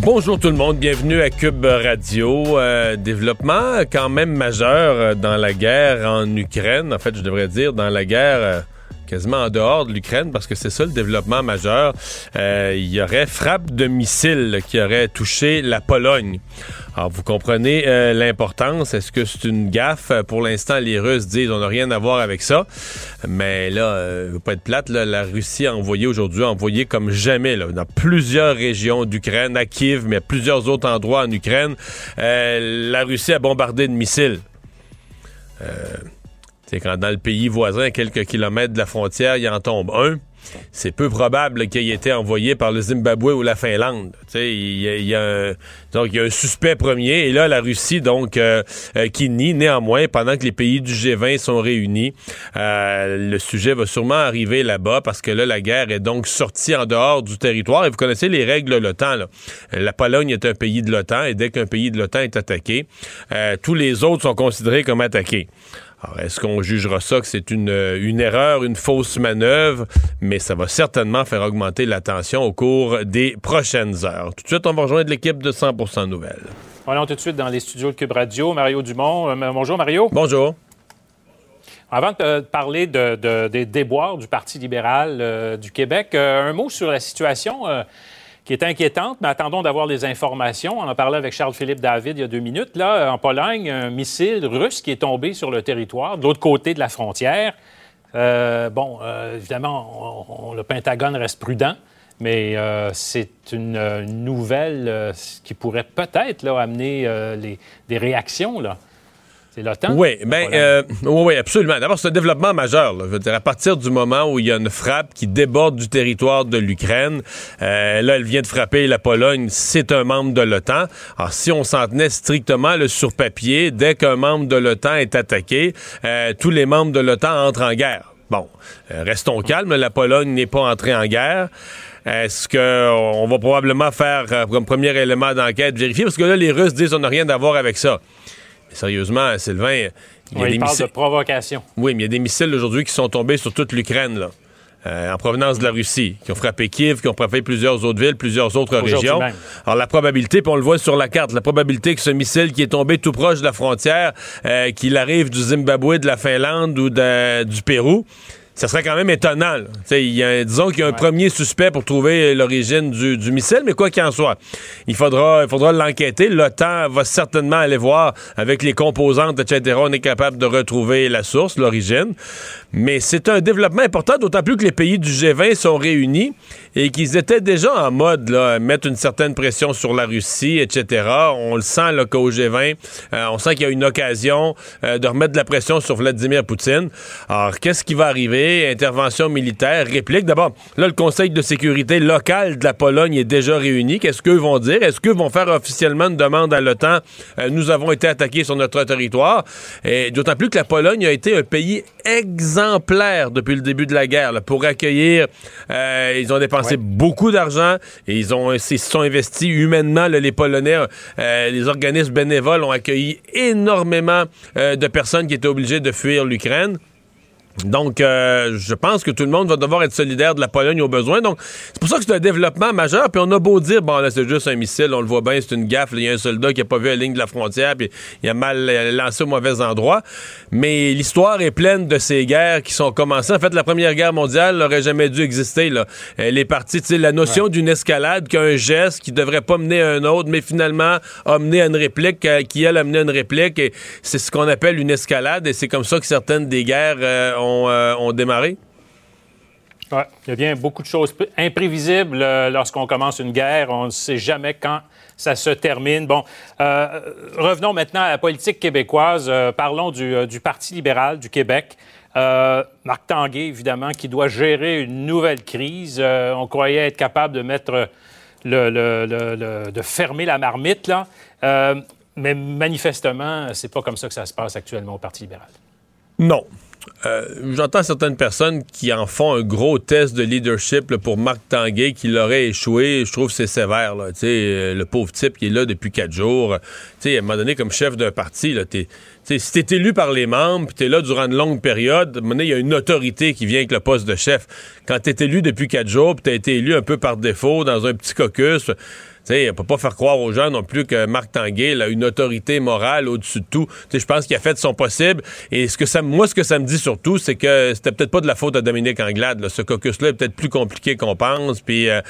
Bonjour tout le monde, bienvenue à Cube Radio. Euh, développement quand même majeur euh, dans la guerre en Ukraine. En fait, je devrais dire dans la guerre euh, quasiment en dehors de l'Ukraine parce que c'est ça le développement majeur. il y aurait frappe de missiles qui aurait touché la Pologne. Alors, vous comprenez l'importance. Est-ce que c'est une gaffe? Pour l'instant, les Russes disent on n'a rien à voir avec ça. Mais là, euh, pas être plate, la Russie a envoyé aujourd'hui, a envoyé comme jamais dans plusieurs régions d'Ukraine, à Kiev, mais à plusieurs autres endroits en Ukraine. Euh, la Russie a bombardé de missiles. c'est euh, quand dans le pays voisin, à quelques kilomètres de la frontière, il en tombe un c'est peu probable qu'il ait été envoyé par le Zimbabwe ou la Finlande. Il y, a, un, donc il y a un suspect premier et là la Russie donc euh, euh, qui nie néanmoins pendant que les pays du G20 sont réunis. Euh, le sujet va sûrement arriver là-bas parce que là la guerre est donc sortie en dehors du territoire et vous connaissez les règles de l'OTAN. La Pologne est un pays de l'OTAN et dès qu'un pays de l'OTAN est attaqué, tous les autres sont considérés comme attaqués. Alors, est-ce qu'on jugera ça que c'est une, une, erreur, une fausse manœuvre? Mais ça va certainement faire augmenter la tension au cours des prochaines heures. Tout de suite, on va rejoindre l'équipe de 100 Nouvelles. Allons tout de suite dans les studios de Cube Radio. Mario Dumont. Euh, bonjour, Mario. Bonjour. Avant de parler de, des déboires du Parti libéral euh, du Québec, euh, un mot sur la situation qui est inquiétante, mais attendons d'avoir les informations. On en parlait avec Charles-Philippe David il y a deux minutes. Là, en Pologne, un missile russe qui est tombé sur le territoire, de l'autre côté de la frontière. Euh, bon, euh, évidemment, le Pentagone reste prudent, mais euh, c'est une, nouvelle qui pourrait peut-être amener des réactions. Là. Oui, ben, euh, oui, absolument. D'abord, c'est un développement majeur. à partir du moment où il y a une frappe qui déborde du territoire de l'Ukraine, euh, là, elle vient de frapper la Pologne, c'est un membre de l'OTAN. Alors, si on s'en tenait strictement le sur papier, dès qu'un membre de l'OTAN est attaqué, euh, tous les membres de l'OTAN entrent en guerre. Bon, restons calmes, la Pologne n'est pas entrée en guerre. Est-ce qu'on va probablement faire comme premier élément d'enquête vérifier? Parce que là, les Russes disent on n'a rien à voir avec ça sérieusement, Sylvain, il y a des parle de provocation. Oui, mais il y a des missiles aujourd'hui qui sont tombés sur toute l'Ukraine, là. Euh, en provenance de la Russie, qui ont frappé Kiev, qui ont frappé plusieurs autres villes, plusieurs autres régions. Alors la probabilité, puis on le voit sur la carte, la probabilité que ce missile qui est tombé tout proche de la frontière, euh, qu'il arrive du Zimbabwe, de la Finlande ou du Pérou, ça serait quand même étonnant. Y a, disons qu'il y a un premier suspect pour trouver l'origine du, missile, mais quoi qu'il en soit, il faudra il faudra l'enquêter. L'OTAN va certainement aller voir avec les composantes, etc. On est capable de retrouver la source, l'origine. Mais c'est un développement important, d'autant plus que les pays du G20 sont réunis et qu'ils étaient déjà en mode là, mettre une certaine pression sur la Russie, etc. On le sent là, qu'au G20, euh, on sent qu'il y a une occasion euh, de remettre de la pression sur Vladimir Poutine. Alors, qu'est-ce qui va arriver? Intervention militaire, réplique. D'abord, là, le Conseil de sécurité local de la Pologne est déjà réuni. Qu'est-ce qu'eux vont dire? Est-ce qu'eux vont faire officiellement une demande à l'OTAN? Euh, nous avons été attaqués sur notre territoire. Et d'autant plus que la Pologne a été un pays exemplaire depuis le début de la guerre pour accueillir. ils ont dépensé beaucoup d'argent et ils ont se sont investis humainement. les Polonais, euh, les organismes bénévoles ont accueilli énormément euh, de personnes qui étaient obligées de fuir l'Ukraine. Donc, euh, je pense que tout le monde va devoir être solidaire de la Pologne au besoin. Donc, c'est pour ça que c'est un développement majeur. Puis on a beau dire, bon, là, c'est juste un missile, on le voit bien, c'est une gaffe. Il y a un soldat qui n'a pas vu la ligne de la frontière, puis il a mal lancé au mauvais endroit. Mais l'histoire est pleine de ces guerres qui sont commencées. En fait, la Première Guerre mondiale n'aurait jamais dû exister. Là. Elle est partie, tu sais, la notion d'une escalade, qu'un geste qui devrait pas mener à un autre, mais finalement a mené à une réplique, euh, qui elle a mené à une réplique. Et c'est ce qu'on appelle une escalade. Et c'est comme ça que certaines des guerres euh, euh, ont, démarré? Oui, il y a bien beaucoup de choses imprévisibles euh, lorsqu'on commence une guerre. On ne sait jamais quand ça se termine. Bon, euh, revenons maintenant à la politique québécoise. parlons du, Parti libéral du Québec. Marc Tanguay, évidemment, qui doit gérer une nouvelle crise. on croyait être capable de mettre le, de fermer la marmite, là. Mais manifestement, c'est pas comme ça que ça se passe actuellement au Parti libéral. Non. Euh, j'entends certaines personnes qui en font un gros test de leadership pour Marc Tanguay qui l'aurait échoué. Je trouve que c'est sévère. Là. Euh, le pauvre type qui est là depuis quatre jours. sais, à un moment donné, comme chef d'un parti, là, t'es, si t'es élu par les membres, puis t'es là durant une longue période, il y a une autorité qui vient avec le poste de chef. Quand t'es élu depuis quatre jours, puis t'as été élu un peu par défaut dans un petit caucus, sais, on peut pas faire croire aux gens non plus que Marc Tanguay a une autorité morale au-dessus de tout. Je pense qu'il a fait son possible. Et ce que ça, moi, ce que ça me dit surtout, c'est que c'était peut-être pas de la faute à Dominique Anglade. Ce caucus-là est peut-être plus compliqué qu'on pense, puis euh,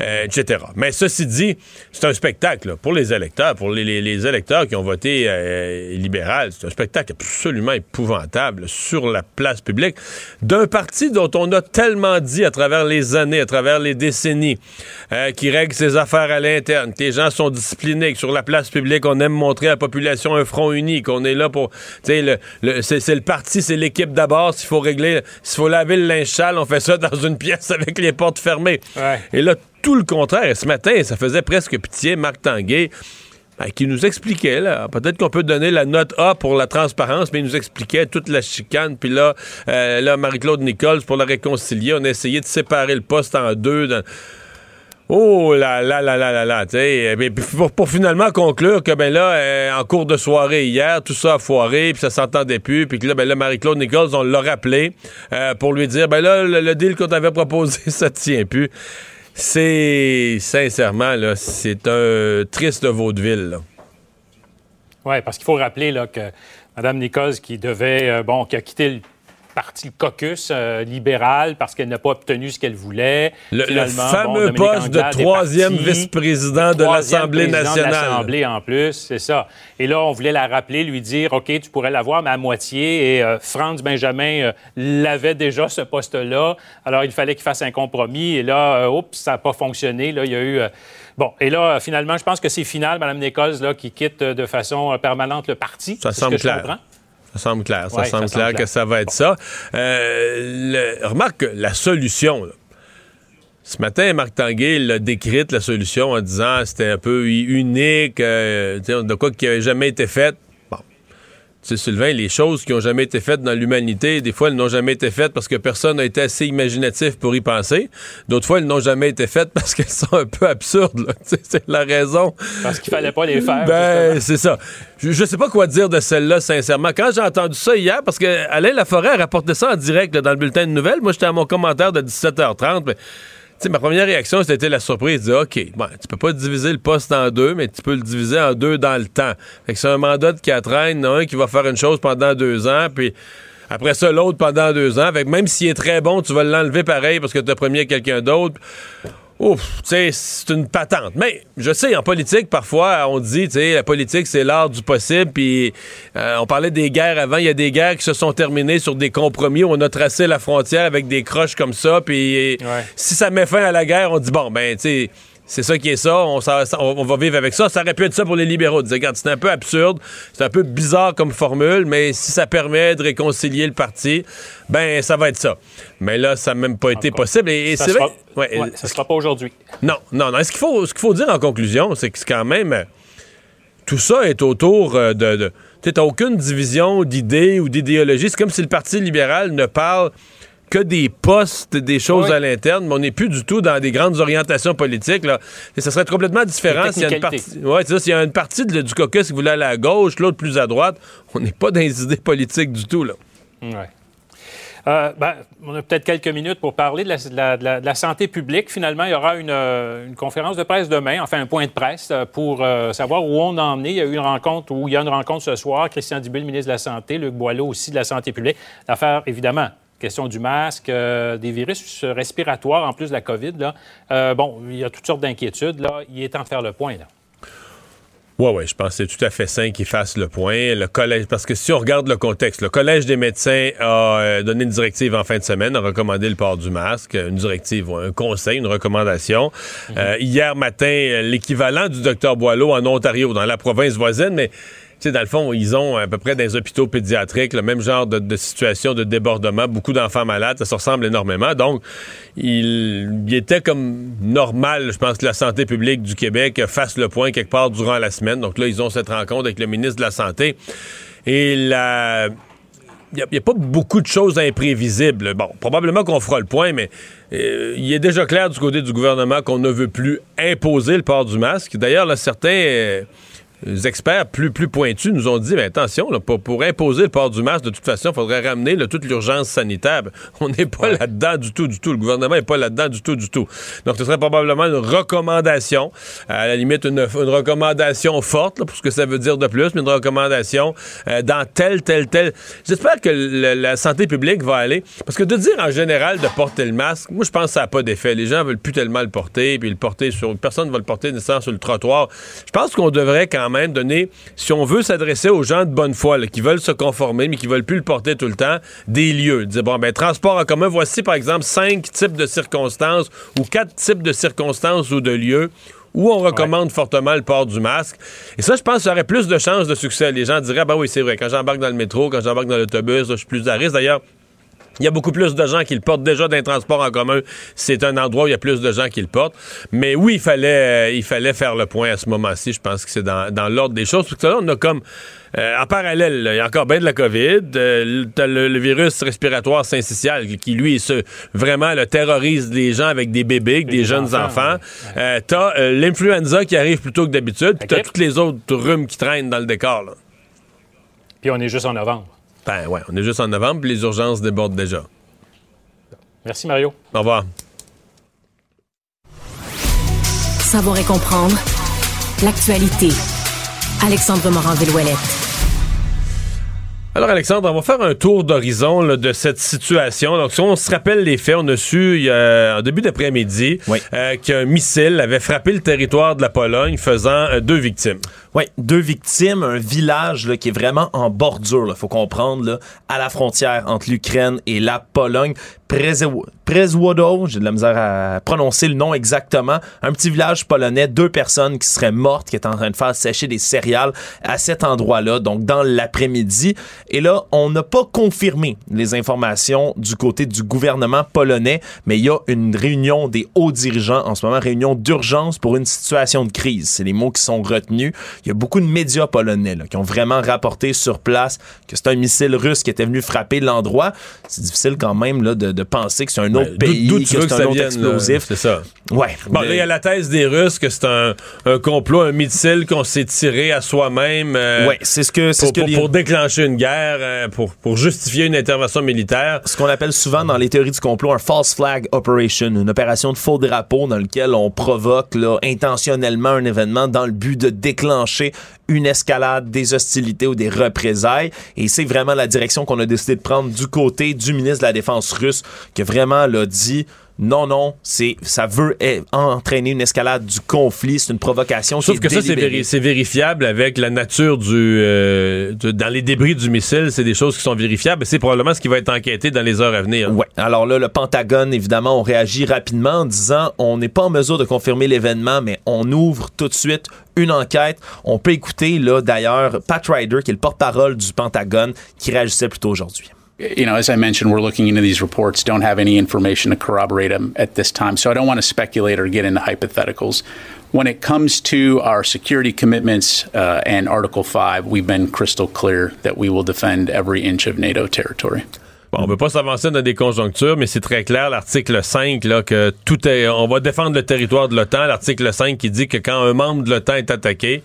euh, etc. Mais ceci dit, c'est un spectacle pour les électeurs, pour les, les, électeurs qui ont voté euh, libéral. C'est un spectacle absolument épouvantable sur la place publique d'un parti dont on a tellement dit à travers les années, à travers les décennies, qui règle ses affaires à l'intérieur que les gens sont disciplinés, que sur la place publique, on aime montrer à la population un front uni, qu'on est là pour. Le, le, c'est le parti, c'est l'équipe d'abord. S'il faut régler, s'il faut laver le linge sale, on fait ça dans une pièce avec les portes fermées. Et là, tout le contraire. ce matin, ça faisait presque pitié, Marc Tanguay. Ben, qui nous expliquait, là, peut-être qu'on peut donner la note A pour la transparence, mais il nous expliquait toute la chicane, puis là, euh, là Marie-Claude Nichols, pour la réconcilier, on a essayé de séparer le poste en deux. Dans Oh là là là là là là, tu sais, pour, pour, finalement conclure que ben là, euh, en cours de soirée hier, tout ça a foiré, puis ça s'entendait plus, puis que là, ben là, Marie-Claude Nichols, on l'a rappelé euh, pour lui dire, ben là, le, deal qu'on t'avait proposé, ça tient plus. C'est, sincèrement, là, c'est un triste vaudeville, Oui, parce qu'il faut rappeler là, que Mme Nichols, qui devait, euh, bon, qui a quitté le parti caucus euh, libéral parce qu'elle n'a pas obtenu ce qu'elle voulait. Le, fameux poste de troisième vice-président de l'Assemblée nationale. L'Assemblée en plus, c'est ça. Et là, on voulait la rappeler, lui dire, OK, tu pourrais l'avoir, mais à moitié. Et euh, Franz Benjamin euh, l'avait déjà, ce poste-là. Alors, il fallait qu'il fasse un compromis. Et là, oups, ça n'a pas fonctionné. Là, il y a eu... Bon, et là, finalement, je pense que c'est final, Mme Nichols, là, qui quitte de façon permanente le parti. Ça semble clair. Ça semble clair. Ça semble clair que ça va être ça. Euh, remarque la solution, ce matin, Marc Tanguay l'a décrite, la solution, en disant que c'était un peu unique, euh, de quoi qui n'avait jamais été fait sais, Sylvain, les choses qui ont jamais été faites dans l'humanité, des fois, elles n'ont jamais été faites parce que personne n'a été assez imaginatif pour y penser. D'autres fois, elles n'ont jamais été faites parce qu'elles sont un peu absurdes. C'est la raison. Parce qu'il fallait pas les faire. Ben, c'est ça. Je, ne sais pas quoi dire de celle-là, sincèrement. Quand j'ai entendu ça hier, parce que Alain Laforêt a rapporté ça en direct dans le bulletin de nouvelles, moi, j'étais à mon commentaire de 17h30, mais ma première réaction, c'était la surprise. De, OK, bon, tu peux pas diviser le poste en deux, mais tu peux le diviser en deux dans le temps. C'est un mandat de quatre ans, un qui va faire une chose pendant deux ans, puis après ça, l'autre pendant deux ans. Fait que même s'il est très bon, tu vas l'enlever pareil parce que tu as premier quelqu'un d'autre. Ouf, c'est une patente. Mais je sais, en politique, parfois, on dit, tu sais, la politique, c'est l'art du possible. Puis euh, on parlait des guerres avant. Il y a des guerres qui se sont terminées sur des compromis où on a tracé la frontière avec des croches comme ça. Puis si ça met fin à la guerre, on dit, bon, ben, tu sais c'est ça qui est ça on, va vivre avec ça. Ça aurait pu être ça pour les libéraux. C'est un peu absurde, c'est un peu bizarre comme formule, mais si ça permet de réconcilier le parti, ben ça va être ça. Mais là, ça n'a même pas été possible. Et, ça ne sera pas aujourd'hui. Non, non, non. Ce qu'il faut, ce qu'il faut dire en conclusion, c'est que quand même tout ça est autour euh, de. de tu n'as aucune division d'idées ou d'idéologie. C'est comme si le Parti libéral ne parle que des postes, des choses à l'interne, mais on n'est plus du tout dans des grandes orientations politiques. Là. Et ça serait complètement différent s'il y a une partie, ouais, s'il y a une partie de, du caucus qui voulait aller à gauche, l'autre plus à droite. On n'est pas dans les idées politiques du tout. Là. Ouais. Euh, ben, on a peut-être quelques minutes pour parler de la, santé publique. Finalement, il y aura euh, une, conférence de presse demain, enfin un point de presse euh, pour savoir où on en est. Il y a eu une rencontre, où il y a une rencontre ce soir. Christian Dubé, le ministre de la Santé, Luc Boileau aussi de la santé publique. L'affaire, évidemment, question du masque, euh, des virus respiratoires en plus de la COVID. Là. Euh, bon, il y a toutes sortes d'inquiétudes. Là. Il est temps de faire le point. Là. Oui, oui, je pense que c'est tout à fait sain qu'il fasse le point. Le collège, parce que si on regarde le contexte, le Collège des médecins a euh, donné une directive en fin de semaine, a recommandé le port du masque, une directive, un conseil, une recommandation. Mhm. hier matin, l'équivalent du docteur Boileau en Ontario, dans la province voisine, mais dans le fond, ils ont à peu près des hôpitaux pédiatriques le même genre de, situation de débordement, beaucoup d'enfants malades, ça se ressemble énormément. Donc, il, était comme normal, je pense, que la santé publique du Québec fasse le point quelque part durant la semaine. Donc là, ils ont cette rencontre avec le ministre de la Santé. Et il n'y a, pas beaucoup de choses imprévisibles. Bon, probablement qu'on fera le point, mais euh, il est déjà clair du côté du gouvernement qu'on ne veut plus imposer le port du masque. D'ailleurs, certains... Euh, les experts plus, plus pointus nous ont dit, mais attention, pour, imposer le port du masque, de toute façon, il faudrait ramener toute l'urgence sanitaire. On n'est pas là-dedans du tout, du tout. Le gouvernement n'est pas là-dedans du tout, du tout. Donc, ce serait probablement une recommandation, à la limite une, recommandation forte, pour ce que ça veut dire de plus, mais une recommandation euh, dans tel, tel, tel. J'espère que la santé publique va aller. Parce que de dire en général de porter le masque, moi, je pense que ça n'a pas d'effet. Les gens veulent plus tellement le porter, puis le porter sur. Personne ne va le porter nécessairement sur le trottoir. Je pense qu'on devrait quand même même donner, si on veut s'adresser aux gens de bonne foi, qui veulent se conformer, mais qui veulent plus le porter tout le temps, des lieux. Dire, bon, ben, transport en commun, voici par exemple cinq types de circonstances ou quatre types de circonstances ou de lieux où on recommande fortement le port du masque. Et ça, je pense que ça aurait plus de chances de succès. Les gens diraient, ben oui, c'est vrai, quand j'embarque dans le métro, quand j'embarque dans l'autobus, je suis plus à risque. D'ailleurs, il y a beaucoup plus de gens qui le portent déjà d'un transport en commun. C'est un endroit où il y a plus de gens qui le portent. Mais oui, il fallait, euh, il fallait faire le point à ce moment-ci. Je pense que c'est dans, l'ordre des choses. Parce que là, on a comme... Euh, en parallèle, il y a encore bien de la COVID. Euh, le, virus respiratoire syncytial qui, lui, se, vraiment le terrorise les gens avec des bébés, avec des, jeunes enfants. t'as l'influenza qui arrive plus tôt que d'habitude. Puis t'as toutes les autres rhumes qui traînent dans le décor. Puis on est juste en novembre. Ben ouais, on est juste en novembre, puis les urgences débordent déjà. Merci Mario. Au revoir. Savoir et comprendre l'actualité. Alexandre Morin-Villouellette. Alors, Alexandre, on va faire un tour d'horizon de cette situation. Donc, si on se rappelle les faits, on a su il y a, en début d'après-midi euh, qu'un missile avait frappé le territoire de la Pologne, faisant euh, deux victimes. Oui, deux victimes, un village là, qui est vraiment en bordure, il faut comprendre, là, à la frontière entre l'Ukraine et la Pologne. Prezwodo, j'ai de la misère à prononcer le nom exactement. Un petit village polonais, deux personnes qui seraient mortes, qui étaient en train de faire sécher des céréales à cet endroit-là, donc dans l'après-midi. Et là, on n'a pas confirmé les informations du côté du gouvernement polonais, mais il y a une réunion des hauts dirigeants en ce moment, réunion d'urgence pour une situation de crise. C'est les mots qui sont retenus. Il y a beaucoup de médias polonais qui ont vraiment rapporté sur place que c'est un missile russe qui était venu frapper l'endroit. C'est difficile quand même là, de, penser que c'est un autre pays, que c'est un autre explosif. C'est ça. Ouais. Bon, là, il y a la thèse des Russes que c'est un, complot, un missile qu'on s'est tiré à soi-même. Euh, ouais, c'est ce que, c'est pour, pour, déclencher une guerre, euh, pour, pour justifier une intervention militaire. Ce qu'on appelle souvent dans les théories du complot un false flag operation, une opération de faux drapeau dans lequel on provoque là, intentionnellement un événement dans le but de déclencher une escalade des hostilités ou des représailles. Et c'est vraiment la direction qu'on a décidé de prendre du côté du ministre de la Défense russe, qui vraiment l'a dit non, non, c'est ça veut entraîner une escalade du conflit, c'est une provocation. Sauf que ça, c'est vérifiable avec la nature du... Euh, dans les débris du missile, c'est des choses qui sont vérifiables, c'est probablement ce qui va être enquêté dans les heures à venir. Ouais. Alors là, le Pentagone, évidemment, on réagit rapidement en disant on n'est pas en mesure de confirmer l'événement, mais on ouvre tout de suite une enquête. On peut écouter, là, d'ailleurs, Pat Ryder, qui est le porte-parole du Pentagone, qui réagissait plutôt aujourd'hui. You know, as I mentioned, we're looking into these reports, don't have any information to corroborate them at this time. So I don't want to speculate or get into hypotheticals. When it comes to our security commitments uh, and Article 5, we've been crystal clear that we will defend every inch of NATO territory. On ne veut pas s'avancer dans des conjonctures, mais c'est très clair, l'article 5, là, que tout est. On va défendre le territoire de l'OTAN. L'article 5 qui dit que quand un membre de l'OTAN est attaqué,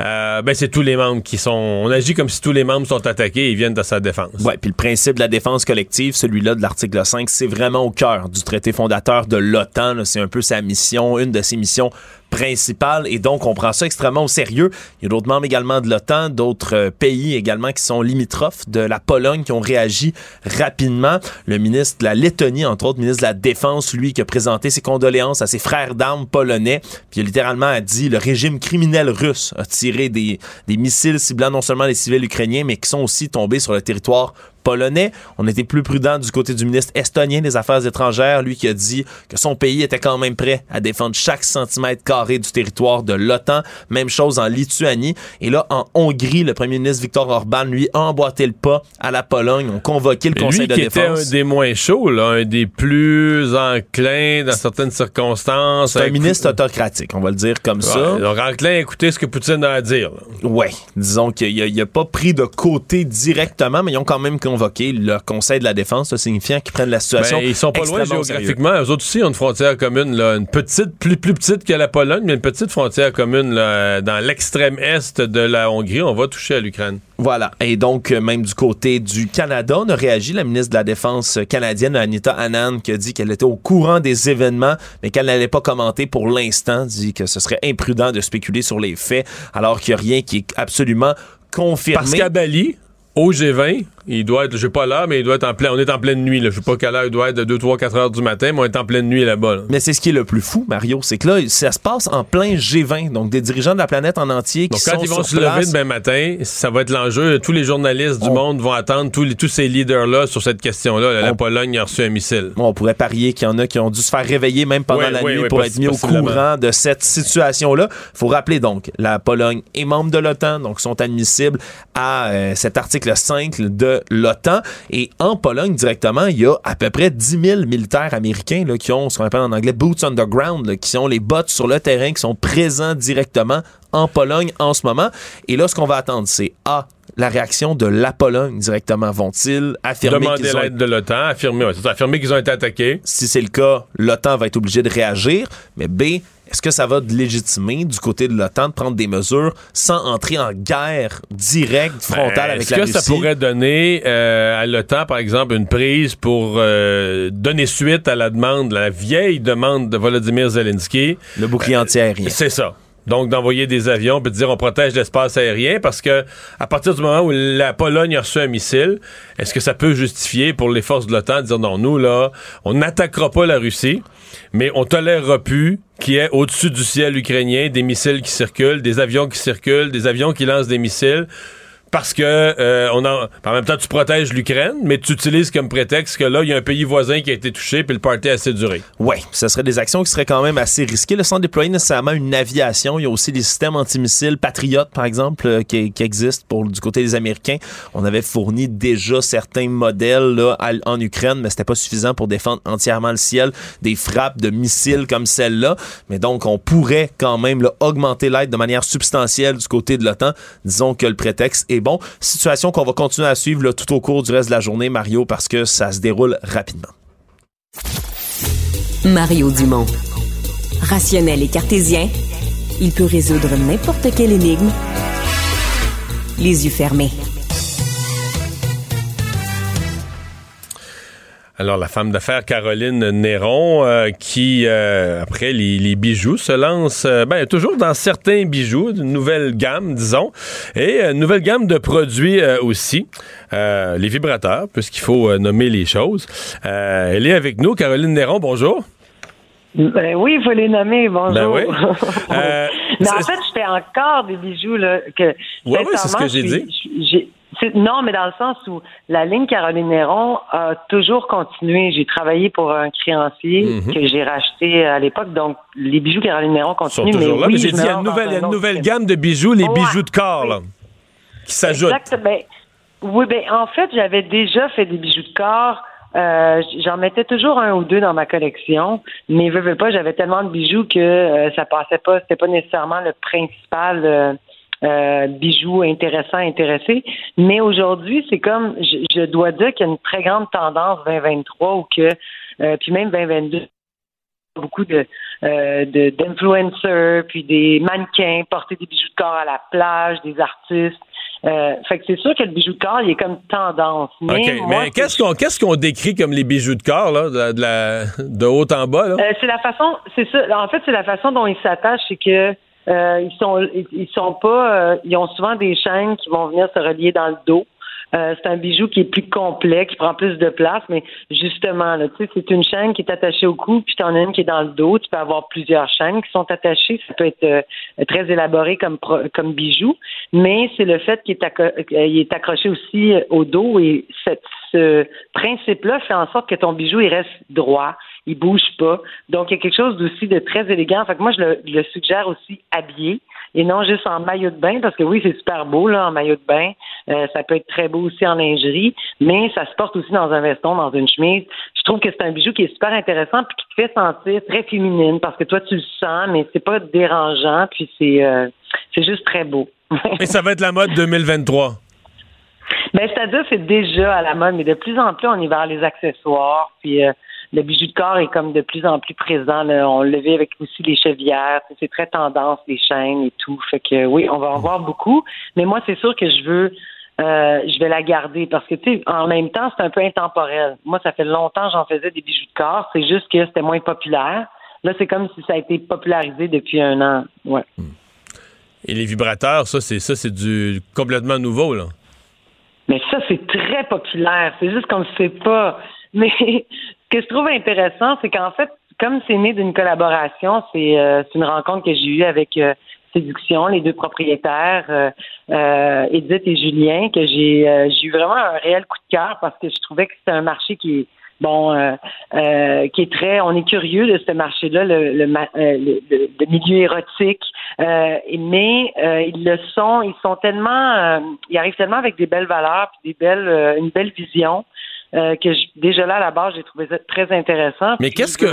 euh, ben c'est tous les membres qui sont. On agit comme si tous les membres sont attaqués et viennent de sa défense. Oui, puis le principe de la défense collective, celui-là de l'article 5, c'est vraiment au cœur du traité fondateur de l'OTAN. C'est un peu sa mission, une de ses missions principale et donc on prend ça extrêmement au sérieux. Il y a d'autres membres également de l'OTAN, d'autres euh, pays également qui sont limitrophes de la Pologne qui ont réagi rapidement. Le ministre de la Lettonie, entre autres, ministre de la Défense, lui, qui a présenté ses condoléances à ses frères d'armes polonais, puis il a littéralement dit le régime criminel russe a tiré des, des missiles ciblant non seulement les civils ukrainiens, mais qui sont aussi tombés sur le territoire polonais. On était plus prudent du côté du ministre estonien des Affaires étrangères, lui qui a dit que son pays était quand même prêt à défendre chaque centimètre carré du territoire de l'OTAN. Même chose en Lituanie. Et là, en Hongrie, le premier ministre Viktor Orban, lui, a emboîté le pas à la Pologne. On convoqué le Conseil de défense. Était un des moins chauds, là, un des plus enclins dans certaines circonstances. C'est un ministre autocratique, on va le dire comme ça. Donc, enclin à écouter ce que Poutine a à dire. Oui, disons qu'il n'a pas pris de côté directement, mais ils ont quand même convoqué le Conseil de la défense, signifiant qu'ils prennent la situation. Ben, ils sont pas loin géographiquement. Eux autres aussi ont une frontière commune, là, une petite, plus, plus petite que la Pologne, mais une petite frontière commune là, dans l'extrême est de la Hongrie. On va toucher à l'Ukraine. Voilà. Et donc, euh, même du côté du Canada, on a réagi. La ministre de la Défense canadienne, Anita Anand, qui a dit qu'elle était au courant des événements, mais qu'elle n'allait pas commenter pour l'instant, dit que ce serait imprudent de spéculer sur les faits, alors qu'il n'y a rien qui est absolument confirmé. Parce qu'à Bali, au G20, il doit être, je sais pas l'heure, mais il doit être en plein, on est en pleine nuit, là. Je sais pas quelle heure il doit être, de 2, 3, 4 heures du matin, mais on est en pleine nuit là-bas. Mais c'est ce qui est le plus fou, Mario, c'est que là, ça se passe en plein G20, donc des dirigeants de la planète en entier qui donc, quand ils vont se lever demain matin, ça va être l'enjeu. Tous les journalistes du monde vont attendre tous, les, tous ces leaders-là sur cette question-là. La Pologne a reçu un missile. on pourrait parier qu'il y en a qui ont dû se faire réveiller même pendant la nuit pour être mis au courant de cette situation-là. faut rappeler donc, la Pologne est membre de l'OTAN, donc sont admissibles à euh, cet article 5 de l'OTAN. Et en Pologne, directement, il y a à peu près 10 000 militaires américains qui ont ce qu'on appelle en anglais boots on qui ont les bottes sur le terrain, qui sont présents directement en Pologne en ce moment. Et là, ce qu'on va attendre, c'est A, la réaction de la Pologne directement. Vont-ils affirmer Demander l'aide de l'OTAN, affirmer, affirmer qu'ils ont été attaqués. Si c'est le cas, l'OTAN va être obligé de réagir. Mais B, est-ce que ça va légitimer du côté de l'OTAN de prendre des mesures sans entrer en guerre directe, frontale avec la Russie? Est-ce que ça pourrait donner euh, à l'OTAN, par exemple, une prise pour euh, donner suite à la demande, la vieille demande de Volodymyr Zelensky? Le bouclier anti-aérien. C'est ça. Donc, d'envoyer des avions puis de dire on protège l'espace aérien parce que à partir du moment où la Pologne a reçu un missile, est-ce que ça peut justifier pour les forces de l'OTAN de dire non, nous, là, on n'attaquera pas la Russie, mais on tolérera plus qu'il y ait au-dessus du ciel ukrainien des missiles qui circulent, des avions qui circulent, des avions qui lancent des missiles parce que euh, on en, en même temps tu protèges l'Ukraine, mais tu utilises comme prétexte que là il y a un pays voisin qui a été touché puis le party a assez duré. Ouais, ce serait des actions qui seraient quand même assez risquées. Le sans déployer nécessairement une aviation, il y a aussi des systèmes antimissiles Patriot par exemple euh, qui, qui, existent pour du côté des Américains. On avait fourni déjà certains modèles là, en Ukraine, mais c'était pas suffisant pour défendre entièrement le ciel des frappes de missiles comme celle-là. Mais donc on pourrait quand même là, augmenter l'aide de manière substantielle du côté de l'OTAN. Disons que le prétexte est bon. Situation qu'on va continuer à suivre tout au cours du reste de la journée, Mario, parce que ça se déroule rapidement. Mario Dumont. Rationnel et cartésien, il peut résoudre n'importe quelle énigme les yeux fermés. Alors, la femme d'affaires Caroline Néron, euh, qui, euh, après les, bijoux, se lance euh, ben, toujours dans certains bijoux, une nouvelle gamme, disons, et une nouvelle gamme de produits aussi, les vibrateurs, puisqu'il faut nommer les choses. elle est avec nous, Caroline Néron, bonjour. Ben oui, il faut les nommer, bonjour. Ben Mais en fait, je fais encore des bijoux là, que... Oui, oui, c'est ce que j'ai dit. Non, mais dans le sens où la ligne Caroline Néron a toujours continué. J'ai travaillé pour un créancier mhm. que j'ai racheté à l'époque. Donc, les bijoux Caroline Néron continuent. mais là, mais j'ai dit, il y a une nouvelle, une nouvelle gamme de bijoux, les bijoux de corps, là, qui s'ajoutent. Exactement. oui, ben, en fait, j'avais déjà fait des bijoux de corps. Euh, j'en mettais toujours un ou deux dans ma collection, mais veux, veux pas, j'avais tellement de bijoux que euh, ça passait pas, c'était pas nécessairement le principal euh, euh, bijoux intéressants, intéressés. Mais aujourd'hui, c'est comme, je, dois dire qu'il y a une très grande tendance 2023 ou que, euh, puis même 2022, beaucoup de euh, d'influencers, puis des mannequins porter des bijoux de corps à la plage, des artistes. Euh, fait que c'est sûr que le bijou de corps, il est comme tendance. Mais, mais qu'est-ce qu'on qu'est-ce qu'on décrit comme les bijoux de corps là, de, la, de haut en bas là? c'est la façon, c'est ça. En fait, c'est la façon dont ils s'attachent, c'est que euh, ils sont ils sont pas euh, ils ont souvent des chaînes qui vont venir se relier dans le dos. Euh, c'est un bijou qui est plus complet, qui prend plus de place, mais justement, là, tu sais, c'est une chaîne qui est attachée au cou, puis tu en as une qui est dans le dos. Tu peux avoir plusieurs chaînes qui sont attachées. Ça peut être euh, très élaboré comme comme bijou, mais c'est le fait qu'il est, est, accroché aussi au dos et cette, ce principe-là fait en sorte que ton bijou il reste droit, il bouge pas. Donc il y a quelque chose aussi de très élégant. Fait que moi je le, suggère aussi habillé et non juste en maillot de bain, parce que oui, c'est super beau là, en maillot de bain. Euh, ça peut être très beau aussi en lingerie, mais ça se porte aussi dans un veston, dans une chemise. Je trouve que c'est un bijou qui est super intéressant puis qui te fait sentir très féminine parce que toi tu le sens, mais c'est pas dérangeant, puis c'est euh, c'est juste très beau. Et ça va être la mode 2023. Ben, c'est-à-dire c'est déjà à la mode, mais de plus en plus on y va vers les accessoires, puis euh, le bijou de corps est comme de plus en plus présent. On le vit avec aussi les chevières. C'est très tendance, les chaînes et tout. Fait que oui, on va en voir beaucoup. Mais moi, c'est sûr que je veux euh, je vais la garder parce que tu sais, en même temps, c'est un peu intemporel. Moi, ça fait longtemps que j'en faisais des bijoux de corps. C'est juste que c'était moins populaire. Là, c'est comme si ça a été popularisé depuis un an. Ouais. Hmm. Et les vibrateurs, ça, c'est ça, c'est du complètement nouveau, là? Mais ça, c'est très populaire. C'est juste qu'on ne sait pas. Mais que je trouve intéressant, c'est qu'en fait, comme c'est né d'une collaboration, c'est euh, une rencontre que j'ai eue avec euh, Séduction, les deux propriétaires, euh, Edith et Julien, que j'ai j'ai eu vraiment un réel coup de cœur parce que je trouvais que c'était un marché qui est bon, qui est très, on est curieux de ce marché-là, le, le, le, milieu érotique, mais ils le sont, ils sont tellement, ils arrivent tellement avec des belles valeurs, puis des belles, une belle vision. Euh, que déjà là à la base j'ai trouvé ça très intéressant. Mais qu'est-ce que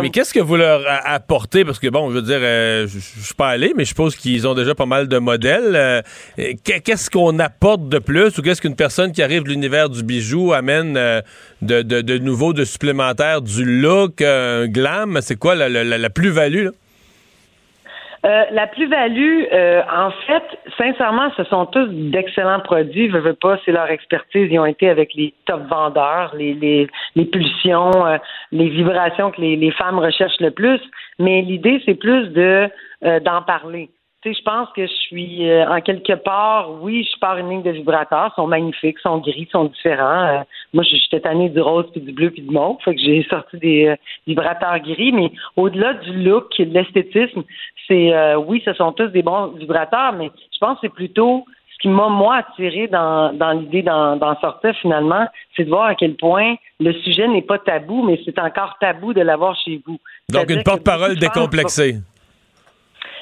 mais, qu'est-ce que vous leur apportez? Parce que bon, je veux dire, euh, je, suis pas allé, mais je suppose qu'ils ont déjà pas mal de modèles. Euh, qu'est-ce qu'on apporte de plus ou qu'est-ce qu'une personne qui arrive de l'univers du bijou amène de, de, de nouveau, de supplémentaire, du look, un glam? C'est quoi la, la, la plus-value euh, la plus-value, euh, en fait, sincèrement, ce sont tous d'excellents produits. Je veux pas, c'est leur expertise. Ils ont été avec les top vendeurs, les, les, les pulsions, euh, les vibrations que les, les femmes recherchent le plus. Mais l'idée, c'est plus de d'en parler je pense que je suis euh, en quelque part, oui, je pars une ligne de vibrateurs, sont magnifiques, sont gris, sont différents. Euh, moi, j'étais tannée du rose puis du bleu puis du mauve, fait que j'ai sorti des euh, vibrateurs gris, mais au-delà du look et de l'esthétisme, c'est oui, ce sont tous des bons vibrateurs, mais je pense que c'est plutôt ce qui m'a moi attiré dans, dans l'idée d'en sortir finalement, c'est de voir à quel point le sujet n'est pas tabou, mais c'est encore tabou de l'avoir chez vous. Donc une porte-parole décomplexée.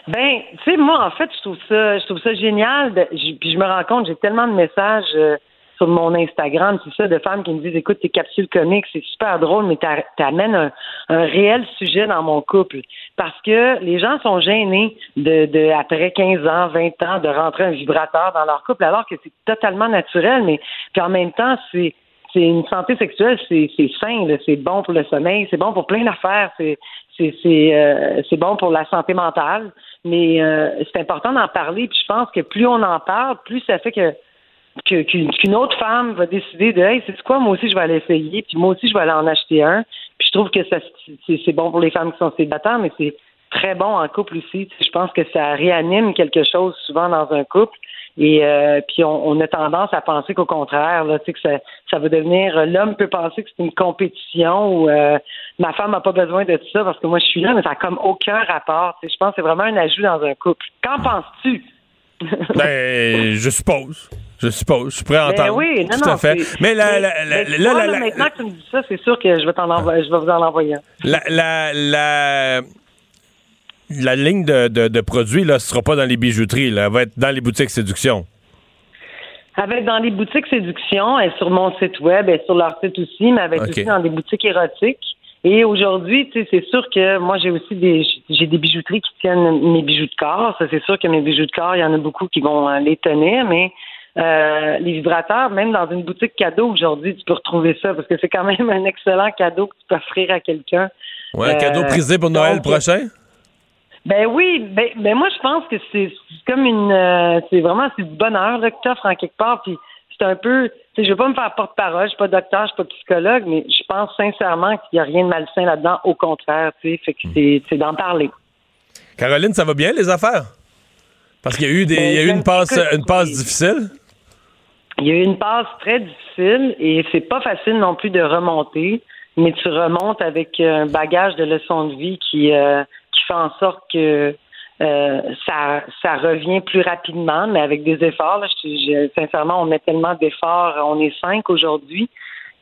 Ben, tu sais, moi, en fait, je trouve ça, je trouve ça génial. puis je me rends compte, j'ai tellement de messages euh, sur mon Instagram, c'est ça, de femmes qui me disent, écoute, tes capsules comiques, c'est super drôle, mais t'amènes un, un réel sujet dans mon couple. Parce que les gens sont gênés de, de, après 15 ans, 20 ans, de rentrer un vibrateur dans leur couple, alors que c'est totalement naturel, mais puis en même temps, c'est c'est une santé sexuelle, c'est sain, c'est bon pour le sommeil, c'est bon pour plein d'affaires, c'est c'est euh, bon pour la santé mentale. Mais euh, c'est important d'en parler. Puis je pense que plus on en parle, plus ça fait que qu'une autre femme va décider de Hey, c'est quoi, moi aussi je vais aller essayer, puis moi aussi je vais aller en acheter un. Puis je trouve que ça c'est bon pour les femmes qui sont célibataires, mais c'est très bon en couple aussi. Je pense que ça réanime quelque chose souvent dans un couple. Et euh, puis on, a tendance à penser qu'au contraire, là, que ça, ça va devenir l'homme peut penser que c'est une compétition ou euh, ma femme n'a pas besoin de tout ça parce que moi je suis là, mais ça n'a comme aucun rapport. Je pense que c'est vraiment un ajout dans un couple. Qu'en penses-tu? ben, je suppose. Je suppose. Je suis prêt à ben entendre. oui, non, Tout non, à fait. Mais, la, maintenant que tu me dis ça, c'est sûr que je vais, t'en je vais vous en envoyer La, la, la, la ligne de, de, produits ne sera pas dans les bijouteries, là. elle va être dans les boutiques séduction. Elle va être dans les boutiques séduction, elle est sur mon site web, elle est sur leur site aussi, mais elle va être aussi dans des boutiques érotiques. Et aujourd'hui, c'est sûr que moi j'ai aussi des j'ai des bijouteries qui tiennent mes bijoux de corps. Ça c'est sûr que mes bijoux de corps, il y en a beaucoup qui vont euh, les tenir, mais euh, les vibrateurs, même dans une boutique cadeau aujourd'hui, tu peux retrouver ça parce que c'est quand même un excellent cadeau que tu peux offrir à quelqu'un. Ouais, un cadeau euh, prisé pour Noël prochain? Ben oui, ben, ben moi je pense que c'est comme une euh, c'est vraiment c'est du bonheur là, que tu offres en quelque part puis c'est un peu je veux pas me faire porte-parole, je suis pas docteur, je suis pas psychologue, mais je pense sincèrement qu'il y a rien de malsain là-dedans, au contraire, tu sais, fait que c'est d'en parler. Caroline, ça va bien les affaires? Parce qu'il y a eu des ben, il y a eu une passe une passe difficile. il y a eu une passe très difficile et c'est pas facile non plus de remonter, mais tu remontes avec un bagage de leçons de vie qui, euh, fait en sorte que euh, ça, ça revient plus rapidement, mais avec des efforts. sincèrement, on met tellement d'efforts. On est cinq aujourd'hui.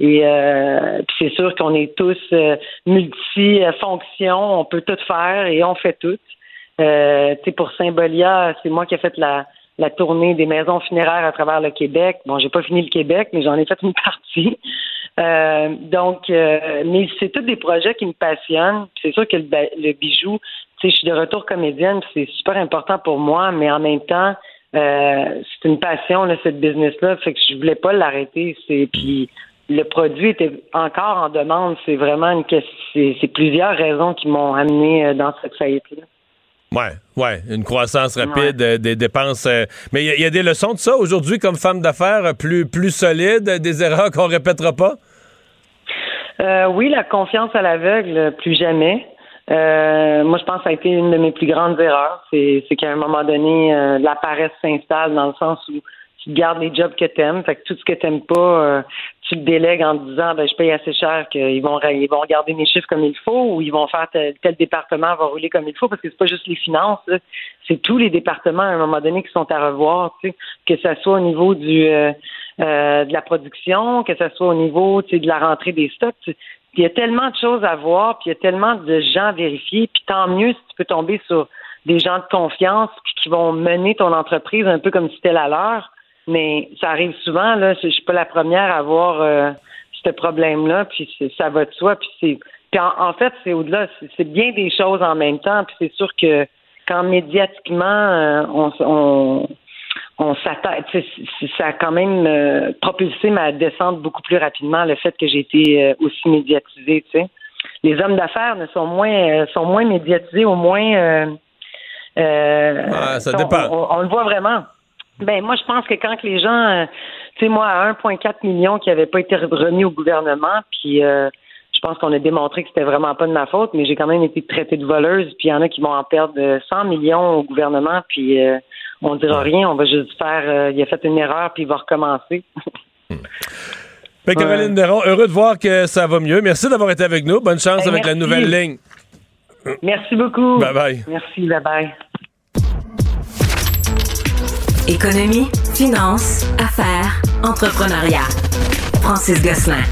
Et euh, c'est sûr qu'on est tous euh, multifonctions, on peut tout faire et on fait tout. Euh, pour Symbolia, c'est moi qui ai fait la, la tournée des maisons funéraires à travers le Québec. Bon, j'ai pas fini le Québec, mais j'en ai fait une partie. Euh, donc, euh, mais c'est tous des projets qui me passionnent. C'est sûr que le, le bijou, tu sais, je suis de retour comédienne, c'est super important pour moi, mais en même temps, euh, c'est une passion là, cette business-là, fait que je voulais pas l'arrêter. C'est puis le produit était encore en demande. C'est vraiment une c'est plusieurs raisons qui m'ont amené dans cette faillite-là. Ouais, ouais, une croissance rapide, des dépenses. mais il y, a des leçons de ça aujourd'hui comme femme d'affaires plus plus solide, des erreurs qu'on répétera pas? Euh, oui, la confiance à l'aveugle, plus jamais. Euh, moi, je pense que ça a été une de mes plus grandes erreurs. C'est, qu'à un moment donné, euh, la paresse s'installe dans le sens où tu gardes les jobs que tu aimes. Fait que tout ce que tu n'aimes pas, tu le délègues en te disant ben, je paye assez cher qu'ils vont ils vont regarder mes chiffres comme il faut ou ils vont faire tel, département va rouler comme il faut parce que c'est pas juste les finances, c'est tous les départements à un moment donné qui sont à revoir, tu sais, que ce soit au niveau du euh, de la production, que ce soit au niveau de la rentrée des stocks. Il y a tellement de choses à voir, puis il y a tellement de gens à vérifier, puis tant mieux si tu peux tomber sur des gens de confiance qui vont mener ton entreprise un peu comme si c'était la leur. Mais ça arrive souvent, là, je suis pas la première à avoir euh, ce problème-là, puis ça va de soi, puis c'est. Puis en, fait, c'est au-delà, c'est bien des choses en même temps, puis c'est sûr que quand médiatiquement euh, on, on on s'attend, ça a quand même euh, propulsé ma descente beaucoup plus rapidement, le fait que j'ai été euh, aussi médiatisée, tu sais. Les hommes d'affaires ne sont moins sont moins médiatisés, au moins ah, ça dépend. On, le voit vraiment. Ben moi je pense que quand les gens tu sais moi à 1.4 million qui n'avaient pas été remis au gouvernement, puis je pense qu'on a démontré que c'était vraiment pas de ma faute, mais j'ai quand même été traitée de voleuse, puis il y en a qui vont en perdre 100 millions au gouvernement, puis on dira rien, on va juste faire, euh, il a fait une erreur, puis il va recommencer. Ben, Caroline Deron, heureux de voir que ça va mieux. Merci d'avoir été avec nous. Bonne chance ben, avec la nouvelle ligne. Merci beaucoup. Bye bye. Merci, bye bye. Économie, finance, affaires, entrepreneuriat. Francis Gosselin.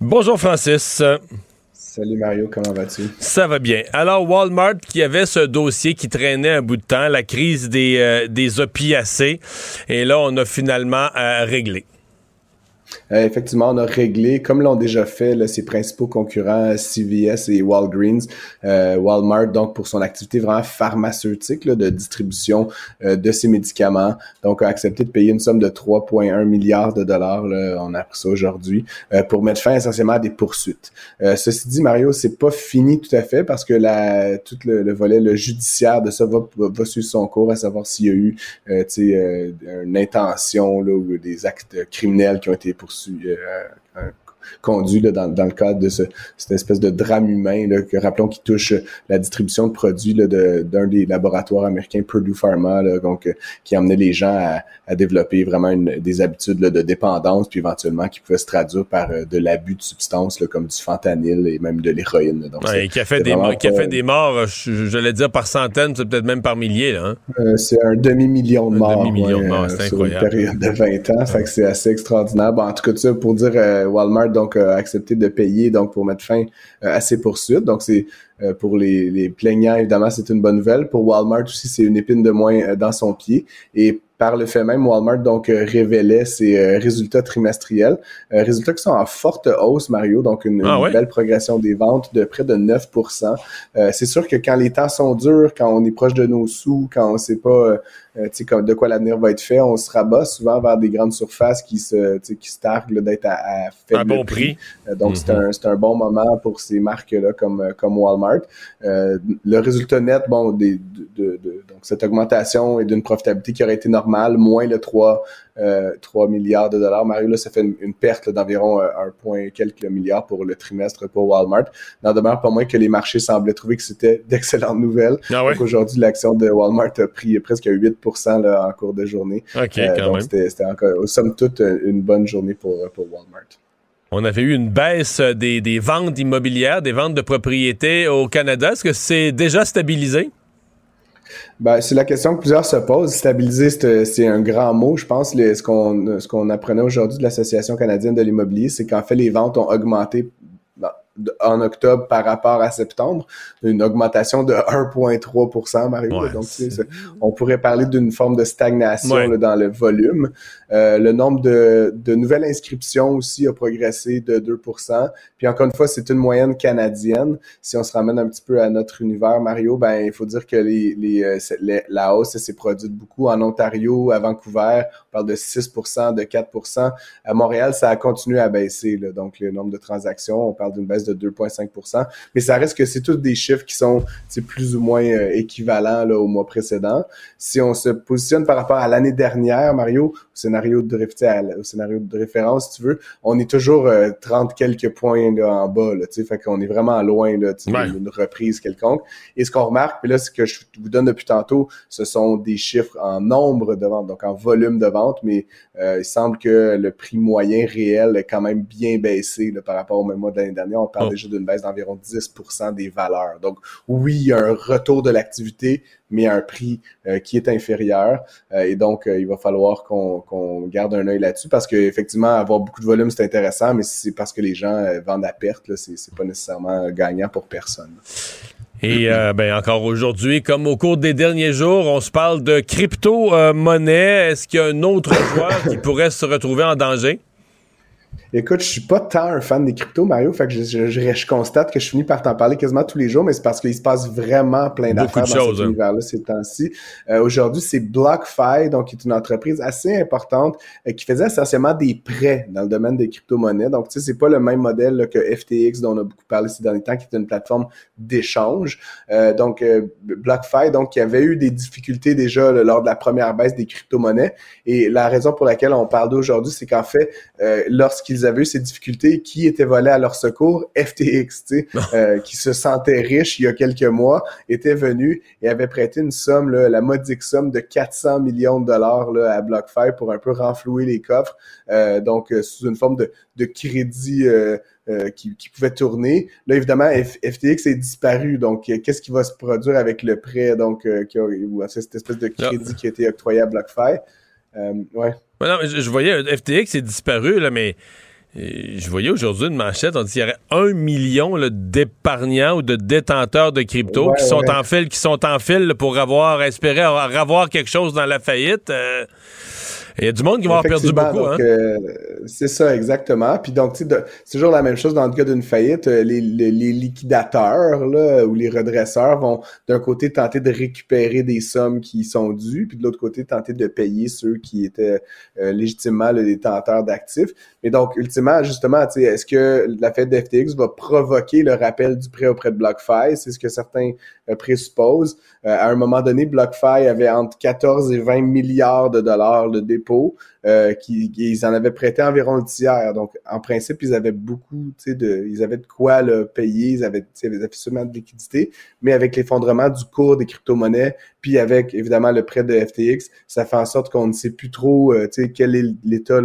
Bonjour Francis. Salut Mario, comment vas-tu? Ça va bien. Alors, Walmart qui avait ce dossier qui traînait un bout de temps, la crise des, euh, des opiacés, et là, on a finalement euh, réglé. Euh, effectivement, on a réglé, comme l'ont déjà fait là, ses principaux concurrents CVS et Walgreens, euh, Walmart, donc pour son activité vraiment pharmaceutique là, de distribution euh, de ces médicaments. Donc, a accepté de payer une somme de 3,1 milliards de dollars, là, on a appris ça aujourd'hui, pour mettre fin essentiellement à des poursuites. ceci dit, Mario, c'est pas fini tout à fait parce que la, tout le, volet le judiciaire de ça va, va, suivre son cours, à savoir s'il y a eu une intention là, ou des actes criminels qui ont été poursuivi, euh, conduit là, dans, dans, le cadre de ce, cette espèce de drame humain là, que rappelons qui touche la distribution de produits de, d'un des laboratoires américains Purdue Pharma là, donc euh, qui amenait les gens à, à développer vraiment une, des habitudes de dépendance puis éventuellement qui pouvaient se traduire par euh, de l'abus de substances comme du fentanyl et même de l'héroïne. Donc ouais, qui a fait des qui a fait des morts, dire par centaines, c'est peut-être même par milliers. Hein? Euh, c'est un demi million de morts. Demi -million de morts c'est sur une période de 20 ans, c'est assez extraordinaire. Bon, en tout cas, ça pour dire Walmart donc a accepté de payer donc pour mettre fin euh, à ces poursuites. Donc c'est euh, pour les, les plaignants évidemment c'est une bonne nouvelle. Pour Walmart aussi c'est une épine de moins euh, dans son pied et par le fait même, Walmart donc révélait ses résultats trimestriels, résultats qui sont en forte hausse, Mario, donc une, ah belle progression des ventes de près de 9% C'est sûr que quand les temps sont durs, quand on est proche de nos sous, quand on ne sait pas euh, de quoi l'avenir va être fait. On se rabat souvent vers des grandes surfaces qui se, qui se targuent d'être à, à faible bon prix. Euh, donc, c'est un, un, bon moment pour ces marques-là comme, euh, comme Walmart. le résultat net, bon, des, de, de, donc cette augmentation est d'une profitabilité qui aurait été normale normal, moins le 3, 3 milliards de dollars. Mario, là, ça fait une, perte d'environ 1 point quelques milliards pour le trimestre pour Walmart. N'en demeure pas moins que les marchés semblaient trouver que c'était d'excellentes nouvelles. Ah donc aujourd'hui, l'action de Walmart a pris presque 8 là, en cours de journée. donc c'était encore, somme toute, une bonne journée pour, pour Walmart. On avait eu une baisse des, des ventes immobilières, des ventes de propriétés au Canada. Est-ce que c'est déjà stabilisé? Ben, c'est la question que plusieurs se posent. Stabiliser, c'est un grand mot, je pense. ce qu'on ce qu'on apprenait aujourd'hui de l'Association canadienne de l'immobilier, c'est qu'en fait, les ventes ont augmenté en octobre par rapport à septembre, une augmentation de 1,3% Mario. donc, on pourrait parler d'une forme de stagnation dans le volume. Euh, le nombre de, de, nouvelles inscriptions aussi a progressé de 2% Puis encore une fois, c'est une moyenne canadienne. Si on se ramène un petit peu à notre univers, Mario, ben il faut dire que les, les, euh, la hausse s'est produite beaucoup en Ontario, à Vancouver, on parle de 6% de 4% À Montréal, ça a continué à baisser. Là, donc, le nombre de transactions, on parle d'une baisse de 2,5% Mais ça reste que c'est tous des chiffres qui sont plus ou moins euh, équivalents là, au mois précédent. Si on se positionne par rapport à l'année dernière, Mario, au scénario de, au scénario de référence, si tu veux, on est toujours 30 euh, quelques points là, en bas. Là, fait qu'on est vraiment loin là, d'une reprise quelconque. Et ce qu'on remarque, puis là, ce que je vous donne depuis tantôt, ce sont des chiffres en nombre de ventes, donc en volume de ventes, mais euh, il semble que le prix moyen réel est quand même bien baissé par rapport au même mois de l'année dernière. On parle oh. déjà d'une baisse d'environ 10% des valeurs. Donc, oui, il y a un retour de l'activité, mais à un prix euh, qui est inférieur. Euh, et donc, il va falloir qu'on garde un œil là-dessus parce qu'effectivement, avoir beaucoup de volume, c'est intéressant, mais c'est parce que les gens vendent à perte, c'est pas nécessairement gagnant pour personne. Et ben, encore aujourd'hui, comme au cours des derniers jours, on se parle de crypto-monnaie. Est-ce qu'il y a un autre joueur qui pourrait se retrouver en danger? Écoute, je suis pas tant un fan des cryptos, Mario, fait que je, je, je, constate que je finis par t'en parler quasiment tous les jours, mais c'est parce qu'il se passe vraiment plein d'affaires dans cet hein. univers-là ces temps-ci. Euh, aujourd'hui, c'est BlockFi, donc qui est une entreprise assez importante euh, qui faisait essentiellement des prêts dans le domaine des crypto-monnaies. Donc, tu sais, c'est pas le même modèle que FTX dont on a beaucoup parlé ces derniers temps, qui est une plateforme d'échange. Euh, donc, BlockFi, donc, qui avait eu des difficultés déjà lors de la première baisse des crypto-monnaies. Et la raison pour laquelle on parle d'aujourd'hui, c'est qu'en fait, lorsqu'ils avaient eu ces difficultés, qui était volé à leur secours? FTX, sais, euh, qui se sentait riche il y a quelques mois, était venu et avait prêté une somme, là, la modique somme de 400 millions de dollars là, à BlockFi pour un peu renflouer les coffres, euh, donc euh, sous une forme de, de crédit qui, qui, pouvait tourner. Là, évidemment, FTX est disparu. Donc, qu'est-ce qui va se produire avec le prêt, donc, qui a, cette espèce de crédit qui a été octroyé à BlockFi? ouais. non, je, je, voyais FTX est disparu, là, mais je voyais aujourd'hui une manchette, on dit qu'il y aurait un million d'épargnants ou de détenteurs de crypto qui, sont en fil, qui sont en fil pour avoir espéré avoir, quelque chose dans la faillite. Euh, il y a du monde qui va avoir perdu beaucoup. Hein? Euh, c'est ça, exactement. Puis donc, c'est toujours la même chose dans le cas d'une faillite. Euh, les, liquidateurs là, ou les redresseurs vont d'un côté tenter de récupérer des sommes qui sont dues, puis de l'autre côté tenter de payer ceux qui étaient légitimement les détenteurs d'actifs. Mais donc, ultimement, justement, est-ce que la fête d'FTX va provoquer le rappel du prêt auprès de BlockFi? C'est ce que certains euh, présupposent. Euh, à un moment donné, BlockFi avait entre 14 et 20 milliards de dollars de dépôts. Euh, qui, ils en avaient prêté environ le tiers. Donc, en principe, ils avaient beaucoup, tu sais, de, ils avaient de quoi le payer, ils avaient, ils avaient suffisamment de liquidité, mais avec l'effondrement du cours des crypto-monnaies, puis avec, évidemment, le prêt de FTX, ça fait en sorte qu'on ne sait plus trop, tu sais, quel est l'état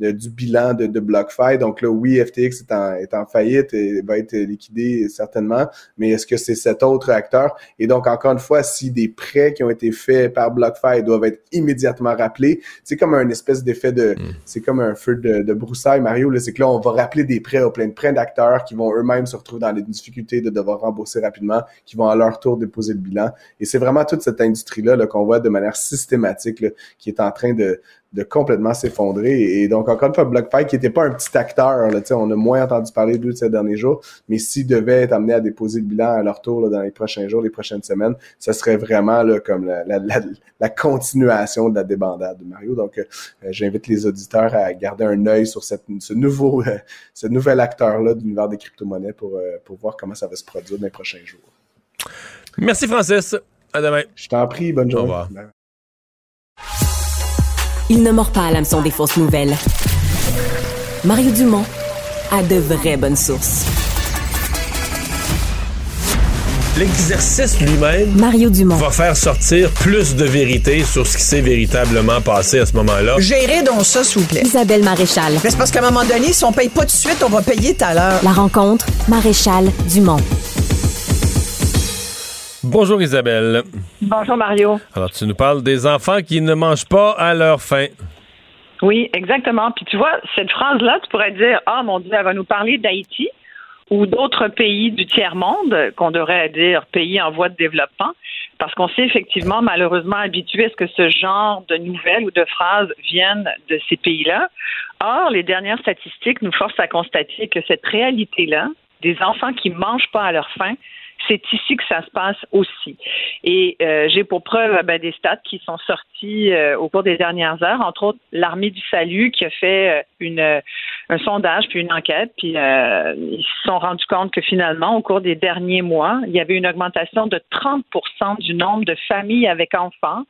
du bilan de, de BlockFi. Donc là, oui, FTX est en, est en faillite et va être liquidé certainement, mais est-ce que c'est cet autre acteur? Et donc, encore une fois, si des prêts qui ont été faits par BlockFi doivent être immédiatement rappelés, c'est comme un d'effet de, mm. c'est comme un feu de, de broussailles, Mario, là, c'est que là, on va rappeler des prêts au plein de prêts d'acteurs qui vont eux-mêmes se retrouver dans les difficultés de devoir rembourser rapidement, qui vont à leur tour déposer le bilan. Et c'est vraiment toute cette industrie-là -là, qu'on voit de manière systématique qui est en train de, de complètement s'effondrer. Et donc, encore une fois, BlockFi, qui n'était pas un petit acteur, là, on a moins entendu parler d'eux ces derniers jours, mais s'ils devaient être amenés à déposer le bilan à leur tour là, dans les prochains jours, les prochaines semaines, ça serait vraiment là, comme la, la, la, continuation de la débandade de Mario. Donc, euh, j'invite les auditeurs à garder un œil sur cette, ce nouveau, euh, ce nouvel acteur-là de l'univers des crypto-monnaies pour, euh, pour voir comment ça va se produire dans les prochains jours. Merci, Francis. À demain. Je t'en prie. Bonne journée. Au revoir. Il ne mord pas à l'hameçon des fausses nouvelles. Mario Dumont a de vraies bonnes sources. L'exercice lui-même Mario Dumont. va faire sortir plus de vérité sur ce qui s'est véritablement passé à ce moment-là. Gérez donc ça, s'il vous plaît. Isabelle Maréchal. Mais c'est parce qu'à un moment donné, si on paye pas tout de suite, on va payer tout à l'heure. La rencontre, Maréchal Dumont. Bonjour Isabelle. Bonjour Mario. Alors tu nous parles des enfants qui ne mangent pas à leur faim. Oui, exactement. Puis tu vois, cette phrase-là, tu pourrais dire, ah mon Dieu, elle va nous parler d'Haïti ou d'autres pays du tiers-monde, qu'on devrait dire pays en voie de développement, parce qu'on s'est effectivement malheureusement habitué à ce que ce genre de nouvelles ou de phrases viennent de ces pays-là. Or, les dernières statistiques nous forcent à constater que cette réalité-là, des enfants qui mangent pas à leur faim, c'est ici que ça se passe aussi. Et euh, j'ai pour preuve ben, des stats qui sont sortis euh, au cours des dernières heures, entre autres l'Armée du Salut qui a fait euh, une, un sondage puis une enquête, puis ils se sont rendus compte que finalement, au cours des derniers mois, il y avait une augmentation de 30% du nombre de familles avec enfants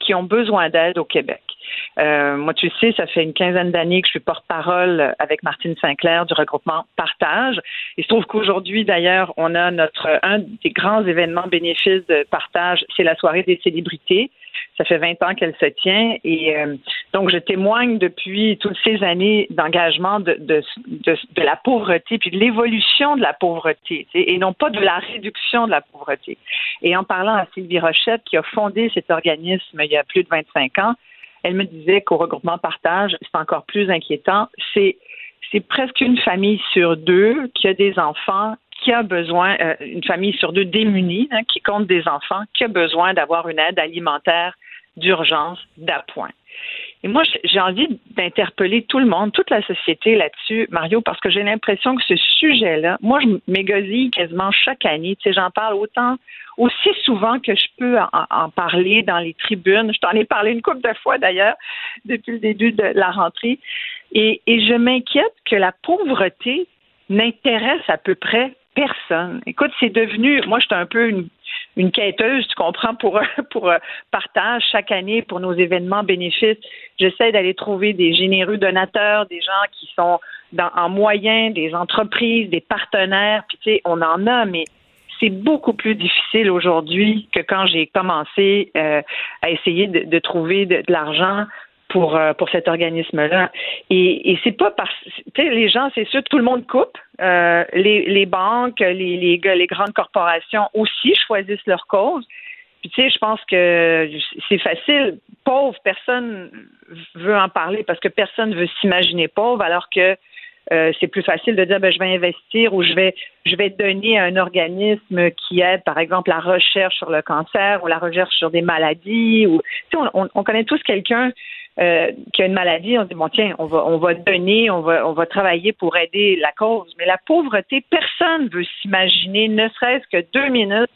qui ont besoin d'aide au Québec. Euh, moi, tu sais, ça fait une quinzaine d'années que je suis porte-parole avec Martine Sinclair du regroupement Partage. Il se trouve qu'aujourd'hui, d'ailleurs, on a notre un des grands événements bénéfices de Partage, c'est la soirée des célébrités. Ça fait 20 ans qu'elle se tient et euh, donc je témoigne depuis toutes ces années d'engagement de, de, de, la pauvreté puis de l'évolution de la pauvreté et non pas de la réduction de la pauvreté. Et en parlant à Sylvie Rochette qui a fondé cet organisme il y a plus de 25 ans, elle me disait qu'au regroupement partage, c'est encore plus inquiétant. C'est presque une famille sur deux qui a des enfants qui a besoin, euh, une famille sur deux démunie, hein, qui compte des enfants, qui a besoin d'avoir une aide alimentaire d'urgence d'appoint. Et moi, j'ai envie d'interpeller tout le monde, toute la société là-dessus, Mario, parce que j'ai l'impression que ce sujet-là, moi, je m'égosille quasiment chaque année. Tu sais, j'en parle autant, aussi souvent que je peux en, parler dans les tribunes. Je t'en ai parlé une couple de fois d'ailleurs depuis le début de la rentrée. Et, et je m'inquiète que la pauvreté n'intéresse à peu près personne. Écoute, c'est devenu, moi, j'étais un peu une, quêteuse, tu comprends, pour, pour euh, partage chaque année pour nos événements bénéfices. J'essaie d'aller trouver des généreux donateurs, des gens qui sont en moyen, des entreprises, des partenaires. Puis, tu sais, on en a, mais c'est beaucoup plus difficile aujourd'hui que quand j'ai commencé euh, à essayer de trouver de l'argent pour euh, pour cet organisme-là. Et, et c'est pas parce que les gens, c'est sûr, tout le monde coupe. Euh, les, les banques, les, les, les grandes corporations aussi choisissent leur cause. Puis tu sais, je pense que c'est facile. Pauvre, personne veut en parler parce que personne veut s'imaginer pauvre, alors que euh, c'est plus facile de dire ben, je vais investir ou je vais je vais donner à un organisme qui aide par exemple la recherche sur le cancer ou la recherche sur des maladies ou tu sais, on, on connaît tous quelqu'un euh, qui a une maladie, on dit bon tiens, on va on va donner, on va on va travailler pour aider la cause. Mais la pauvreté, personne veut s'imaginer, ne serait-ce que deux minutes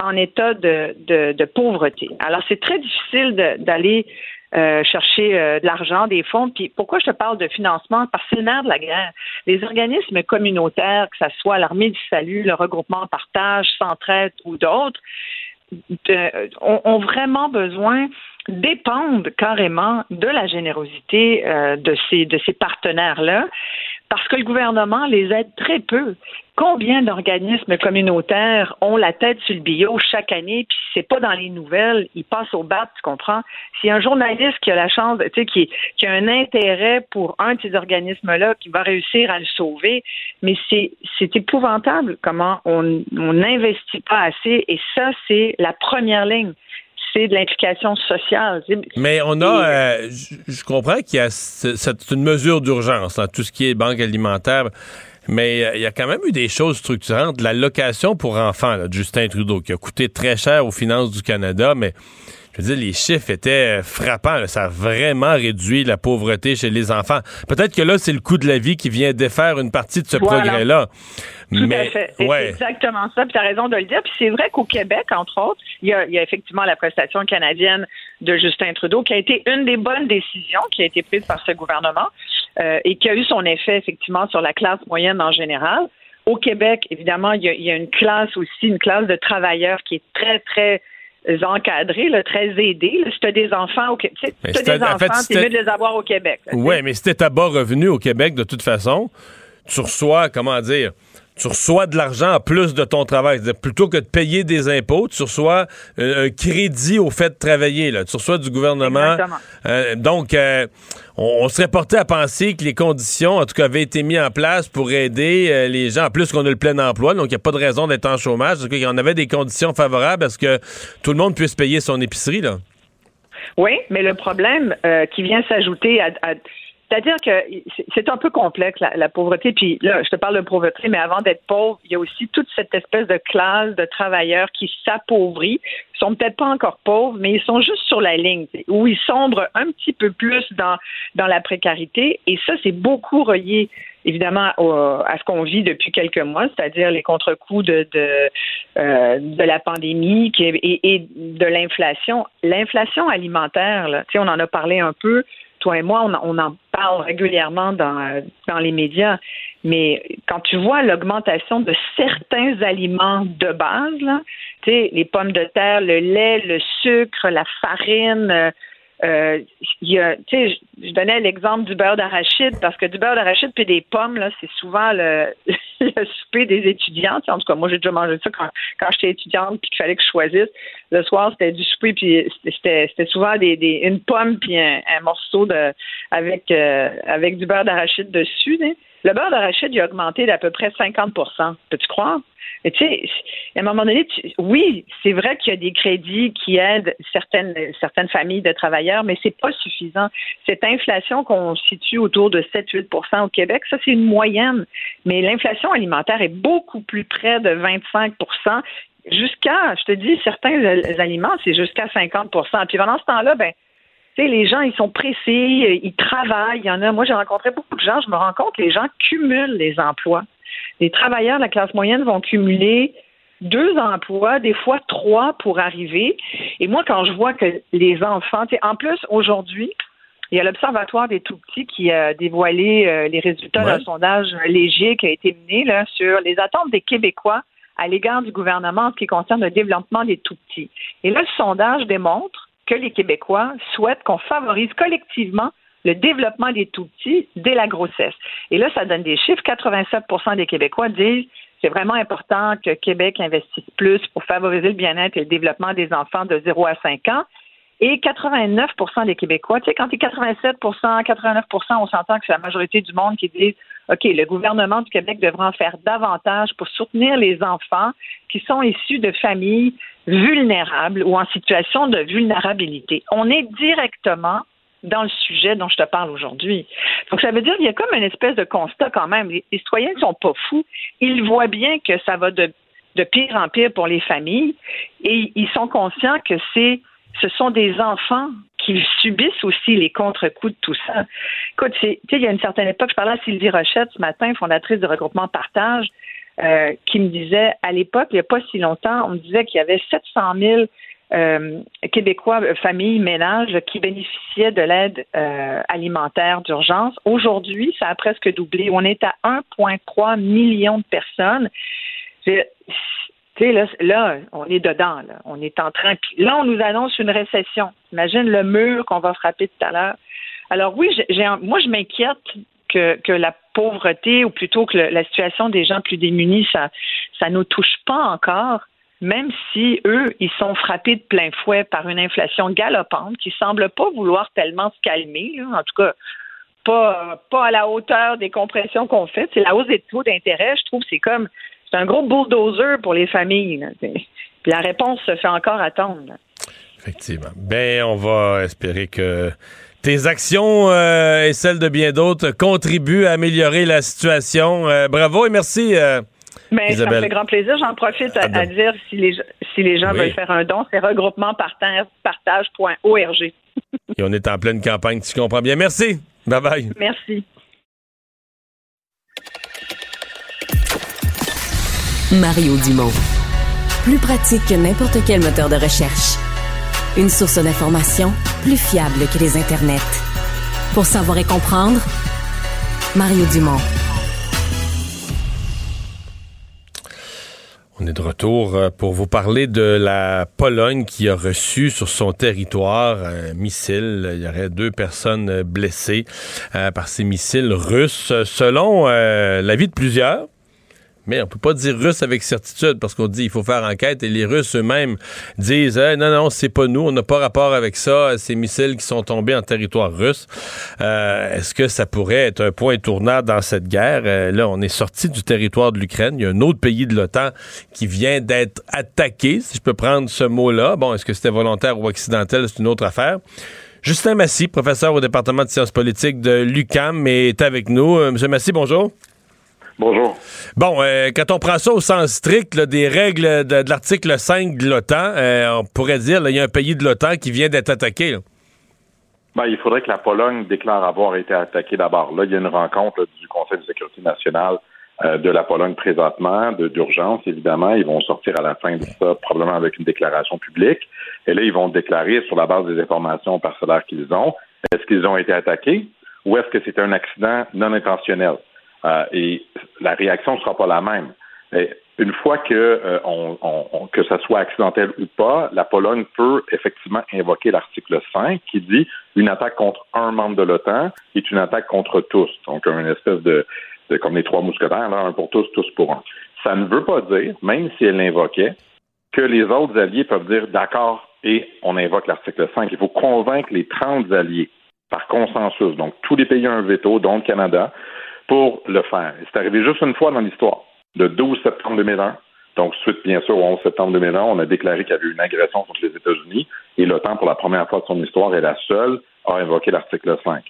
en état de, de, de pauvreté. Alors c'est très difficile d'aller euh, chercher euh, de l'argent, des fonds. Puis pourquoi je te parle de financement? Parce que c'est de la guerre. Les organismes communautaires, que ce soit l'Armée du Salut, le regroupement Partage, Centraide ou d'autres, ont, vraiment besoin dépendent carrément de la générosité euh, de ces de ces partenaires là parce que le gouvernement les aide très peu. Combien d'organismes communautaires ont la tête sur le bio chaque année, puis c'est pas dans les nouvelles, ils passent au bat, tu comprends? Si un journaliste qui a la chance, tu sais, qui, qui a un intérêt pour un de ces organismes-là, qui va réussir à le sauver, mais c'est, c'est épouvantable comment on n'investit pas assez, et ça, c'est la première ligne c'est de l'implication sociale. Mais on a, euh, je comprends qu'il y a c'est une mesure d'urgence, tout ce qui est banque alimentaire. Mais euh, il y a quand même eu des choses structurantes. La location pour enfants de Justin Trudeau, qui a coûté très cher aux finances du Canada, mais je veux dire, les chiffres étaient frappants. Ça a vraiment réduit la pauvreté chez les enfants. Peut-être que là, c'est le coût de la vie qui vient défaire une partie de ce progrès-là. Mais, C'est exactement ça. Puis tu as raison de le dire. Puis c'est vrai qu'au Québec, entre autres, il y, a, effectivement la prestation canadienne de Justin Trudeau qui a été une des bonnes décisions qui a été prise par ce gouvernement euh, et qui a eu son effet effectivement sur la classe moyenne en général. Au Québec, évidemment, il y, a, il y a une classe aussi, une classe de travailleurs qui est très, très encadrés, très aidés. si tu as des enfants au Québec, tu as des enfants, c'est mieux de les avoir au Québec. Oui, mais si tu à bas revenu au Québec, de toute façon, tu reçois, comment dire, tu reçois de l'argent en plus de ton travail. Plutôt que de payer des impôts, tu reçois euh, un crédit au fait de travailler. Là. Tu reçois du gouvernement. Euh, donc, euh, on, serait porté à penser que les conditions, en tout cas, avaient été mises en place pour aider les gens. En plus qu'on a le plein emploi, donc il n'y a pas de raison d'être en chômage. Y en avait des conditions favorables à ce que tout le monde puisse payer son épicerie. Là. Oui, mais le problème qui vient s'ajouter à c'est-à-dire que c'est un peu complexe, la, pauvreté. Puis là, je te parle de pauvreté, mais avant d'être pauvre, il y a aussi toute cette espèce de classe de travailleurs qui s'appauvrit. Ils sont peut-être pas encore pauvres, mais ils sont juste sur la ligne, où ils sombrent un petit peu plus dans, dans la précarité. Et ça, c'est beaucoup relié évidemment à ce qu'on vit depuis quelques mois, c'est-à-dire les contre-coups de, de, euh, la pandémie et de l'inflation. L'inflation alimentaire, là, on en a parlé un peu toi et moi, on, en parle régulièrement dans, les médias, mais quand tu vois l'augmentation de certains aliments de base, là, les pommes de terre, le lait, le sucre, la farine, euh, y a, je donnais l'exemple du beurre d'arachide parce que du beurre d'arachide puis des pommes, là, c'est souvent le, le souper des étudiants. En tout cas, moi, j'ai déjà mangé ça quand, quand j'étais étudiante puis qu'il fallait que je choisisse. Le soir, c'était du souper puis c'était, c'était souvent des, des, une pomme puis un, morceau de avec euh, avec du beurre d'arachide dessus. Le beurre d'arachide il a augmenté d'à peu près 50% Peux-tu croire? Mais tu sais, à un moment donné, oui, c'est vrai qu'il y a des crédits qui aident certaines, certaines familles de travailleurs, mais c'est pas suffisant. Cette inflation qu'on situe autour de 7-8% au Québec, ça, c'est une moyenne. Mais l'inflation alimentaire est beaucoup plus près de 25% jusqu'à, je te dis, certains aliments, c'est jusqu'à 50% Puis pendant ce temps-là, ben, tu sais, les gens, ils sont pressés, ils travaillent. Il y en a, moi, j'ai rencontré beaucoup de gens, je me rends compte que les gens cumulent les emplois les travailleurs de la classe moyenne vont cumuler deux emplois, des fois trois pour arriver. Et moi, quand je vois que les enfants, en plus, aujourd'hui, il y a l'Observatoire des tout-petits qui a dévoilé euh, les résultats d'un sondage léger qui a été mené là, sur les attentes des Québécois à l'égard du gouvernement en ce qui concerne le développement des tout-petits. Et là, le sondage démontre que les Québécois souhaitent qu'on favorise collectivement le développement des tout-petits dès la grossesse. Et là, ça donne des chiffres. 87% des Québécois disent c'est vraiment important que Québec investisse plus pour favoriser le bien-être et le développement des enfants de 0 à 5 ans. Et 89% des Québécois, tu sais, quand tu es 87% 89% on s'entend que c'est la majorité du monde qui dit OK, le gouvernement du Québec devrait en faire davantage pour soutenir les enfants qui sont issus de familles vulnérables ou en situation de vulnérabilité. On est directement dans le sujet dont je te parle aujourd'hui. Donc, ça veut dire qu'il y a comme une espèce de constat quand même. Les, citoyens ne sont pas fous. Ils voient bien que ça va de, de pire en pire pour les familles et ils sont conscients que c'est ce sont des enfants qui subissent aussi les contre-coups de tout ça. Écoute, il y a une certaine époque, je parlais à Sylvie Rochette ce matin, fondatrice de Regroupement Partage, euh, qui me disait, à l'époque, il n'y a pas si longtemps, on me disait qu'il y avait 700 000 euh, québécois, euh, familles, ménages qui bénéficiaient de l'aide alimentaire d'urgence. Aujourd'hui, ça a presque doublé. On est à 1,3 million de personnes. Là, on est dedans. Là. On est en train. Là, on nous annonce une récession. Imagine le mur qu'on va frapper tout à l'heure. Alors oui, moi, je m'inquiète que, que la pauvreté, ou plutôt que la situation des gens plus démunis, ça, ça nous touche pas encore même si eux, ils sont frappés de plein fouet par une inflation galopante qui semble pas vouloir tellement se calmer, en tout cas pas, pas à la hauteur des compressions qu'on fait. C'est la hausse des taux d'intérêt, je trouve, c'est comme c'est un gros bulldozer pour les familles. Puis la réponse se fait encore attendre. Effectivement. Ben, on va espérer que tes actions euh, et celles de bien d'autres contribuent à améliorer la situation. Euh, bravo et merci. Euh, mais ça me fait grand plaisir. J'en profite à, dire si les, si les gens veulent faire un don, c'est regroupementpartage.org. Et on est en pleine campagne, tu comprends bien. Merci. Bye bye. Merci. Mario Dumont. Plus pratique que n'importe quel moteur de recherche. Une source d'information plus fiable que les internets. Pour savoir et comprendre, Mario Dumont. On est de retour euh, pour vous parler de la Pologne qui a reçu sur son territoire un missile. Il y aurait deux personnes blessées euh, par ces missiles russes. Selon euh, l'avis de plusieurs, mais on peut pas dire russe avec certitude parce qu'on dit il faut faire enquête et les Russes eux-mêmes disent non non c'est pas nous on n'a pas rapport avec ça ces missiles qui sont tombés en territoire russe euh, est-ce que ça pourrait être un point tournant dans cette guerre? Euh, là on est sorti du territoire de l'Ukraine il y a un autre pays de l'OTAN qui vient d'être attaqué si je peux prendre ce mot-là bon est-ce que c'était volontaire ou accidentel c'est une autre affaire Justin Massy, professeur au département de sciences politiques de l'UCAM, est avec nous. Euh, Monsieur Massy, bonjour. Bonjour. Bon, euh, quand on prend ça au sens strict des règles de, l'article 5 de l'OTAN, euh, on pourrait dire qu'il y a un pays de l'OTAN qui vient d'être attaqué. Ben, il faudrait que la Pologne déclare avoir été attaquée d'abord. Là, il y a une rencontre du Conseil de sécurité nationale euh, de la Pologne présentement, d'urgence, évidemment. Ils vont sortir à la fin de ça, probablement avec une déclaration publique. Et là, ils vont déclarer sur la base des informations parcellaires qu'ils ont, est-ce qu'ils ont été attaqués ou est-ce que c'est un accident non intentionnel? Euh, et la réaction ne sera pas la même. une fois que, euh, on, que ça soit accidentel ou pas, la Pologne peut effectivement invoquer l'article 5 qui dit une attaque contre un membre de l'OTAN est une attaque contre tous. Donc, une espèce de, comme les trois mousquetaires, un pour tous, tous pour un. Ça ne veut pas dire, même si elle l'invoquait, que les autres alliés peuvent dire d'accord et on invoque l'article 5. Il faut convaincre les 30 alliés par consensus. Donc, tous les pays ont un veto, dont le Canada, pour le faire. C'est arrivé juste une fois dans l'histoire, le 12 septembre 2001. Donc, suite, bien sûr, au 11 septembre 2001, on a déclaré qu'il y avait eu une agression contre les États-Unis et l'OTAN, pour la première fois de son histoire, est la seule à invoquer l'article 5.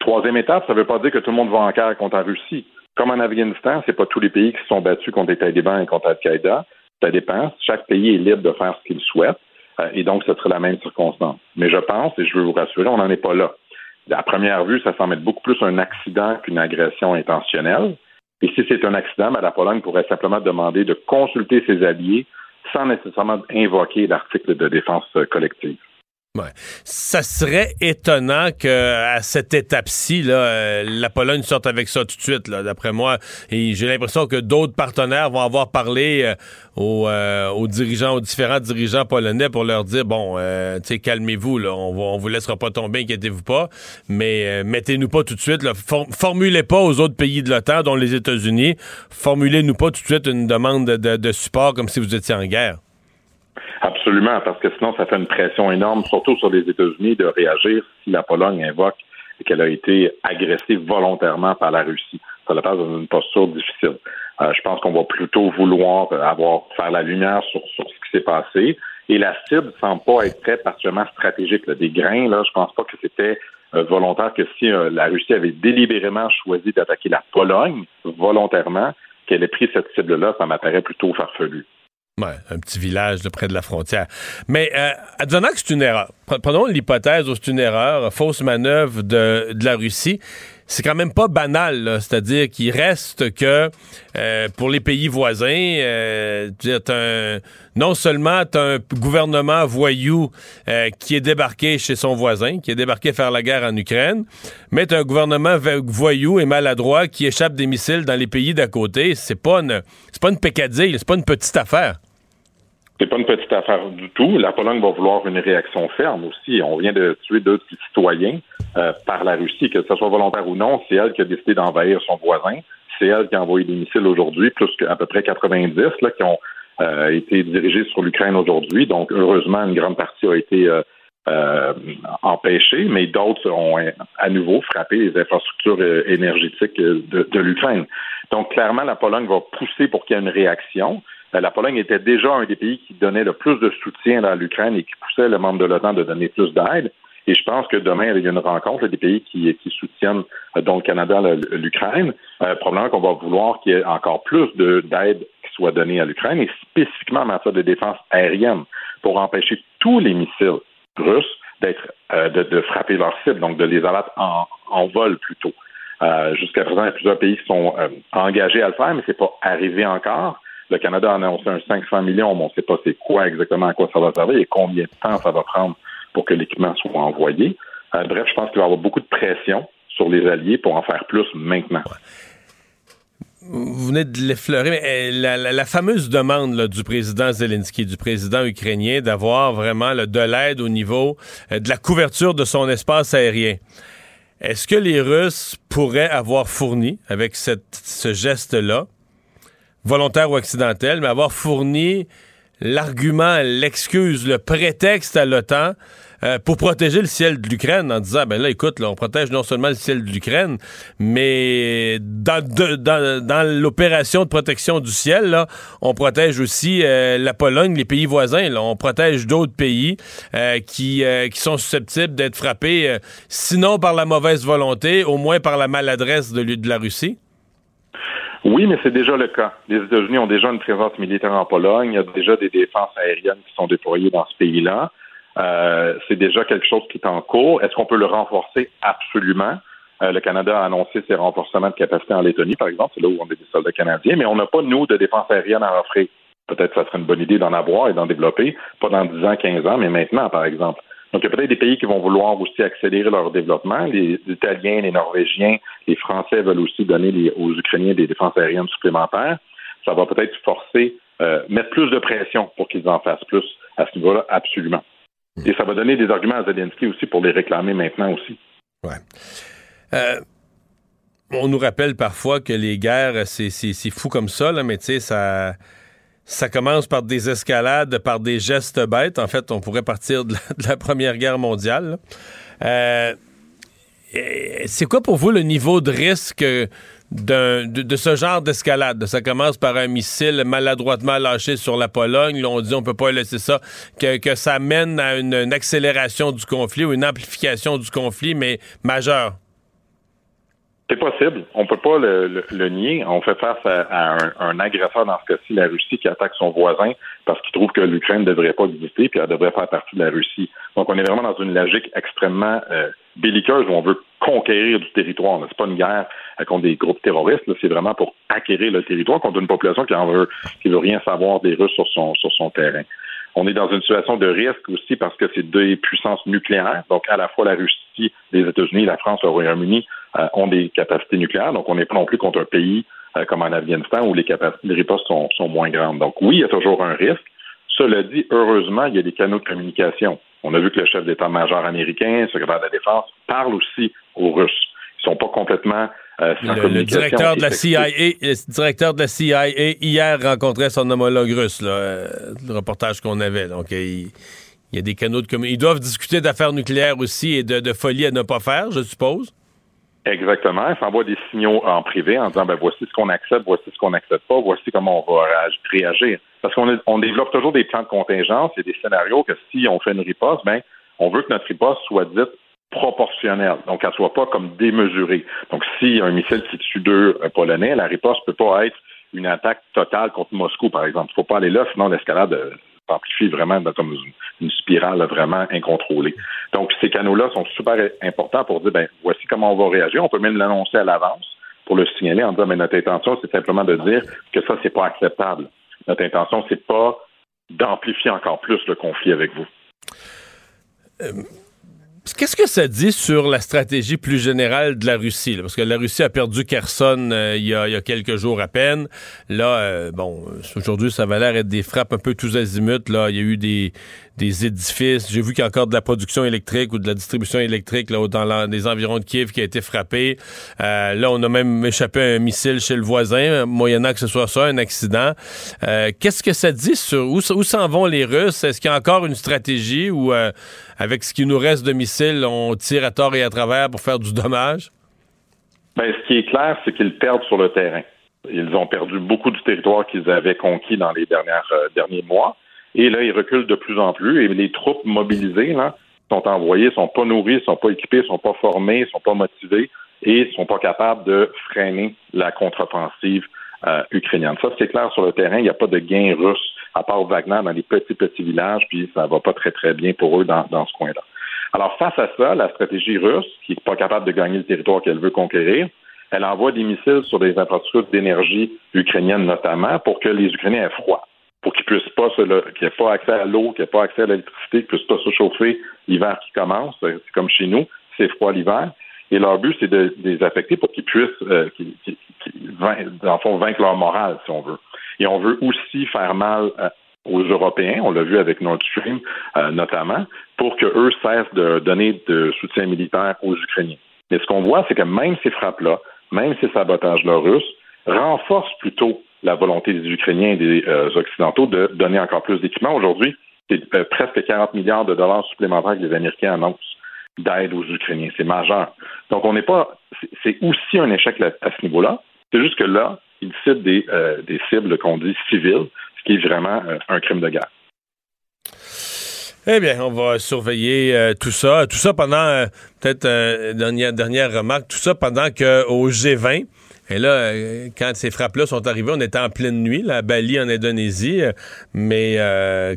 Troisième étape, ça ne veut pas dire que tout le monde va en guerre contre la Russie. Comme en Afghanistan, c'est pas tous les pays qui se sont battus contre les talibans et contre Al-Qaïda. Ça dépend. Chaque pays est libre de faire ce qu'il souhaite. Euh, et donc, ce serait la même circonstance. Mais je pense, et je veux vous rassurer, on n'en est pas là à première vue, ça semble être beaucoup plus un accident qu'une agression intentionnelle. Et si c'est un accident, la Pologne pourrait simplement demander de consulter ses alliés sans nécessairement invoquer l'article de défense collective. Ouais. Ça serait étonnant que à cette étape-ci, là, euh, la Pologne sorte avec ça tout de suite, là, d'après moi. Et j'ai l'impression que d'autres partenaires vont avoir parlé euh, aux, euh, aux, dirigeants, aux différents dirigeants polonais pour leur dire bon, calmez-vous, là, on, on vous laissera pas tomber, inquiétez-vous pas, mais mettez-nous pas tout de suite, là, formulez pas aux autres pays de l'OTAN, dont les États-Unis, formulez-nous pas tout de suite une demande de, de support comme si vous étiez en guerre. Absolument, parce que sinon, ça fait une pression énorme, surtout sur les États-Unis, de réagir si la Pologne invoque qu'elle a été agressée volontairement par la Russie. Ça la passe dans une posture difficile. Euh, je pense qu'on va plutôt vouloir avoir faire la lumière sur, ce qui s'est passé. Et la cible semble pas être très particulièrement stratégique. Des grains, là, je pense pas que c'était euh, volontaire que si euh, la Russie avait délibérément choisi d'attaquer la Pologne volontairement, qu'elle ait pris cette cible-là, ça m'apparaît plutôt farfelu. Ouais, un petit village de près de la frontière. Mais euh, advenant que c'est une erreur, prenons l'hypothèse où c'est une erreur, fausse manœuvre de, de la Russie, c'est quand même pas banal, c'est-à-dire qu'il reste que euh, pour les pays voisins, euh, un, non seulement tu un gouvernement voyou euh, qui est débarqué chez son voisin, qui est débarqué faire la guerre en Ukraine, mais tu un gouvernement voyou et maladroit qui échappe des missiles dans les pays d'à côté. C'est pas une, c'est pas une c'est pas une petite affaire. C'est pas une petite affaire du tout. La Pologne va vouloir une réaction ferme aussi. On vient de tuer deux citoyens euh, par la Russie, que ce soit volontaire ou non. C'est elle qui a décidé d'envahir son voisin. C'est elle qui a envoyé des missiles aujourd'hui, plus qu'à peu près 90 là, qui ont euh, été dirigés sur l'Ukraine aujourd'hui. Donc, heureusement, une grande partie a été euh, empêchée, mais d'autres ont à nouveau frappé les infrastructures énergétiques de, de l'Ukraine. Donc, clairement, la Pologne va pousser pour qu'il y ait une réaction. Euh, la Pologne était déjà un des pays qui donnait le plus de soutien à l'Ukraine et qui poussait le membre de l'OTAN de donner plus d'aide. Et je pense que demain, il y a une rencontre des pays qui, soutiennent, euh, dont le Canada, l'Ukraine. Euh, probablement qu'on va vouloir qu'il y ait encore plus d'aide qui soit donnée à l'Ukraine, et spécifiquement en matière de défense aérienne, pour empêcher tous les missiles russes d'être de, frapper leurs cibles, donc de les abattre en, vol plutôt. Jusqu'à présent, il y a plusieurs pays qui sont engagés à le faire, mais c'est pas arrivé encore. Le Canada a annoncé un 500 millions, mais on ne sait pas c'est quoi exactement à quoi ça va servir et combien de temps ça va prendre pour que l'équipement soit envoyé. Euh, bref, je pense qu'il va y avoir beaucoup de pression sur les alliés pour en faire plus maintenant. vous venez de l'effleurer, mais la, fameuse demande du président Zelensky, du président ukrainien, d'avoir vraiment de l'aide au niveau de la couverture de son espace aérien. Est-ce que les Russes pourraient avoir fourni, avec ce geste-là, volontaire ou accidentel, mais avoir fourni l'argument, l'excuse, le prétexte à l'OTAN euh, pour protéger le ciel de l'Ukraine en disant ben là écoute là, on protège non seulement le ciel de l'Ukraine mais dans, dans, l'opération de protection du ciel là, on protège aussi euh, la Pologne les pays voisins là, on protège d'autres pays euh, qui qui sont susceptibles d'être frappés sinon par la mauvaise volonté au moins par la maladresse de la Russie oui, mais c'est déjà le cas. Les États-Unis ont déjà une présence militaire en Pologne. Il y a déjà des défenses aériennes qui sont déployées dans ce pays-là. Euh, c'est déjà quelque chose qui est en cours. Est-ce qu'on peut le renforcer? Absolument. Euh, le Canada a annoncé ses renforcements de capacité en Lettonie, par exemple. C'est là où on a des soldats canadiens. Mais on n'a pas, nous, de défense aérienne à offrir. Peut-être que ça serait une bonne idée d'en avoir et d'en développer, pas dans 10 ans, 15 ans, mais maintenant, par exemple. Donc, il y a peut-être des pays qui vont vouloir aussi accélérer leur développement. Les Italiens, les Norvégiens, les Français veulent aussi donner aux Ukrainiens des défenses aériennes supplémentaires. Ça va peut-être forcer, euh, mettre plus de pression pour qu'ils en fassent plus à ce niveau-là, absolument. Hmm. Et ça va donner des arguments à Zelensky aussi pour les réclamer maintenant aussi. Ouais. Euh, on nous rappelle parfois que les guerres, c'est fou comme ça, là, mais tu sais, ça ça commence par des escalades, par des gestes bêtes. En fait, on pourrait partir de la, Première Guerre mondiale. Euh, c'est quoi pour vous le niveau de risque de, ce genre d'escalade? Ça commence par un missile maladroitement lâché sur la Pologne. On dit on peut pas laisser ça. Que, ça mène à une, une, accélération du conflit ou une amplification du conflit, mais majeure. C'est possible. On peut pas le, nier. On fait face à, un, agresseur, dans ce cas-ci, la Russie, qui attaque son voisin parce qu'il trouve que l'Ukraine ne devrait pas exister puis elle devrait faire partie de la Russie. Donc, on est vraiment dans une logique extrêmement euh, belliqueuse où on veut conquérir du territoire. C'est pas une guerre contre des groupes terroristes. C'est vraiment pour acquérir le territoire contre une population qui en veut, veut rien savoir des Russes sur son, sur son terrain. On est dans une situation de risque aussi parce que c'est deux puissances nucléaires. Donc, à la fois la Russie, les États-Unis, la France, le Royaume-Uni euh, ont des capacités nucléaires. Donc, on n'est pas non plus contre un pays euh, comme en Afghanistan où les capacités de riposte sont, sont moins grandes. Donc, oui, il y a toujours un risque. Cela dit, heureusement, il y a des canaux de communication. On a vu que le chef d'état-major américain, le secrétaire de la Défense, parle aussi aux Russes. Ils sont pas complètement euh, le, directeur de la CIA, le directeur de la CIA hier rencontrait son homologue russe, là, euh, le reportage qu'on avait. Donc il, y a des canaux de communication. Ils doivent discuter d'affaires nucléaires aussi et de, de, folie à ne pas faire, je suppose. Exactement. Ils s'envoient des signaux en privé en disant ben voici ce qu'on accepte, voici ce qu'on n'accepte pas, voici comment on va réagir. Parce qu'on on développe toujours des plans de contingence et des scénarios que si on fait une riposte, ben on veut que notre riposte soit dite proportionnelle, donc qu'elle soit pas comme démesurée. Donc, si un missile qui tue deux euh, Polonais, la riposte peut pas être une attaque totale contre Moscou, par exemple. Il faut pas aller là, sinon l'escalade euh, s'amplifie vraiment comme une spirale vraiment incontrôlée. Donc, ces canaux-là sont super importants pour dire, ben, voici comment on va réagir. On peut même l'annoncer à l'avance pour le signaler en disant, mais notre intention, c'est simplement de dire que ça, c'est pas acceptable. Notre intention, c'est pas d'amplifier encore plus le conflit avec vous. Euh, Qu'est-ce que ça dit sur la stratégie plus générale de la Russie? Parce que la Russie a perdu Kherson euh, il, y a, quelques jours à peine. Là, euh, bon, aujourd'hui, ça va l'air être des frappes un peu tous azimuts. Là, il y a eu des, des édifices. J'ai vu qu'il y a encore de la production électrique ou de la distribution électrique là, dans les environs de Kiev qui a été frappée. Euh, là, on a même échappé un missile chez le voisin, moyennant que ce soit ça, un accident. Euh, qu'est-ce que ça dit sur où, où s'en vont les Russes? Est-ce qu'il y a encore une stratégie ou euh, avec ce qui nous reste de missiles, on tire à tort et à travers pour faire du dommage? Ben, ce qui est clair, c'est qu'ils perdent sur le terrain. Ils ont perdu beaucoup du territoire qu'ils avaient conquis dans les dernières, derniers mois. Et là, ils reculent de plus en plus. Et les troupes mobilisées, là, sont envoyées, sont pas nourries, sont pas équipées, sont pas formées, sont pas motivées et sont pas capables de freiner la contre-offensive euh, ukrainienne. Ça, c'est clair sur le terrain. Il n'y a pas de gain russe à part Wagner dans les petits, petits villages, puis ça va pas très, très bien pour eux dans, dans ce coin-là. Alors, face à ça, la stratégie russe, qui n'est pas capable de gagner le territoire qu'elle veut conquérir, elle envoie des missiles sur des infrastructures d'énergie ukrainiennes notamment pour que les Ukrainiens aient froid pour qu'ils puissent pas se, qu'ils n'aient pas accès à l'eau, qu'ils n'aient pas accès à l'électricité, qu'ils puissent pas se chauffer l'hiver qui commence. C'est comme chez nous, c'est froid l'hiver. Et leur but, c'est de, les affecter pour qu'ils puissent, euh, dans le fond, vaincre leur morale, si on veut. Et on veut aussi faire mal euh, aux Européens, on l'a vu avec Nord Stream euh, notamment, pour qu'eux cessent de donner de soutien militaire aux Ukrainiens. Mais ce qu'on voit, c'est que même ces frappes-là, même ces sabotages-là russes, renforcent plutôt la volonté des Ukrainiens et des euh, Occidentaux de donner encore plus d'équipements. Aujourd'hui, c'est presque 40 milliards de dollars supplémentaires que les Américains annoncent d'aide aux Ukrainiens. C'est majeur. Donc, on n'est pas. C'est aussi un échec à ce niveau-là. C'est juste que là, ils ciblent des, des cibles qu'on dit civiles, ce qui est vraiment euh, un crime de guerre. Eh bien, on va surveiller euh, tout ça. Tout ça pendant, euh, peut-être, dernière, dernière remarque, tout ça pendant qu'au G20, et là, quand ces frappes-là sont arrivées, on était en pleine nuit, là, à Bali, en Indonésie. Mais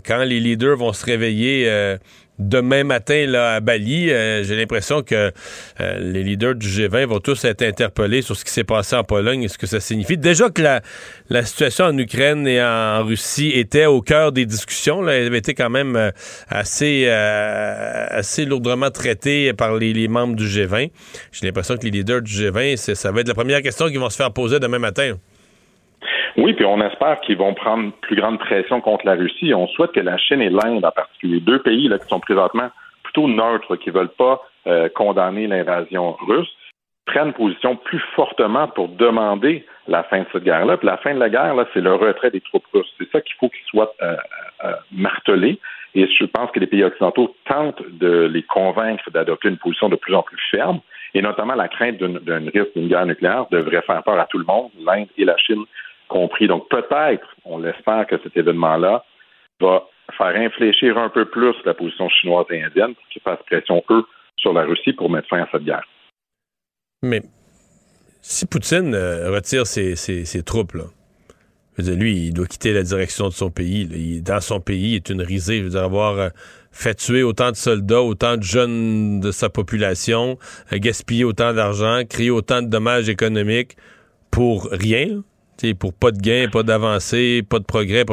quand les leaders vont se réveiller demain matin là, à Bali. Euh, j'ai l'impression que euh, les leaders du G20 vont tous être interpellés sur ce qui s'est passé en Pologne et ce que ça signifie. Déjà que la, situation en Ukraine et en Russie était au cœur des discussions, elle avait été quand même euh, assez, assez lourdement traitée par les, les membres du G20. J'ai l'impression que les leaders du G20, ça va être la première question qu'ils vont se faire poser demain matin. Oui, puis on espère qu'ils vont prendre plus grande pression contre la Russie. On souhaite que la Chine et l'Inde, en particulier, deux pays là, qui sont présentement plutôt neutres, qui ne veulent pas euh, condamner l'invasion russe, prennent position plus fortement pour demander la fin de cette guerre-là. Puis la fin de la guerre, c'est le retrait des troupes russes. C'est ça qu'il faut qu'ils soient euh, euh, martelés. Et je pense que les pays occidentaux tentent de les convaincre d'adopter une position de plus en plus ferme. Et notamment la crainte d'un risque d'une guerre nucléaire devrait faire peur à tout le monde, l'Inde et la Chine compris. Donc peut-être, on l'espère, que cet événement-là va faire infléchir un peu plus la position chinoise et indienne pour qu'ils fassent pression, eux, sur la Russie pour mettre fin à cette guerre. Mais si Poutine euh, retire ses, troupes, là, lui, il doit quitter la direction de son pays. dans son pays, il est une risée. Je avoir euh, fait tuer autant de soldats, autant de jeunes de sa population, euh, gaspiller autant d'argent, créer autant de dommages économiques pour rien pour pas de gain, pas d'avancée, pas de progrès.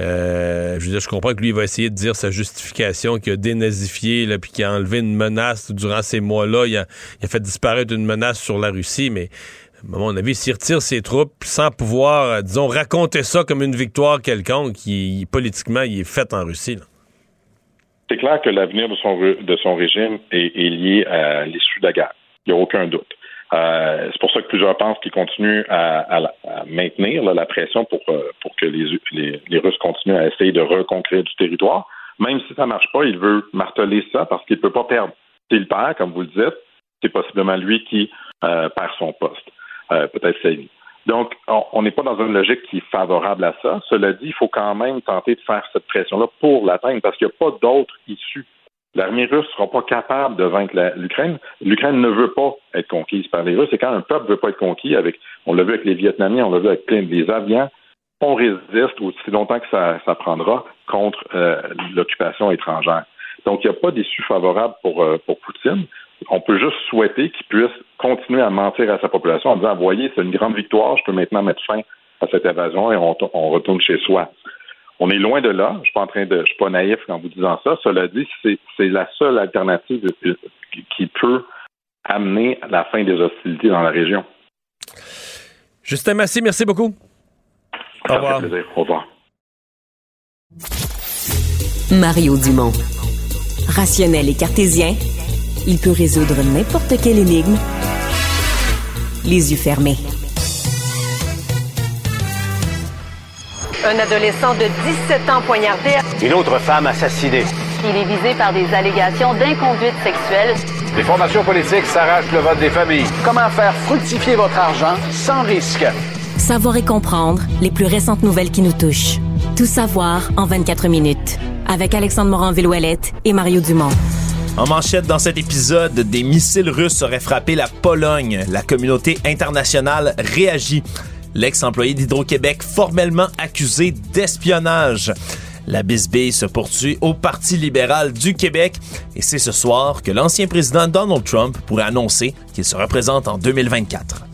Euh, je comprends que lui, il va essayer de dire sa justification qu'il a dénazifié, puis qu'il a enlevé une menace durant ces mois-là. Il a, fait disparaître une menace sur la Russie, mais à mon avis, s'il retire ses troupes sans pouvoir, euh, disons, raconter ça comme une victoire quelconque, politiquement, il est fait en Russie. C'est clair que l'avenir de son, de son régime est lié à l'issue de la guerre. Il n'y a aucun doute. Euh, c'est pour ça que plusieurs pensent qu'ils continuent à, maintenir la pression pour, euh, pour que les, les, Russes continuent à essayer de reconquérir du territoire. Même si ça ne marche pas, il veut marteler ça parce qu'il ne peut pas perdre. S'il perd, comme vous le dites, c'est possiblement lui qui euh, perd son poste, peut-être sa vie. Donc, on n'est pas dans une logique qui est favorable à ça. Cela dit, il faut quand même tenter de faire cette pression-là pour l'atteindre parce qu'il n'y a pas d'autre issue L'armée russe ne sera pas capable de vaincre l'Ukraine. L'Ukraine ne veut pas être conquise par les Russes. Et quand un peuple ne veut pas être conquis, avec, on l'a vu avec les Vietnamiens, on l'a vu avec plein des avions, on résiste aussi longtemps que ça, prendra contre euh, l'occupation étrangère. Donc, il n'y a pas d'issue favorable pour, euh, pour Poutine. On peut juste souhaiter qu'il puisse continuer à mentir à sa population en disant, voyez, c'est une grande victoire, je peux maintenant mettre fin à cette invasion et on, on retourne chez soi. On est loin de là. Je suis pas en train de, je suis pas naïf en vous disant ça. Cela dit, c'est, la seule alternative qui peut amener à la fin des hostilités dans la région. Justin Massy, merci beaucoup. Au revoir. Plaisir. Au revoir. Mario Dumont. Rationnel et cartésien, il peut résoudre n'importe quelle énigme les yeux fermés. Un adolescent de 17 ans poignardé. Une autre femme assassinée. Il est visé par des allégations d'inconduite sexuelle. Les formations politiques s'arrachent le vote des familles. Comment faire fructifier votre argent sans risque? Savoir et comprendre les plus récentes nouvelles qui nous touchent. Tout savoir en 24 minutes. Avec Alexandre Morin-Villouellette et Mario Dumont. En manchette dans cet épisode, des missiles russes auraient frappé la Pologne. La communauté internationale réagit l'ex-employé d'Hydro-Québec formellement accusé d'espionnage. La bisbille se poursuit au Parti libéral du Québec et c'est ce soir que l'ancien président Donald Trump pourrait annoncer qu'il se représente en 2024.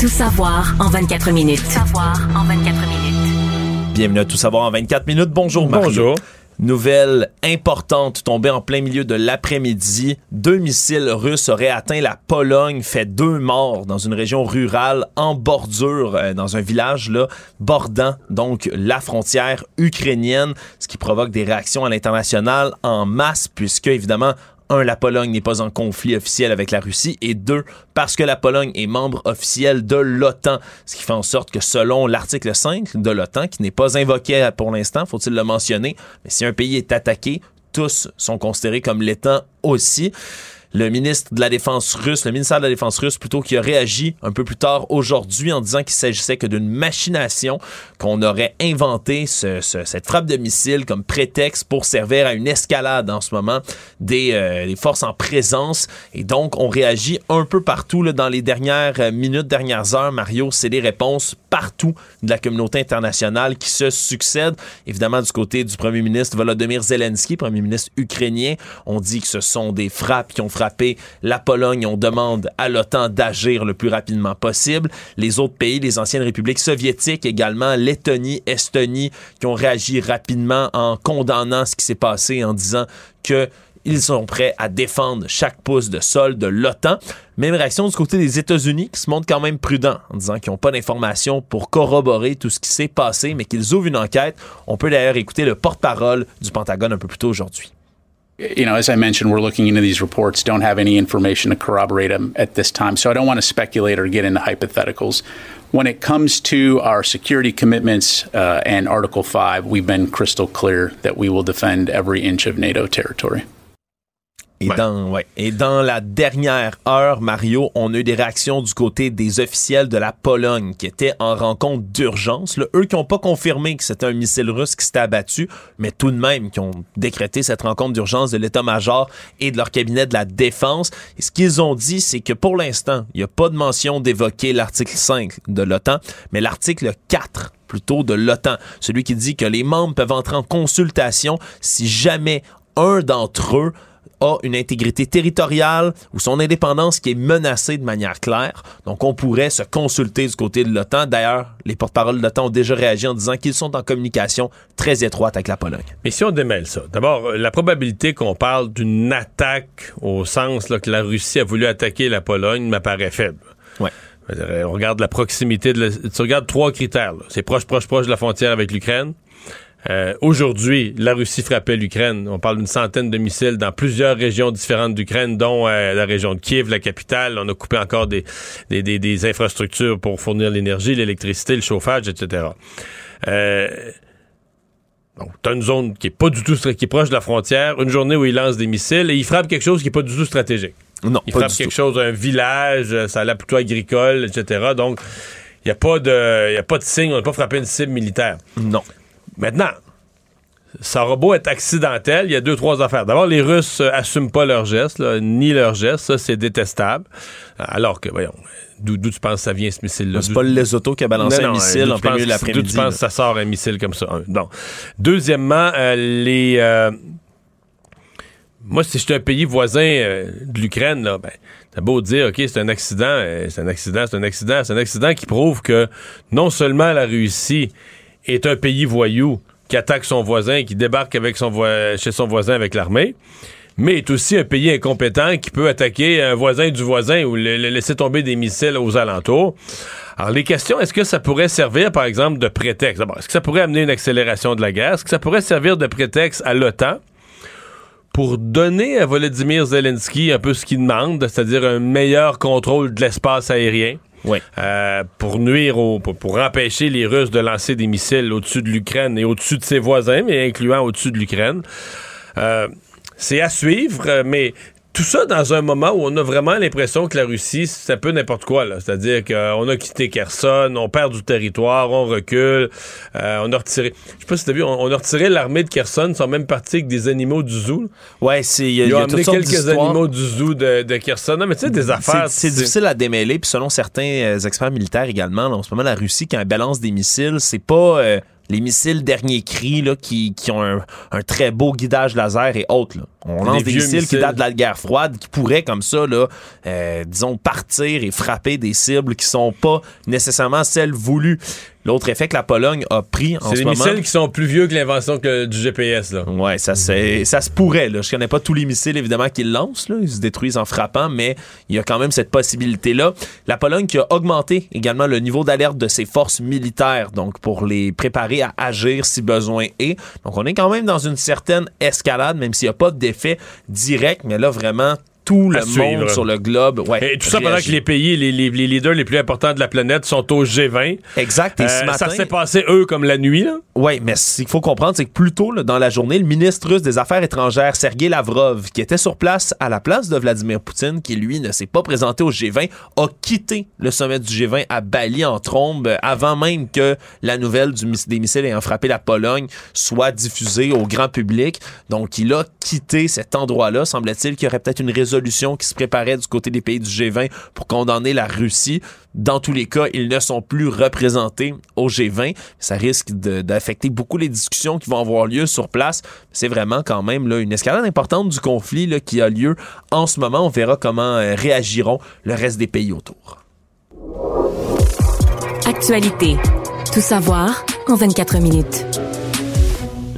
Tout savoir en 24 minutes. Tout savoir en 24 minutes. Bienvenue à Tout savoir en 24 minutes. Bonjour Mario. Bonjour. Nouvelle importante tombée en plein milieu de l'après-midi. Deux missiles russes auraient atteint la Pologne, fait deux morts dans une région rurale en bordure, euh, dans un village là, bordant donc la frontière ukrainienne, ce qui provoque des réactions à l'international en masse, puisque évidemment un, la Pologne n'est pas en conflit officiel avec la Russie, et deux, parce que la Pologne est membre officiel de l'OTAN, ce qui fait en sorte que selon l'article 5 de l'OTAN, qui n'est pas invoqué pour l'instant, faut-il le mentionner, si un pays est attaqué, tous sont considérés comme l'étant aussi le ministre de la Défense russe, le ministère de la Défense russe, plutôt qui a réagi un peu plus tard aujourd'hui en disant qu'il s'agissait que d'une machination, qu'on aurait inventé cette frappe de missile comme prétexte pour servir à une escalade en ce moment des, euh, forces en présence. Et donc, on réagit un peu partout là, dans les dernières euh, minutes, dernières heures. Mario, c'est des réponses partout de la communauté internationale qui se succèdent. Évidemment, du côté du premier ministre Volodymyr Zelensky, premier ministre ukrainien, on dit que ce sont des frappes qui ont la Pologne. On demande à l'OTAN d'agir le plus rapidement possible. Les autres pays, les anciennes républiques soviétiques également, Lettonie, Estonie, qui ont réagi rapidement en condamnant ce qui s'est passé, en disant que ils sont prêts à défendre chaque pouce de sol de l'OTAN. Même réaction du côté des États-Unis qui se montrent quand même prudents en disant qu'ils n'ont pas d'informations pour corroborer tout ce qui s'est passé, mais qu'ils ouvrent une enquête. On peut d'ailleurs écouter le porte-parole du Pentagone un peu plus tôt aujourd'hui. You know, as I mentioned, we're looking into these reports, don't have any information to corroborate them at this time. So I don't want to speculate or get into hypotheticals. When it comes to our security commitments uh, and Article 5, we've been crystal clear that we will defend every inch of NATO territory. Et, dans, ouais. Et dans la dernière heure, Mario, on a eu des réactions du côté des officiels de la Pologne qui étaient en rencontre d'urgence. Eux qui n'ont pas confirmé que c'était un missile russe qui s'était abattu, mais tout de même qui ont décrété cette rencontre d'urgence de l'état-major et de leur cabinet de la défense. Et ce qu'ils ont dit, c'est que pour l'instant, il n'y a pas de mention d'évoquer l'article 5 de l'OTAN, mais l'article 4 plutôt de l'OTAN, celui qui dit que les membres peuvent entrer en consultation si jamais un d'entre eux a une intégrité territoriale ou son indépendance qui est menacée de manière claire. Donc, on pourrait se consulter du côté de l'OTAN. D'ailleurs, les porte-paroles de l'OTAN ont déjà réagi en disant qu'ils sont en communication très étroite avec la Pologne. Mais si on démêle ça, d'abord, la probabilité qu'on parle d'une attaque au sens là, que la Russie a voulu attaquer la Pologne m'apparaît faible. Ouais. On regarde la proximité de tu regardes trois critères. C'est proche, proche, proche de la frontière avec l'Ukraine. Euh, aujourd'hui, la Russie frappait l'Ukraine. On parle d'une centaine de missiles dans plusieurs régions différentes d'Ukraine, dont euh, la région de Kiev, la capitale. On a coupé encore des, des, des, infrastructures pour fournir l'énergie, l'électricité, le chauffage, etc. Euh, donc, t'as une zone qui est pas du tout qui est proche de la frontière, une journée où ils lancent des missiles et ils frappent quelque chose qui est pas du tout stratégique. Non, ils frappent quelque chose, un village, ça a l'air plutôt agricole, etc. Donc, il n'y a pas de, y a pas de signe, on n'a pas frappé une cible militaire. Non. Maintenant, ça aura beau être accidentel, il y a deux, trois affaires. D'abord, les Russes euh, assument pas leurs gestes, ni leurs gestes, ça c'est détestable. Alors que, voyons, d'où tu penses que ça vient ce missile-là? C'est pas le Lesotho qui a balancé un missile en plein milieu de l'après-midi. D'où tu penses que ça sort un missile comme ça? Non. Deuxièmement, euh, les... Euh, moi, si j'étais un pays voisin de l'Ukraine, là, ben, t'as beau dire, OK, c'est un accident, c'est un accident, c'est un accident, c'est un accident qui prouve que non seulement la Russie est un pays voyou qui attaque son voisin, qui débarque avec son chez son voisin avec l'armée, mais est aussi un pays incompétent qui peut attaquer un voisin du voisin ou le, laisser tomber des missiles aux alentours. Alors, les questions, est-ce que ça pourrait servir, par exemple, de prétexte? Est-ce que ça pourrait amener une accélération de la guerre? Est-ce que ça pourrait servir de prétexte à l'OTAN pour donner à Volodymyr Zelensky un peu ce qu'il demande, c'est-à-dire un meilleur contrôle de l'espace aérien? Euh, pour nuire, au, pour, empêcher les Russes de lancer des missiles au-dessus de l'Ukraine et au-dessus de ses voisins, mais incluant au-dessus de l'Ukraine. Euh, c'est à suivre, mais tout ça dans un moment où on a vraiment l'impression que la Russie, c'est un peu n'importe quoi. C'est-à-dire qu'on a quitté Kherson, on perd du territoire, on recule, euh, on a retiré... Je sais pas si t'as vu, on, a retiré l'armée de Kherson, ils sont même partis avec des animaux du zoo. Ouais, c'est... Ils ont amené quelques animaux du zoo de, de Kherson. Non, mais tu sais, des affaires... C'est difficile à démêler, puis selon certains euh, experts militaires également, en ce moment, la Russie, quand elle balance des missiles, c'est pas... Euh, les missiles dernier cri là, qui, qui ont un, un, très beau guidage laser et autres. Là. On lance des missiles, qui datent de la guerre froide, qui pourraient comme ça, là, euh, disons, partir et frapper des cibles qui sont pas nécessairement celles voulues. L'autre effet que la Pologne a pris en ce C'est moment. des missiles qui sont plus vieux que l'invention que du GPS, là. Ouais, ça, c'est- ça se pourrait. Là. Je connais pas tous les missiles, évidemment, qu'ils lancent. Là. Ils se détruisent en frappant, mais il y a quand même cette possibilité-là. La Pologne qui a augmenté également le niveau d'alerte de ses forces militaires, donc pour les préparer à agir si besoin est. Donc, on est quand même dans une certaine escalade, même s'il n'y a pas d'effet direct, mais là, vraiment, tout le suivre. monde sur le globe. Ouais, Et tout ça pendant que les pays, les, les- les leaders les plus importants de la planète sont au G20. Exact. Et ce Euh, matin, ça s'est passé, eux, comme la nuit. Oui, mais ce qu'il faut comprendre, c'est que plus tôt là, dans la journée, le ministre russe des Affaires étrangères, Sergei Lavrov, qui était sur place à la place de Vladimir Poutine, qui lui ne s'est pas présenté au G20, a quitté le sommet du G20 à Bali en trombe avant même que la nouvelle du, des missiles ayant frappé la Pologne soit diffusée au grand public. Donc, il a quitté cet endroit-là. Semble-t-il qu'il y aurait peut-être une résolution qui se préparait du côté des pays du G20 pour condamner la Russie. Dans tous les cas, ils ne sont plus représentés au G20. Ça risque d'affecter beaucoup les discussions qui vont avoir lieu sur place. C'est vraiment quand même là, une escalade importante du conflit qui a lieu en ce moment. On verra comment euh, réagiront le reste des pays autour. Actualité. Tout savoir en 24 minutes.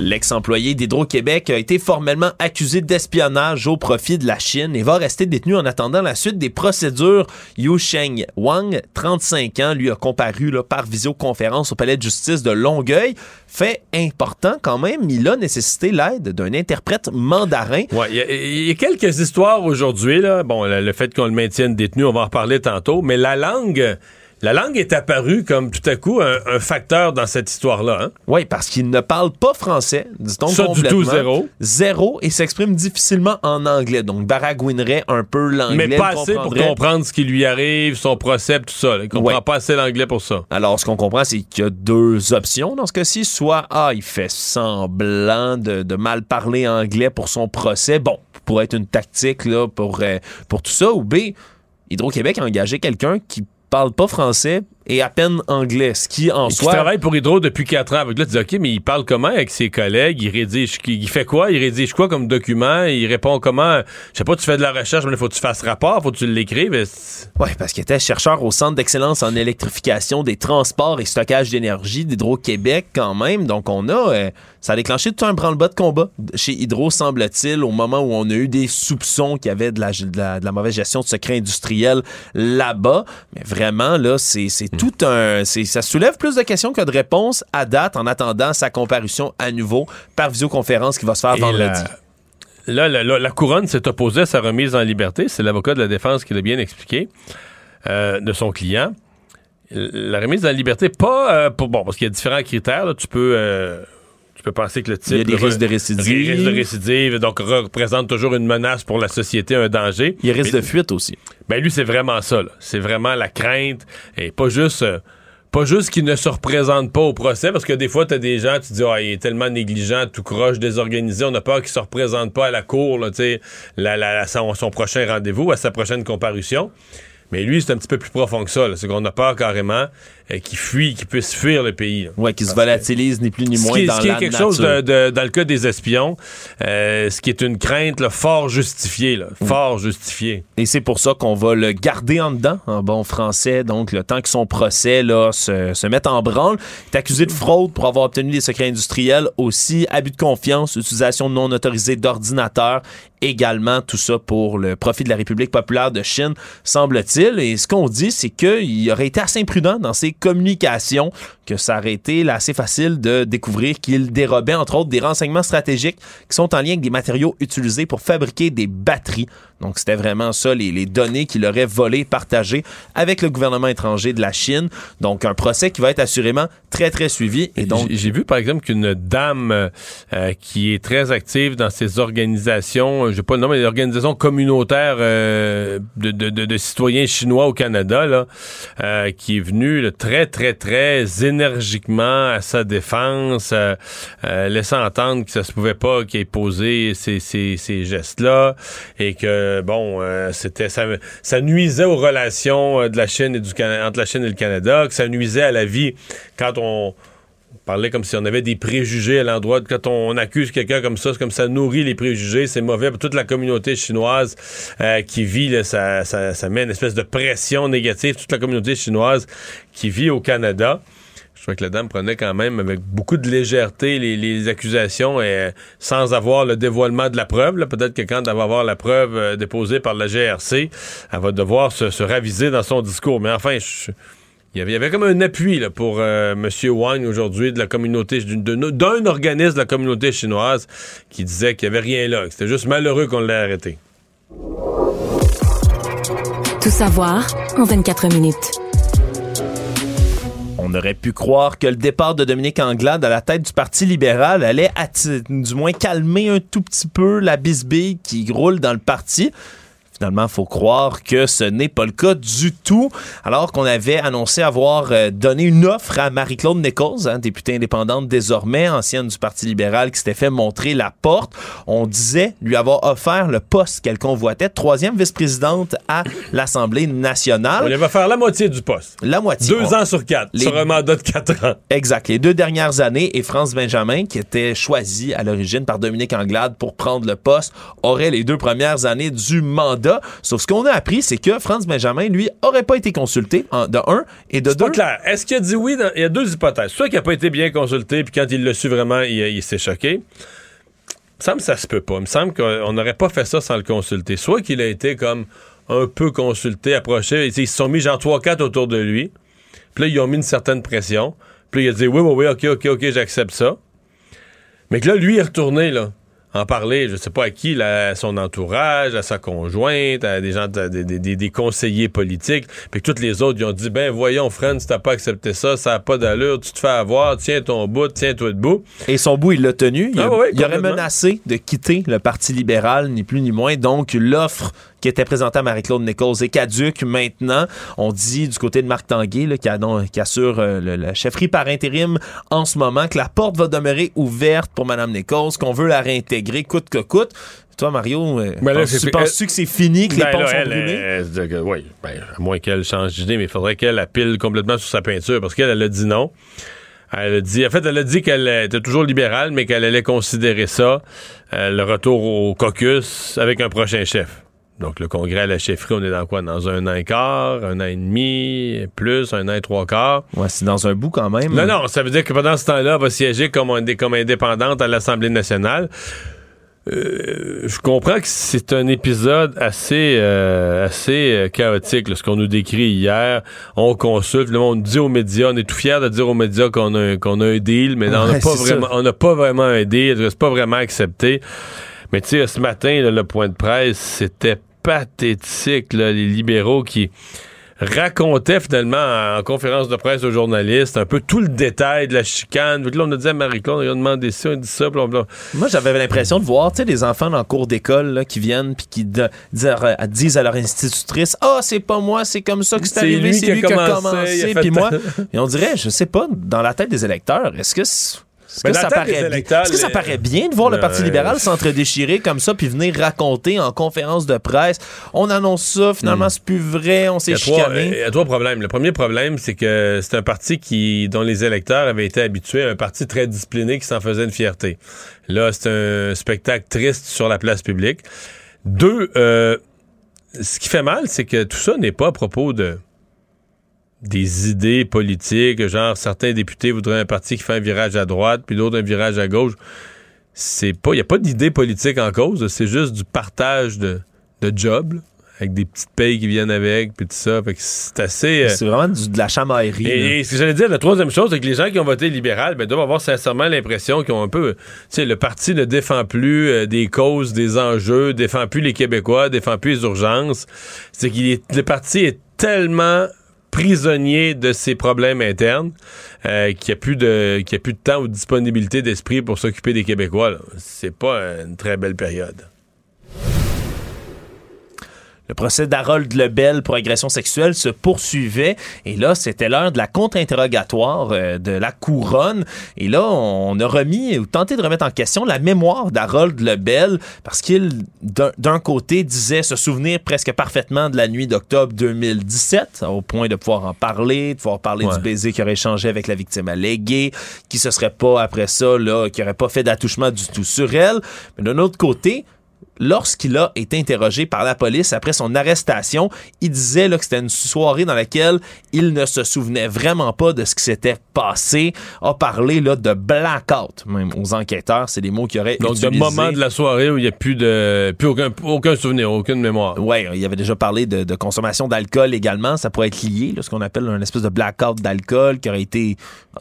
L'ex-employé d'Hydro-Québec a été formellement accusé d'espionnage au profit de la Chine et va rester détenu en attendant la suite des procédures. Yu Sheng Wang, 35 ans, lui a comparu là, par visioconférence au palais de justice de Longueuil. Fait important quand même, il a nécessité l'aide d'un interprète mandarin. Ouais, il y, a- il y a quelques histoires aujourd'hui. Bon, le fait qu'on le maintienne détenu, on va en reparler tantôt, mais la langue. La langue est apparue comme tout à coup un, un facteur dans cette histoire-là. Hein? Oui, parce qu'il ne parle pas français, dit-on Ça, du tout, zéro. Zéro, et s'exprime difficilement en anglais. Donc, baragouinerait un peu l'anglais. Mais pas assez pour comprendre ce qui lui arrive, son procès, tout ça. là. Il comprend Ouais. pas assez l'anglais pour ça. Alors, ce qu'on comprend, c'est qu'il y a deux options dans ce cas-ci. Soit, ah, il fait semblant de, de mal parler anglais pour son procès. Bon, pourrait être une tactique là, pour, euh, pour tout ça. Ou B, Hydro-Québec a engagé quelqu'un qui parle pas français et à peine anglais, ce qui en Il soi... travaille pour Hydro depuis 4 ans. Avec là, tu dis, OK, mais il parle comment avec ses collègues? Il rédige, il fait quoi? Il rédige quoi comme document? Il répond comment? Je sais pas, tu fais de la recherche, mais il faut que tu fasses rapport, faut que tu l'écrives. Et Oui, parce qu'il était chercheur au Centre d'excellence en électrification des transports et stockage d'énergie d'Hydro-Québec quand même. Donc, on a... euh, ça a déclenché tout un branle-bas de combat chez Hydro, semble-t-il, au moment où on a eu des soupçons qu'il y avait de la, de la- de la mauvaise gestion de secrets industriels là-bas. Mais vraiment, là, c'est tout un... Ça soulève plus de questions que de réponses à date en attendant sa comparution à nouveau par visioconférence qui va se faire Et vendredi. Là, la, la- la couronne s'est opposée à sa remise en liberté. C'est l'avocat de la défense qui l'a bien expliqué, euh, de son client. La remise en liberté, pas euh, pour. Bon, parce qu'il y a différents critères. là. Tu peux. euh, tu peux penser que le type. Il y a des risques de récidive. risque de récidive, donc représente toujours une menace pour la société, un danger. Il y a risque de fuite aussi. ben lui, c'est vraiment ça. C'est vraiment la crainte et pas juste. euh, pas juste qu'il ne se représente pas au procès, parce que des fois, tu as des gens, tu dis, ah, il est tellement négligent, tout croche, désorganisé, on a peur qu'il se représente pas à la cour, là, tu sais, la, la- la- son, son prochain rendez-vous, à sa prochaine comparution. Mais lui, c'est un petit peu plus profond que ça. C'est qu'on a peur carrément euh, qu'il fuit, qu'il puisse fuir le pays. là. Ouais, qui se Parce que- volatilise ni plus ni moins qui dans ce qui est quelque nature. chose de, de- dans le cas des espions, euh, ce qui est une crainte là, fort justifiée, là, fort justifiée. Et c'est pour ça qu'on va le garder en dedans, en bon français, donc le temps que son procès là, se, se mette en branle. Il est accusé de fraude pour avoir obtenu des secrets industriels, aussi abus de confiance, utilisation non autorisée d'ordinateurs, également tout ça pour le profit de la République populaire de Chine, semble-t-il. Et ce qu'on dit, c'est qu'il aurait été assez imprudent dans ses communications, que ça aurait été assez facile de découvrir qu'il dérobait entre autres des renseignements stratégiques qui sont en lien avec des matériaux utilisés pour fabriquer des batteries. Donc c'était vraiment ça, les, les données qu'il aurait volées, partagées avec le gouvernement étranger de la Chine. Donc un procès qui va être assurément très très suivi. Et donc J'ai- vu, par exemple, qu'une dame euh, qui est très active dans ces organisations, euh, je sais pas le nom, mais des organisations communautaires euh, de, de- de- de citoyens chinois au Canada, là, euh, qui est venue là, très, très, très énergiquement à sa défense, euh, euh, laissant entendre que ça se pouvait pas qu'il ait posé ces, ces- ces gestes-là et que, bon, euh, c'était ça, nuisait aux relations euh, de la Chine et du entre la Chine et le Canada, ça nuisait à la vie quand on parlait comme si on avait des préjugés à l'endroit quand on accuse quelqu'un comme ça, c'est comme ça nourrit les préjugés, c'est mauvais pour toute la communauté chinoise euh, qui vit, ça, ça, ça met une espèce de pression négative, toute la communauté chinoise qui vit au Canada. Je trouvais que la dame prenait quand même avec beaucoup de légèreté les, accusations et sans avoir le dévoilement de la preuve. Peut-être que quand elle va avoir la preuve euh, déposée par la GRC, elle va devoir se, raviser dans son discours. Mais enfin, il y, avait, comme un appui pour euh, M. Wang aujourd'hui de la communauté, d'un organisme de la communauté chinoise qui disait qu'il n'y avait rien là, c'était juste malheureux qu'on l'ait arrêté. Tout savoir en 24 minutes. On aurait pu croire que le départ de Dominique Anglade à la tête du Parti libéral allait du moins calmer un tout petit peu la bisbille qui roule dans le parti. Finalement, il faut croire que ce n'est pas le cas du tout. Alors qu'on avait annoncé avoir euh, donné une offre à Marie-Claude Nichols, hein, députée indépendante désormais, ancienne du Parti libéral, qui s'était fait montrer la porte. On disait lui avoir offert le poste qu'elle convoitait, troisième vice-présidente à l'Assemblée nationale. On lui va faire la moitié du poste. La moitié. Deux ans sur quatre, sur un mandat de quatre ans. Exact. Les deux dernières années, et France Benjamin, qui était choisi à l'origine par Dominique Anglade pour prendre le poste, aurait les deux premières années du mandat. Sauf ce qu'on a appris, c'est que Franz Benjamin, lui, aurait pas été consulté, de un, et de deux. pas clair. Est-ce qu'il a dit oui? Il y a deux hypothèses. Soit qu'il n'a pas été bien consulté, puis quand il l'a su vraiment, il, s'est choqué. Il me semble que ça se peut pas. Il me semble qu'on n'aurait pas fait ça sans le consulter. Soit qu'il a été comme un peu consulté, approché. Ils se sont mis genre 3-4 autour de lui. Puis là, ils ont mis une certaine pression. Puis là, il a dit oui, oui, oui, ok, ok, ok, j'accepte ça. Mais que là, lui, il est retourné, là en parler, je sais pas à qui, à son entourage, à sa conjointe, à des gens, des, conseillers politiques, puis que tous les autres, ils ont dit, ben voyons, Fred, si t'as pas accepté ça, ça a pas d'allure, tu te fais avoir, tiens ton bout, tiens-toi debout. Et son bout, il l'a tenu. Il, ah il aurait menacé de quitter le Parti libéral, ni plus ni moins. Donc, l'offre qui était présenté à Marie-Claude Nichols et caduque maintenant. On dit du côté de Marc Tanguay, là, qui, assure euh, la chefferie par intérim en ce moment, que la porte va demeurer ouverte pour Mme Nichols, qu'on veut la réintégrer coûte que coûte. Toi, Mario, euh, penses-tu que c'est fini, que les ben ponts sont brûlés? oui, ben, à moins qu'elle change d'idée, mais il faudrait qu'elle appile complètement sur sa peinture, parce qu'elle, elle a dit non. Elle a dit, en fait, elle a dit qu'elle était toujours libérale, mais qu'elle allait considérer ça, euh, le retour au caucus, avec un prochain chef. Donc, le congrès à la chefferie, on est dans quoi? Dans un an et quart, un an et demi, plus, un an et trois quarts. Ouais, c'est dans un bout quand même. Non, non, ça veut dire que pendant ce temps-là, elle va siéger comme, comme indépendante à l'Assemblée nationale. Euh, je comprends que c'est un épisode assez euh, assez euh, chaotique, ce qu'on nous décrit hier. On consulte, le monde dit aux médias, on est tout fiers de dire aux médias qu'on a, qu'on a un deal, mais on n'a pas, vraiment, pas vraiment un deal, c'est pas vraiment accepté. Mais tu sais, ce matin, le point de presse, c'était pathétique, les libéraux qui racontaient finalement en conférence de presse aux journalistes un peu tout le détail de la chicane. là, on a dit à Marie-Claude, on a demandé ça, on a dit ça, blablabla. Moi, j'avais l'impression de voir, tu sais, des enfants le cours d'école qui viennent puis qui disent à leur institutrice, ah, oh, c'est pas moi, c'est comme ça que c'est arrivé, c'est lui, qui a commencé. Puis moi, et on dirait, je sais pas, dans la tête des électeurs, est-ce que est-ce que, ça paraît, bien? Est-ce que ça paraît bien de voir le Parti libéral s'entre-déchirer comme ça puis venir raconter en conférence de presse? On annonce ça, finalement hmm. c'est plus vrai, on s'est chicané? Il y a trois problèmes. Le premier problème, c'est que c'est un parti qui dont les électeurs avaient été habitués à un parti très discipliné qui s'en faisait une fierté. Là, c'est un spectacle triste sur la place publique. Deux, euh, ce qui fait mal, c'est que tout ça n'est pas à propos de des idées politiques, genre certains députés voudraient un parti qui fait un virage à droite, puis d'autres un virage à gauche. C'est pas, il y a pas d'idée politique en cause, c'est juste du partage de, de jobs. avec des petites payes qui viennent avec, puis tout ça. c'est assez. Euh, c'est vraiment de la chamaillerie. Et, ce que j'allais dire, la troisième chose, c'est que les gens qui ont voté libéral ben, doivent avoir sincèrement l'impression qu'ils ont un peu. Tu sais, le parti ne défend plus euh, des causes, des enjeux, défend plus les Québécois, défend plus les urgences. C'est que le parti est tellement prisonnier de ses problèmes internes, euh, qui a plus de qui a plus de temps ou de disponibilité d'esprit pour s'occuper des Québécois. C'est pas une très belle période. Le procès d'Harold Lebel pour agression sexuelle se poursuivait et là, c'était l'heure de la contre-interrogatoire euh, de la couronne. Et là, on a remis ou tenté de remettre en question la mémoire d'Harold Lebel parce qu'il, d'un côté, disait se souvenir presque parfaitement de la nuit d'octobre 2017 au point de pouvoir en parler, de pouvoir parler du baiser qu'il aurait échangé avec la victime alléguée, qui se serait pas après ça, là, qui aurait pas fait d'attouchement du tout sur elle. Mais d'un autre côté, lorsqu'il a été interrogé par la police après son arrestation, il disait là, que c'était une soirée dans laquelle il ne se souvenait vraiment pas de ce qui s'était passé, a parlé là, de blackout, même aux enquêteurs, c'est des mots qui auraient Donc, de moment de la soirée où il n'y a plus, de, plus aucun, aucun souvenir, aucune mémoire. Oui, il avait déjà parlé de, de consommation d'alcool également, ça pourrait être lié, là, ce qu'on appelle un espèce de blackout d'alcool qui aurait été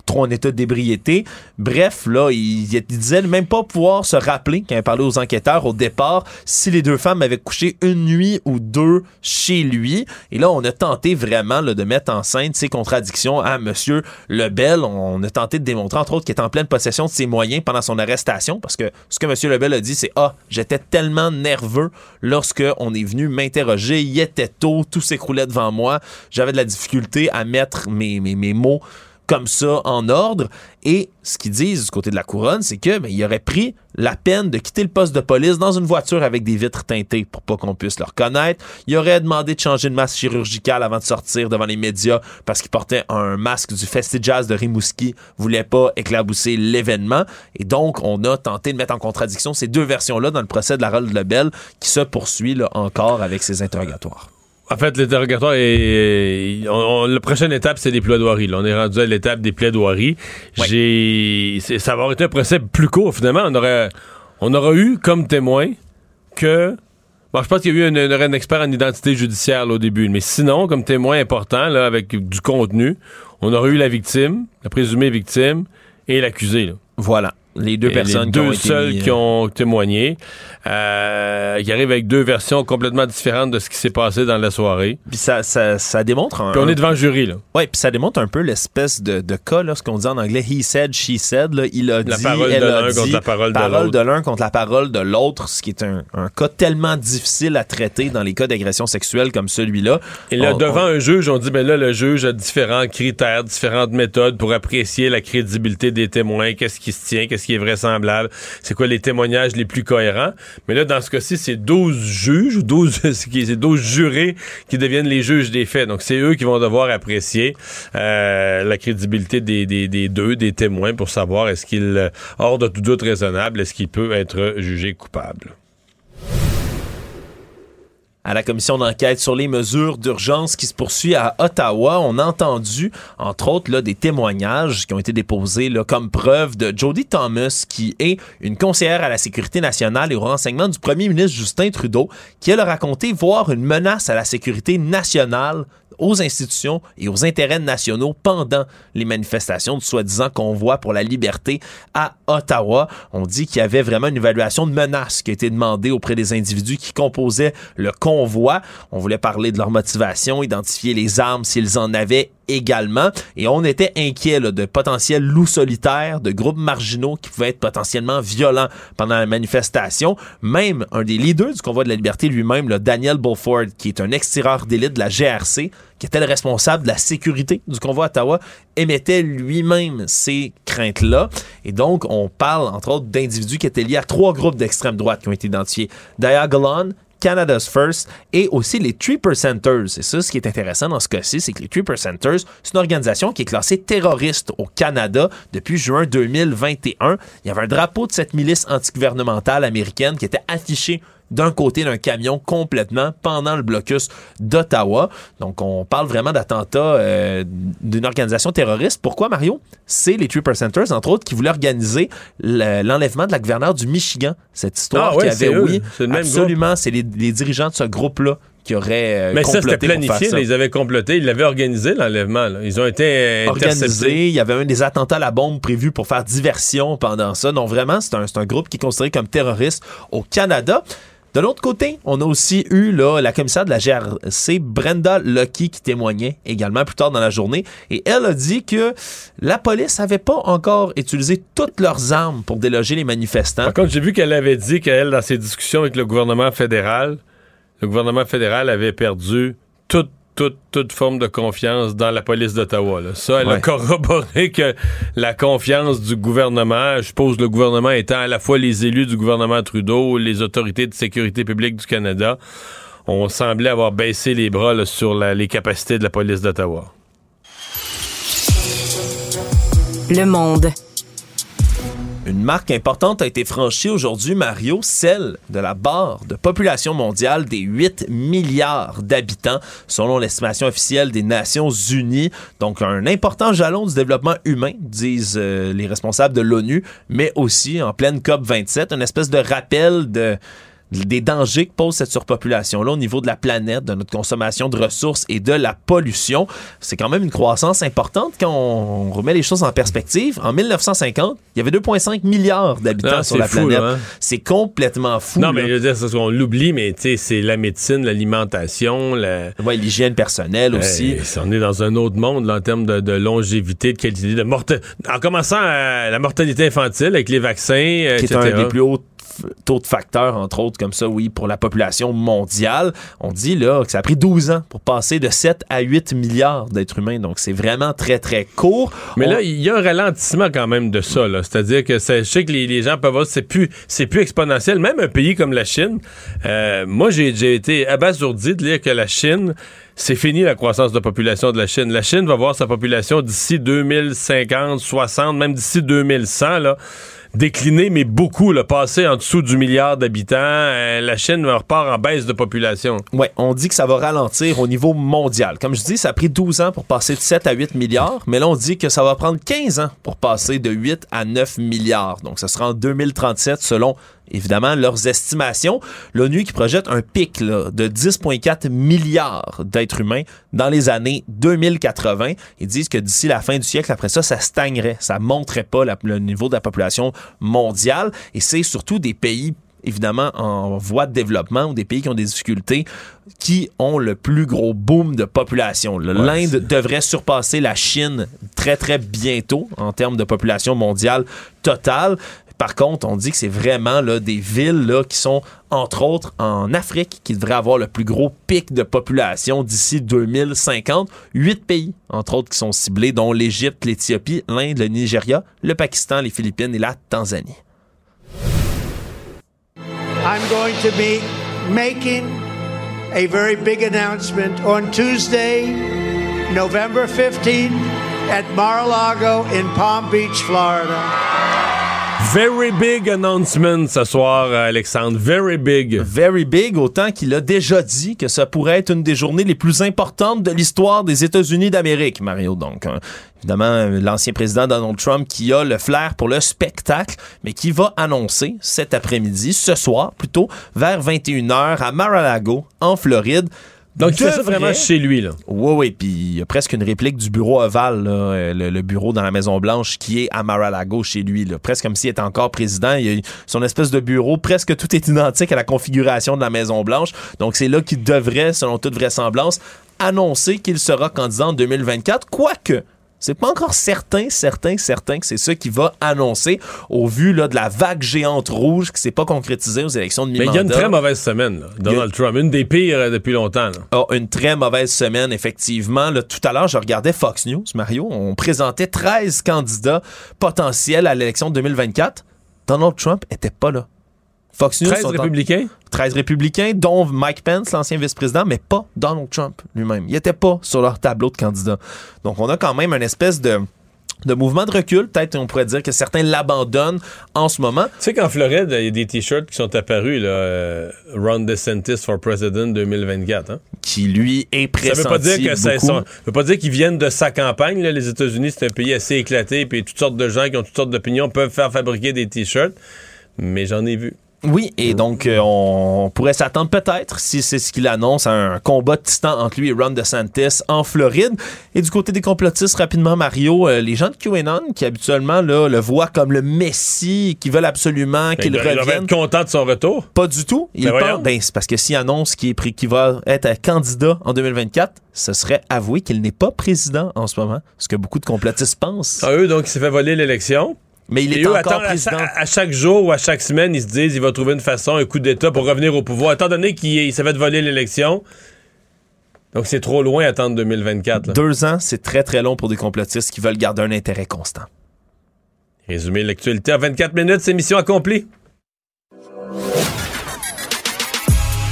trop en état d'ébriété. Bref, là, il, il disait même pas pouvoir se rappeler, quand il parlait aux enquêteurs au départ, si les deux femmes avaient couché une nuit ou deux chez lui. Et là, on a tenté vraiment de mettre en scène ces contradictions à Monsieur Lebel. On a tenté de démontrer, entre autres, qu'il est en pleine possession de ses moyens pendant son arrestation, parce que ce que Monsieur Lebel a dit, c'est ah, j'étais tellement nerveux lorsque on est venu m'interroger. Il était tôt, tout s'écroulait devant moi. J'avais de la difficulté à mettre mes mots comme ça en ordre. Et ce qu'ils disent du côté de la couronne, c'est que ben, il aurait pris la peine de quitter le poste de police dans une voiture avec des vitres teintées pour pas qu'on puisse le reconnaître. Il aurait demandé de changer de masque chirurgical avant de sortir devant les médias parce qu'il portait un masque du Festi-Jazz de Rimouski, voulait pas éclabousser l'événement. Et donc, on a tenté de mettre en contradiction ces deux versions-là dans le procès de la Rolle de Lebel qui se poursuit là, encore avec ses interrogatoires. En fait, l'interrogatoire est. la prochaine étape, c'est les plaidoiries. on est rendu à l'étape des plaidoiries. J'ai. Ça va avoir été un procès plus court, finalement. On aurait, on aura eu comme témoin que. Bon, je pense qu'il y a eu un, un, expert en identité judiciaire au début, mais sinon, comme témoin important, là, avec du contenu, on aurait eu la victime, la présumée victime, et l'accusé. Voilà les deux personnes les deux qui seuls qui ont témoigné, euh, qui arrivent avec deux versions complètement différentes de ce qui s'est passé dans la soirée. Puis ça, ça, ça démontre un. Puis on est devant le jury, là. Oui, puis ça démontre un peu l'espèce de, de cas, là, ce qu'on dit en anglais, he said, she said. Là, il a la dit, parole elle de a l'un dit, contre la parole, parole de l'un contre la parole de l'autre, ce qui est un, un, cas tellement difficile à traiter dans les cas d'agression sexuelle comme celui-là. Et là, On- devant on- un juge, on dit, ben là, le juge a différents critères, différentes méthodes pour apprécier la crédibilité des témoins, qu'est-ce qui se tient, qu'est-ce qui est vraisemblable, c'est quoi les témoignages les plus cohérents? Mais là, dans ce cas-ci, c'est 12 juges ou 12, c'est qui- c'est 12 jurés qui deviennent les juges des faits. Donc, c'est eux qui vont devoir apprécier euh, la crédibilité des, des, des deux, des témoins, pour savoir est-ce qu'il, euh, hors de tout doute raisonnable, est-ce qu'il peut être jugé coupable. À la commission d'enquête sur les mesures d'urgence qui se poursuit à Ottawa. On a entendu, entre autres, là, des témoignages qui ont été déposés là, comme preuve de Jodie Thomas, qui est une conseillère à la sécurité nationale et au renseignement du premier ministre Justin Trudeau, qui elle a raconté voir une menace à la sécurité nationale aux institutions et aux intérêts nationaux pendant les manifestations du soi-disant convoi pour la liberté à Ottawa. On dit qu'il y avait vraiment une évaluation de menace qui a été demandée auprès des individus qui composaient le convoi. On voulait parler de leur motivation, identifier les armes s'ils en avaient également. Et on était inquiet là, de potentiels loups solitaires, de groupes marginaux qui pouvaient être potentiellement violents pendant la manifestation. Même un des leaders du convoi de la liberté lui-même, Daniel Beaufort, qui est un ex-tireur d'élite de la GRC, qui était le responsable de la sécurité du convoi Ottawa, émettait lui-même ces craintes-là. Et donc, on parle, entre autres, d'individus qui étaient liés à trois groupes d'extrême droite qui ont été identifiés. Diagolon, Canada's First et aussi les Three Percenters. C'est ça ce qui est intéressant dans ce cas-ci, c'est que les Three Percenters, c'est une organisation qui est classée terroriste au Canada depuis juin 2021. Il y avait un drapeau de cette milice antigouvernementale américaine qui était affiché d'un côté d'un camion complètement pendant le blocus d'Ottawa. Donc, on parle vraiment d'attentats euh, d'une organisation terroriste. Pourquoi, Mario? C'est les Three Percenters, entre autres, qui voulaient organiser le- l'enlèvement de la gouverneure du Michigan. Cette histoire Ah ouais, qui avait, eux. oui, le même absolument, c'est les, les dirigeants de ce groupe-là qui auraient euh, Mais ça, c'était planifié. là, ils avaient comploté. Ils l'avaient organisé, l'enlèvement. Ils ont été euh, interceptés. organisé. Il y avait un des attentats à la bombe prévus pour faire diversion pendant ça. Donc vraiment, c'est un, c'est un groupe qui est considéré comme terroriste au Canada. De l'autre côté, on a aussi eu là, la commissaire de la GRC, Brenda Lucky, qui témoignait également plus tard dans la journée. Et elle a dit que la police n'avait pas encore utilisé toutes leurs armes pour déloger les manifestants. Par contre, j'ai vu qu'elle avait dit qu'elle, dans ses discussions avec le gouvernement fédéral, le gouvernement fédéral avait perdu toute, toute, toute forme de confiance dans la police d'Ottawa. là. Ça, elle a corroboré que la confiance du gouvernement, je suppose le gouvernement étant à la fois les élus du gouvernement Trudeau, les autorités de sécurité publique du Canada, on semblait avoir baissé les bras là, sur la- les capacités de la police d'Ottawa. Le monde. Une marque importante a été franchie aujourd'hui, Mario, celle de la barre de population mondiale des 8 milliards d'habitants, selon l'estimation officielle des Nations Unies. Donc, un important jalon du développement humain, disent euh, les responsables de l'ONU, mais aussi en pleine COP 27, une espèce de rappel de des dangers que pose cette surpopulation-là au niveau de la planète, de notre consommation de ressources et de la pollution. C'est quand même une croissance importante quand on remet les choses en perspective. En 1950, il y avait 2,5 milliards d'habitants Ah, sur la fou, planète. hein? C'est complètement fou. Non, mais je veux dire, qu'on l'oublie, mais tu sais, c'est la médecine, l'alimentation, la... Ouais, l'hygiène personnelle aussi. Hey, on est dans un autre monde là, en termes de, de longévité, de qualité, de mortalité. En commençant à la mortalité infantile avec les vaccins, euh, qui est etc. un des plus hauts taux de facteurs, entre autres, comme ça, oui, pour la population mondiale. On dit là que ça a pris 12 ans pour passer de 7 à 8 milliards d'êtres humains. Donc, c'est vraiment très, très court. Mais On- là, il y a un ralentissement quand même de ça. là. C'est-à-dire que je sais que les, les gens peuvent voir, c'est plus, c'est plus exponentiel. Même un pays comme la Chine, euh, moi, j'ai, j'ai été abasourdi de lire que la Chine, c'est fini la croissance de population de la Chine. La Chine va voir sa population d'ici 2050, 60, même d'ici 2100, là, décliner, mais beaucoup, là, passer en dessous du milliard d'habitants. Euh, la Chine repart en baisse de population. Ouais, on dit que ça va ralentir au niveau mondial. Comme je dis, ça a pris 12 ans pour passer de 7 à 8 milliards, mais là, on dit que ça va prendre 15 ans pour passer de 8 à 9 milliards. Donc, ce sera en 2037 selon, évidemment, leurs estimations. L'ONU qui projette un pic là, de 10,4 milliards d'êtres humains dans les années 2080. Ils disent que d'ici la fin du siècle, après ça, ça stagnerait. Ça monterait pas la- le niveau de la population mondiale. Et c'est surtout des pays évidemment en voie de développement ou des pays qui ont des difficultés qui ont le plus gros boom de population. L'Inde devrait surpasser la Chine très très bientôt en termes de population mondiale totale. Par contre, on dit que c'est vraiment là, des villes là, qui sont, entre autres, en Afrique, qui devraient avoir le plus gros pic de population d'ici 2050. Huit pays, entre autres, qui sont ciblés, dont l'Égypte, l'Éthiopie, l'Inde, le Nigeria, le Pakistan, les Philippines et la Tanzanie. I'm going to be making a very big announcement on Tuesday, November 15th at Mar-a-Lago in Palm Beach, Florida. Very big announcement ce soir, Alexandre. Very big. Very big, autant qu'il a déjà dit que ça pourrait être une des journées les plus importantes de l'histoire des États-Unis d'Amérique, Mario. Donc, hein, évidemment, euh, l'ancien président Donald Trump qui a le flair pour le spectacle, mais qui va annoncer cet après-midi, ce soir plutôt, vers 21h à Mar-a-Lago, en Floride. Donc, il fait ça devrait- vraiment chez lui, là. Oui, oui, puis il y a presque une réplique du bureau ovale, là, euh, le, le bureau dans la Maison-Blanche qui est à Mar-a-Lago chez lui, là, presque comme s'il était encore président. Il y a son espèce de bureau, presque tout est identique à la configuration de la Maison-Blanche. Donc c'est là qu'il devrait, selon toute vraisemblance, annoncer qu'il sera candidat en 2024, quoique... C'est pas encore certain, certain, certain que c'est ça qui va annoncer au vu là, de la vague géante rouge qui s'est pas concrétisée aux élections de Mais mi-mandat. il y a une très mauvaise semaine, là, Donald Trump. Une des pires euh, depuis longtemps. là. a une très mauvaise semaine, effectivement. Là, tout à l'heure, je regardais Fox News, Mario. On présentait 13 candidats potentiels à l'élection de 2024. Donald Trump était pas là. Fox News 13 sont en- républicains? 13 républicains, dont Mike Pence, l'ancien vice-président, mais pas Donald Trump lui-même. Il était pas sur leur tableau de candidats. Donc, on a quand même une espèce de, de mouvement de recul. Peut-être on pourrait dire que certains l'abandonnent en ce moment. Tu sais qu'en Floride, il y a des t-shirts qui sont apparus, là, euh, Ron DeSantis for President 2024. Hein? Qui, lui, est Ça veut pas dire pressenti que ça veut pas dire qu'ils viennent de sa campagne. là. Les États-Unis, c'est un pays assez éclaté, puis toutes sortes de gens qui ont toutes sortes d'opinions peuvent faire fabriquer des t-shirts. Mais j'en ai vu. Oui, et donc euh, on pourrait s'attendre peut-être, si c'est ce qu'il annonce, à un combat de titan entre lui et Ron DeSantis en Floride. Et du côté des complotistes, rapidement, Mario, euh, les gens de QAnon, qui habituellement là, le voient comme le messie, qui veulent absolument qu'il Il doit- il doit revienne. être content de son retour. Pas du tout. Il Ben pense, voyons. ben, c'est parce que s'il annonce qu'il qu'il va être candidat en 2024, ce serait avouer qu'il n'est pas président en ce moment, ce que beaucoup de complotistes pensent. Ah, eux, donc, il s'est fait voler l'élection. Mais il est Et eux, encore président. chaque, à chaque jour ou à chaque semaine, ils se disent il va trouver une façon, un coup d'État pour revenir au pouvoir. Étant donné qu'il il s'est fait voler l'élection, donc c'est trop loin à attendre 2024. là. Deux ans, c'est très très long pour des complotistes qui veulent garder un intérêt constant. Résumé l'actualité en 24 minutes, c'est mission accomplie.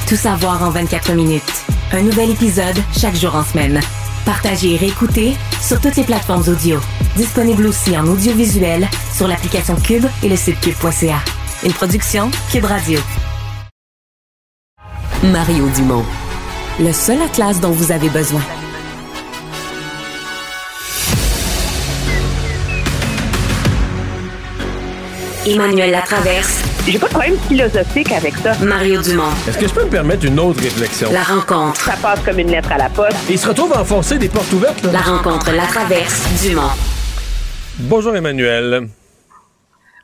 Tout savoir en 24 minutes. Un nouvel épisode chaque jour en semaine. Partagez et réécoutez sur toutes les plateformes audio. Disponible aussi en audiovisuel sur l'application Cube et le site cube.ca. Une production Cube Radio. Mario Dumont. Le seul atlas dont vous avez besoin. Emmanuel Latraverse. J'ai pas de problème philosophique avec ça. Mario Dumont. Est-ce que je peux me permettre une autre réflexion? La rencontre. Ça passe comme une lettre à la poste. Et il se retrouve à enfoncer des portes ouvertes. Là. La rencontre La Traverse Dumont. Bonjour Emmanuel.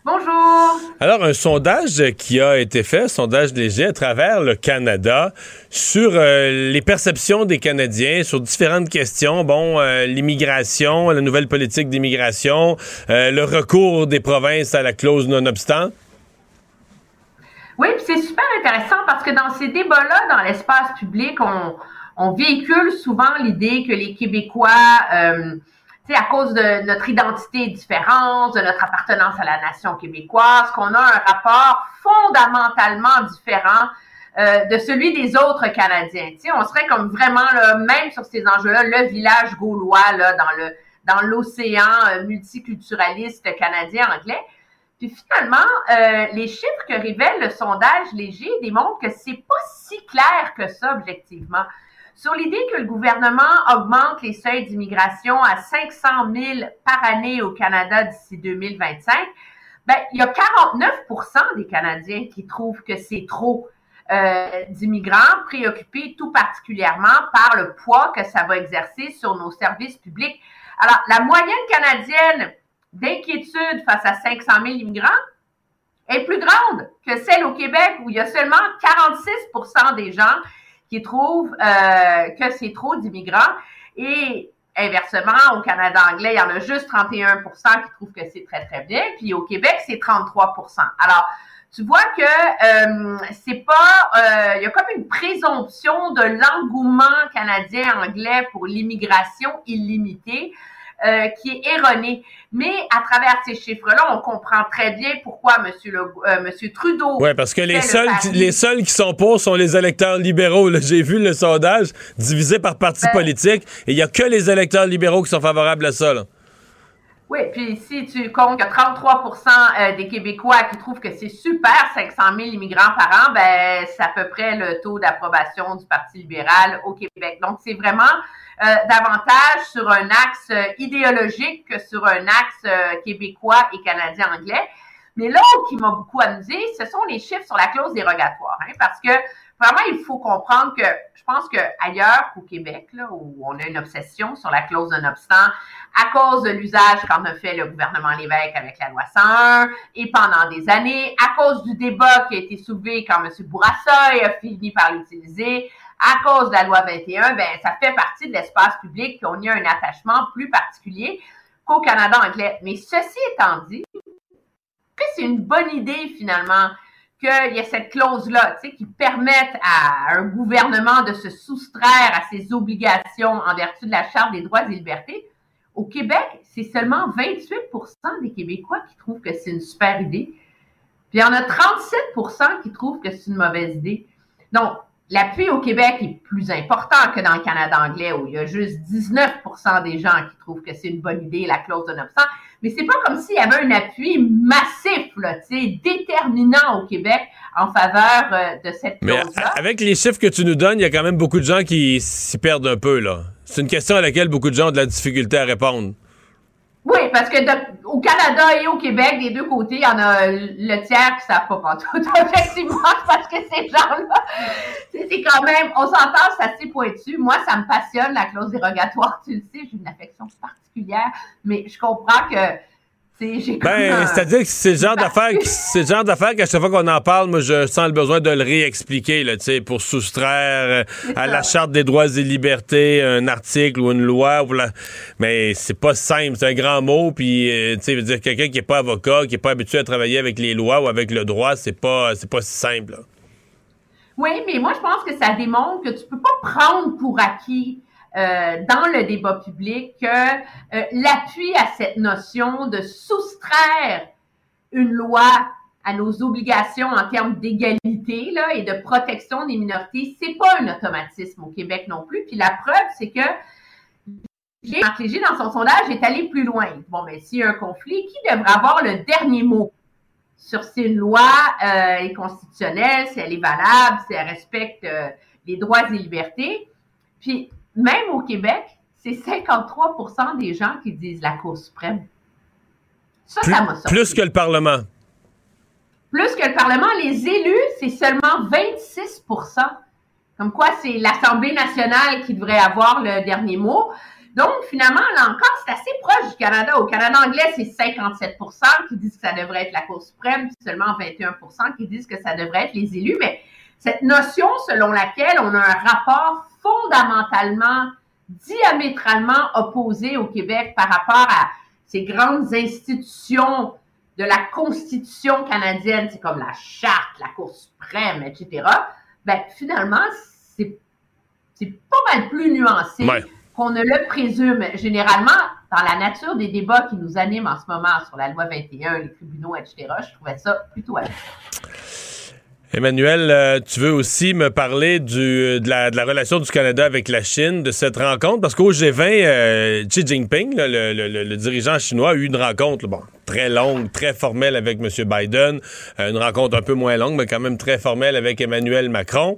Bonjour. Alors, un sondage qui a été fait, un sondage léger à travers le Canada sur euh, les perceptions des Canadiens sur différentes questions. Bon, euh, l'immigration, la nouvelle politique d'immigration, euh, le recours des provinces à la clause non-obstant. Oui, c'est super intéressant parce que dans ces débats-là, dans l'espace public, on, véhicule souvent l'idée que les Québécois c'est à cause de notre identité différente, de notre appartenance à la nation québécoise, qu'on a un rapport fondamentalement différent euh, de celui des autres Canadiens. sais, on serait comme vraiment là, même sur ces enjeux-là, le village gaulois là, dans le dans l'océan euh, multiculturaliste canadien-anglais. Puis finalement, euh, les chiffres que révèle le sondage léger démontrent que c'est pas si clair que ça objectivement. Sur l'idée que le gouvernement augmente les seuils d'immigration à 500 000 par année au Canada d'ici 2025, ben, il y a 49% des Canadiens qui trouvent que c'est trop euh, d'immigrants, préoccupés tout particulièrement par le poids que ça va exercer sur nos services publics. Alors, la moyenne canadienne d'inquiétude face à 500 000 immigrants est plus grande que celle au Québec où il y a seulement 46% des gens qui trouvent euh, que c'est trop d'immigrants. Et inversement, au Canada anglais, il y en a juste 31% qui trouvent que c'est très, très bien. Puis au Québec, c'est 33% Alors, tu vois que euh, c'est pas, euh, il y a comme une présomption de l'engouement canadien-anglais pour l'immigration illimitée. Euh, qui est erroné. Mais à travers ces chiffres-là, on comprend très bien pourquoi M. Le, euh, Monsieur Trudeau. Oui, parce que les seuls, les seuls qui sont pour sont les électeurs libéraux. J'ai vu le sondage divisé par parti ben politique et il n'y a que les électeurs libéraux qui sont favorables à ça. Oui, puis si tu comptes que 33% euh, des Québécois qui trouvent que c'est super, 500 000 immigrants par an, ben c'est à peu près le taux d'approbation du Parti libéral au Québec. Donc, c'est vraiment euh, davantage sur un axe euh, idéologique que sur un axe euh, québécois et canadien-anglais. Mais l'autre qui m'a beaucoup amusé, ce sont les chiffres sur la clause dérogatoire, hein, parce que vraiment, il faut comprendre que je pense que ailleurs qu'au Québec, là, où on a une obsession sur la clause d'un obstant, à cause de l'usage qu'en a fait le gouvernement Lévesque avec la loi 101, et pendant des années, à cause du débat qui a été soulevé quand M. Bourassa a fini par l'utiliser, à cause de la loi 21, ben, ça fait partie de l'espace public, puis on y a un attachement plus particulier qu'au Canada anglais. Mais ceci étant dit, c'est une bonne idée finalement qu'il y ait cette clause-là, tu sais, qui permette à un gouvernement de se soustraire à ses obligations en vertu de la Charte des droits et libertés. Au Québec, c'est seulement 28% des Québécois qui trouvent que c'est une super idée. Puis il y en a 37% qui trouvent que c'est une mauvaise idée. Donc, L'appui au Québec est plus important que dans le Canada anglais où il y a juste 19% des gens qui trouvent que c'est une bonne idée, la clause de 900. Mais c'est pas comme s'il y avait un appui massif, là, déterminant au Québec en faveur euh, de cette clause-là. Avec les chiffres que tu nous donnes, il y a quand même beaucoup de gens qui s'y perdent un peu, là. C'est une question à laquelle beaucoup de gens ont de la difficulté à répondre. Oui, parce que au Canada et au Québec, des deux côtés, il y en a le tiers qui ne savent pas tout. Effectivement, parce que ces gens-là, c'est quand même, on s'entend, c'est assez pointu. Moi, ça me passionne, la clause dérogatoire, tu le sais, j'ai une affection particulière, mais je comprends que ben, c'est-à-dire que c'est le genre d'affaire, c'est le genre d'affaire qu'à chaque fois qu'on en parle, moi, je sens le besoin de le réexpliquer, là, pour soustraire euh, à la Charte des droits et libertés un article ou une loi. Ou Mais c'est pas simple, c'est un grand mot, puis, euh, tu sais, dire quelqu'un qui est pas avocat, qui est pas habitué à travailler avec les lois ou avec le droit, c'est pas, c'est pas si simple. Oui, mais moi, je pense que ça démontre que tu peux pas prendre pour acquis dans le débat public que euh, l'appui à cette notion de soustraire une loi à nos obligations en termes d'égalité là, et de protection des minorités, c'est pas un automatisme au Québec non plus. Puis la preuve, c'est que Marc Léger, dans son sondage, est allé plus loin. Bon, mais s'il y a un conflit, qui devrait avoir le dernier mot sur si une loi euh, est constitutionnelle, si elle est valable, si elle respecte euh, les droits et libertés? Puis, même au Québec, c'est 53% des gens qui disent la Cour suprême. Ça, plus, ça m'a Plus que le Parlement. Plus que le Parlement. Les élus, c'est seulement 26% Comme quoi, c'est l'Assemblée nationale qui devrait avoir le dernier mot. Donc, finalement, là encore, c'est assez proche du Canada. Au Canada anglais, c'est 57% qui disent que ça devrait être la Cour suprême, puis seulement 21% qui disent que ça devrait être les élus. Mais cette notion selon laquelle on a un rapport fondamentalement, diamétralement opposé au Québec par rapport à ces grandes institutions de la Constitution canadienne, c'est comme la Charte, la Cour suprême, etc., ben, finalement, c'est, pas mal plus nuancé qu'on ne le présume. Généralement, dans la nature des débats qui nous animent en ce moment sur la loi 21, les tribunaux, etc., je trouvais ça plutôt Emmanuel, euh, tu veux aussi me parler de, la, de, la, relation du Canada avec la Chine, de cette rencontre, parce qu'au G20, euh, Xi Jinping, le, dirigeant chinois, a eu une rencontre, bon, très longue, très formelle avec M. Biden, euh, une rencontre un peu moins longue, mais quand même très formelle avec Emmanuel Macron.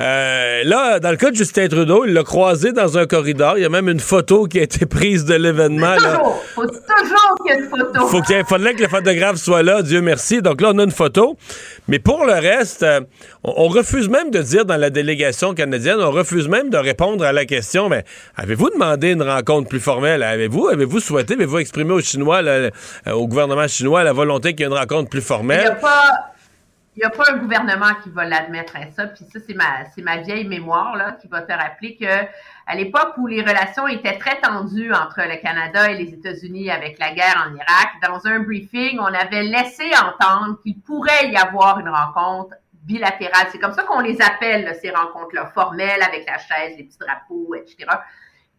Euh, là, dans le cas de Justin Trudeau, il l'a croisé dans un corridor. Il y a même une photo qui a été prise de l'événement. Toujours, faut toujours qu'il y ait une photo. Faut qu'il fallait que le photographe soit là, Dieu merci. Donc là, on a une photo. Mais pour le reste, euh, on, refuse même de dire dans la délégation canadienne, on refuse même de répondre à la question, mais avez-vous demandé une rencontre plus formelle? Avez-vous avez-vous souhaité, avez-vous exprimé aux Chinois au gouvernement chinois la volonté qu'il y ait une rencontre plus formelle. Il n'y a, pas un gouvernement qui va l'admettre à ça. Puis ça, c'est ma, ma vieille mémoire là, qui va te rappeler que à l'époque où les relations étaient très tendues entre le Canada et les États-Unis avec la guerre en Irak, dans un briefing, on avait laissé entendre qu'il pourrait y avoir une rencontre bilatérale. C'est comme ça qu'on les appelle, ces rencontres-là, formelles, avec la chaise, les petits drapeaux, etc.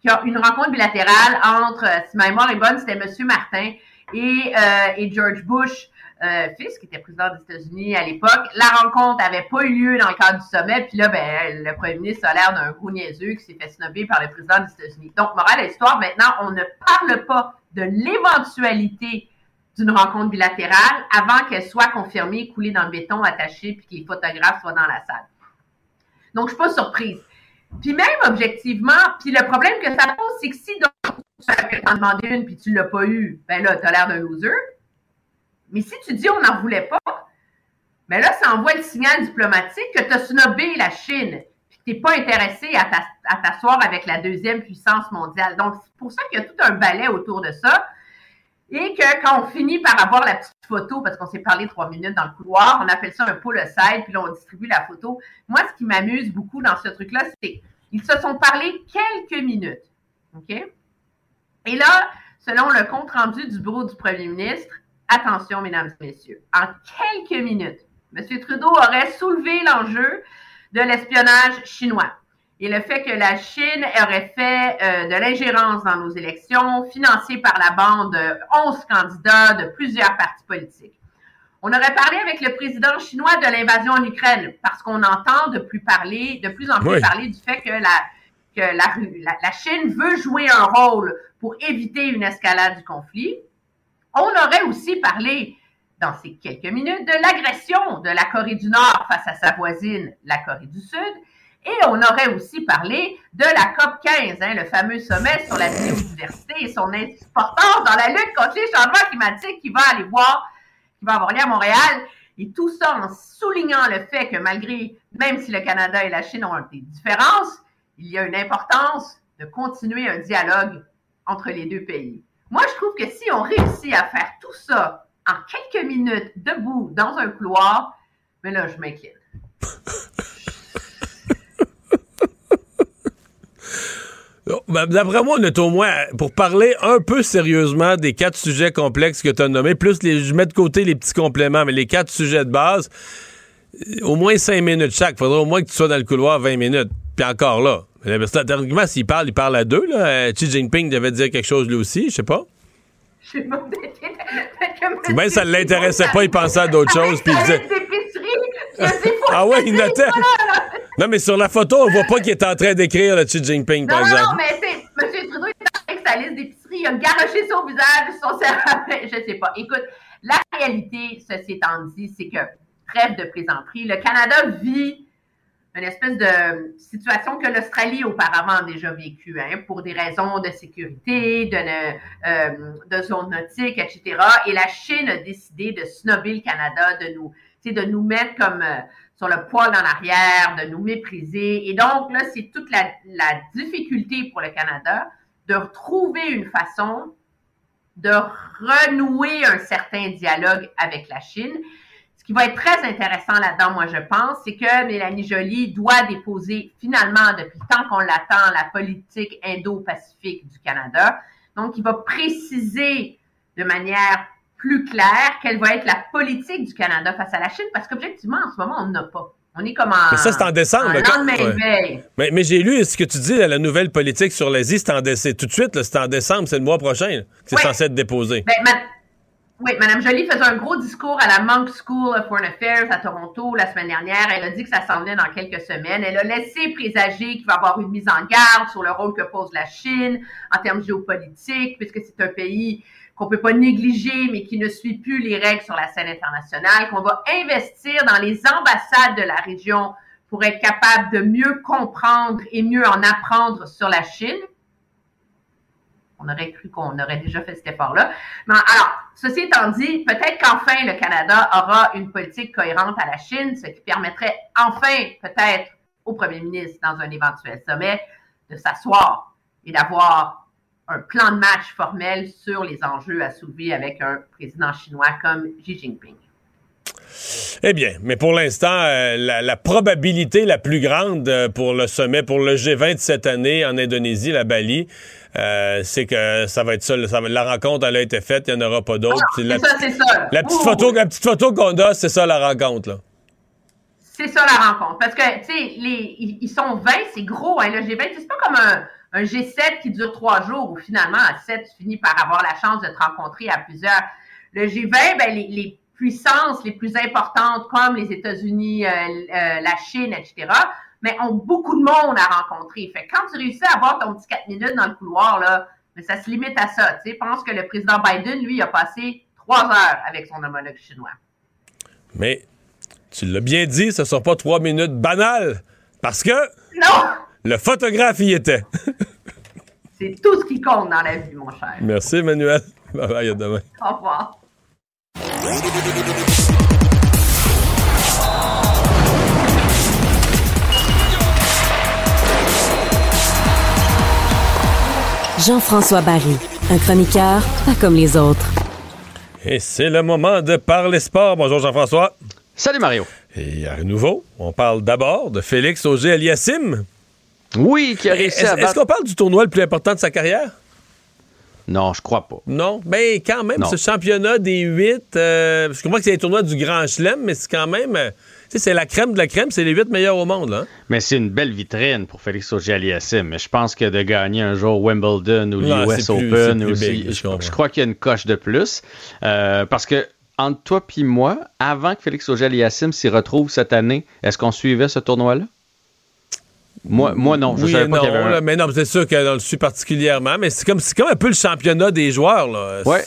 Il y a une rencontre bilatérale entre, si ma mémoire est bonne, c'était M. Martin et, euh, et George Bush, euh, fils, qui était président des États-Unis à l'époque. La rencontre n'avait pas eu lieu dans le cadre du sommet. Puis là, ben, le premier ministre a l'air d'un gros niaiseux qui s'est fait snobber par le président des États-Unis. Donc, morale de l'histoire, maintenant, on ne parle pas de l'éventualité d'une rencontre bilatérale avant qu'elle soit confirmée, coulée dans le béton, attachée, puis que les photographes soient dans la salle. Donc, je suis pas surprise. Puis même objectivement, puis le problème que ça pose, c'est que si donc, tu avais en demandé une puis tu l'as pas eu, ben là, tu as l'air d'un loser. Mais si tu dis on n'en voulait pas, ben là, ça envoie le signal diplomatique que tu as snobé la Chine puis que tu n'es pas intéressé à t'asseoir avec la deuxième puissance mondiale. Donc, c'est pour ça qu'il y a tout un balai autour de ça. Et que quand on finit par avoir la petite photo, parce qu'on s'est parlé trois minutes dans le couloir, on appelle ça un pull aside, puis là, on distribue la photo. Moi, ce qui m'amuse beaucoup dans ce truc-là, c'est qu'ils se sont parlé quelques minutes. OK? Et là, selon le compte rendu du bureau du premier ministre, attention, mesdames et messieurs, en quelques minutes, M. Trudeau aurait soulevé l'enjeu de l'espionnage chinois et le fait que la Chine aurait fait euh, de l'ingérence dans nos élections, financée par la bande de 11 candidats de plusieurs partis politiques. On aurait parlé avec le président chinois de l'invasion en Ukraine, parce qu'on entend de plus parler, de plus en plus parler du fait que la, que la, Chine veut jouer un rôle pour éviter une escalade du conflit. On aurait aussi parlé dans ces quelques minutes de l'agression de la Corée du Nord face à sa voisine, la Corée du Sud, et on aurait aussi parlé de la COP 15, hein, le fameux sommet sur la biodiversité et son importance dans la lutte contre les changements climatiques qui va aller voir, qui va avoir lieu à Montréal. Et tout ça en soulignant le fait que malgré, même si le Canada et la Chine ont des différences, il y a une importance de continuer un dialogue entre les deux pays. Moi, je trouve que si on réussit à faire tout ça en quelques minutes debout dans un couloir, mais là, je m'inquiète. Ben, d'après moi, on est au moins, pour parler un peu sérieusement des quatre sujets complexes que tu as nommés, plus les, je mets de côté les petits compléments, mais les quatre sujets de base, au moins cinq minutes chaque. Faudrait au moins que tu sois dans le couloir 20 minutes. Puis encore là. Théoriquement, s'il parle, il parle à deux. Là. Euh, Xi Jinping devait dire quelque chose lui aussi, je sais pas. Je sais pas. Ben, ça ne l'intéressait pas, il pensait à d'autres choses. Puis il disait... ah ouais, il notait. Non, mais sur la photo, on voit pas qu'il est en train d'écrire le Xi Jinping, par exemple. Non, mais c'est M. Trudeau est avec sa liste d'épicerie, il a garoché son visage, son cerveau, je sais pas. Écoute, la réalité, ceci étant dit, c'est que, trêve de plaisanterie, le Canada vit une espèce de situation que l'Australie auparavant a déjà vécue, hein, pour des raisons de sécurité, de, euh, zone nautique, etc. Et la Chine a décidé de snobber le Canada, de nous, de nous mettre comme euh, sur le poil en arrière, de nous mépriser. Et donc, là, c'est toute la, la difficulté pour le Canada de retrouver une façon de renouer un certain dialogue avec la Chine. Ce qui va être très intéressant là-dedans, moi, je pense, c'est que Mélanie Joly doit déposer finalement, depuis le temps qu'on l'attend, la politique indo-pacifique du Canada. Donc, il va préciser de manière plus claire quelle va être la politique du Canada face à la Chine, parce qu'objectivement, en ce moment, on n'a pas. On est comme en. Mais ça, c'est en décembre. En Mais, mais j'ai lu ce que tu dis, la nouvelle politique sur l'Asie, c'est. Tout de suite, c'est en décembre, c'est le mois prochain que c'est censé être déposé. Ben, oui, Mme Jolie faisait un gros discours à la Monk School of Foreign Affairs à Toronto la semaine dernière. Elle a dit que ça s'en venait dans quelques semaines. Elle a laissé présager qu'il va y avoir une mise en garde sur le rôle que pose la Chine en termes géopolitiques, puisque c'est un pays qu'on peut pas négliger, mais qui ne suit plus les règles sur la scène internationale, qu'on va investir dans les ambassades de la région pour être capable de mieux comprendre et mieux en apprendre sur la Chine. On aurait cru qu'on aurait déjà fait cet effort-là. Mais alors, ceci étant dit, peut-être qu'enfin le Canada aura une politique cohérente à la Chine, ce qui permettrait enfin, peut-être, au premier ministre dans un éventuel sommet, de s'asseoir et d'avoir un plan de match formel sur les enjeux à avec un président chinois comme Xi Jinping. Eh bien, mais pour l'instant, euh, la, probabilité la plus grande euh, pour le sommet, pour le G20 de cette année en Indonésie, la Bali, euh, c'est que ça va être ça, La rencontre, elle a été faite, il n'y en aura pas d'autres. Ah, c'est ça, c'est ça. La petite photo, la petite photo qu'on a, c'est ça la rencontre, là. C'est ça la rencontre. Parce que, tu sais, ils, sont 20, c'est gros, hein, le G20. C'est pas comme un un G7 qui dure trois jours, où finalement, à 7, tu finis par avoir la chance de te rencontrer à plusieurs. Le G20, ben, les, puissances les plus importantes, comme les États-Unis, euh, euh, la Chine, etc., mais ont beaucoup de monde à rencontrer. Fait quand tu réussis à avoir ton petit 4 minutes dans le couloir, là, mais ça se limite à ça. Tu sais, pense que le président Biden, lui, a passé trois heures avec son homologue chinois. Mais tu l'as bien dit, ce ne sont pas trois minutes banales. Parce que. Non! Le photographe y était. C'est tout ce qui compte dans la vie, mon cher. Merci, Emmanuel. Bye bye, à demain. Au revoir. Jean-François Barry, un chroniqueur pas comme les autres. Et c'est le moment de parler sport. Bonjour Jean-François. Salut Mario. Et à nouveau, on parle d'abord de Félix Auger-Aliassime. Oui, qui a réussi à Est-ce qu'on parle du tournoi le plus important de sa carrière? Non, je crois pas. Non, mais ben, quand même, ce championnat des huit, euh, je comprends que c'est les tournois du Grand Chelem, mais c'est quand même, euh, c'est la crème de la crème, c'est les huit meilleurs au monde. Là. Mais c'est une belle vitrine pour Félix Auger-Aliassime. Mais je pense que de gagner un jour Wimbledon ou l'US Open, aussi, je, crois qu'il y a une coche de plus. Euh, parce que entre toi et moi, avant que Félix Auger-Aliassime s'y retrouve cette année, est-ce qu'on suivait ce tournoi-là? Moi, moi non, je savais pas qu'il y avait un... mais non, c'est sûr qu'on le suit particulièrement, mais c'est comme, comme un peu le championnat des joueurs. Là. Ouais.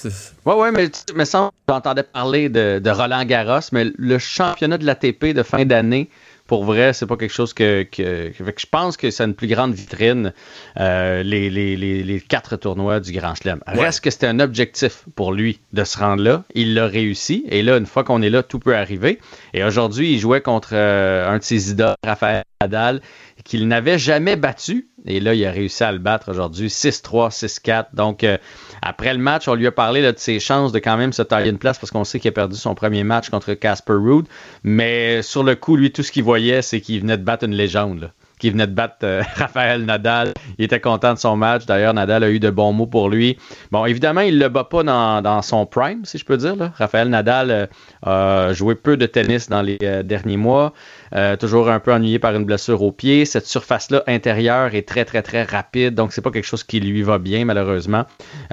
Ouais, ouais, mais, mais sans, j'entendais parler de, de, Roland Garros, mais le championnat de l'ATP de fin d'année, pour vrai, c'est pas quelque chose que, que, que, je pense que c'est une plus grande vitrine, euh, les, les, les, les, quatre tournois du Grand Chelem. Reste que c'était un objectif pour lui de se rendre là. Il l'a réussi. Et là, une fois qu'on est là, tout peut arriver. Et aujourd'hui, il jouait contre euh, un de ses idoles, Raphaël Nadal qu'il n'avait jamais battu. Et là, il a réussi à le battre aujourd'hui 6-3, 6-4. Donc, euh, après le match, on lui a parlé de ses chances de quand même se tailler une place parce qu'on sait qu'il a perdu son premier match contre Casper Ruud. Mais sur le coup, lui, tout ce qu'il voyait, c'est qu'il venait de battre une légende. Qui venait de battre euh, Raphaël Nadal. Il était content de son match. D'ailleurs, Nadal a eu de bons mots pour lui. Bon, évidemment, il ne le bat pas dans, son prime, si je peux dire. Raphaël Nadal euh, a joué peu de tennis dans les derniers mois. Euh, toujours un peu ennuyé par une blessure au pied. Cette surface-là intérieure est très, très, très rapide. Donc, c'est pas quelque chose qui lui va bien, malheureusement.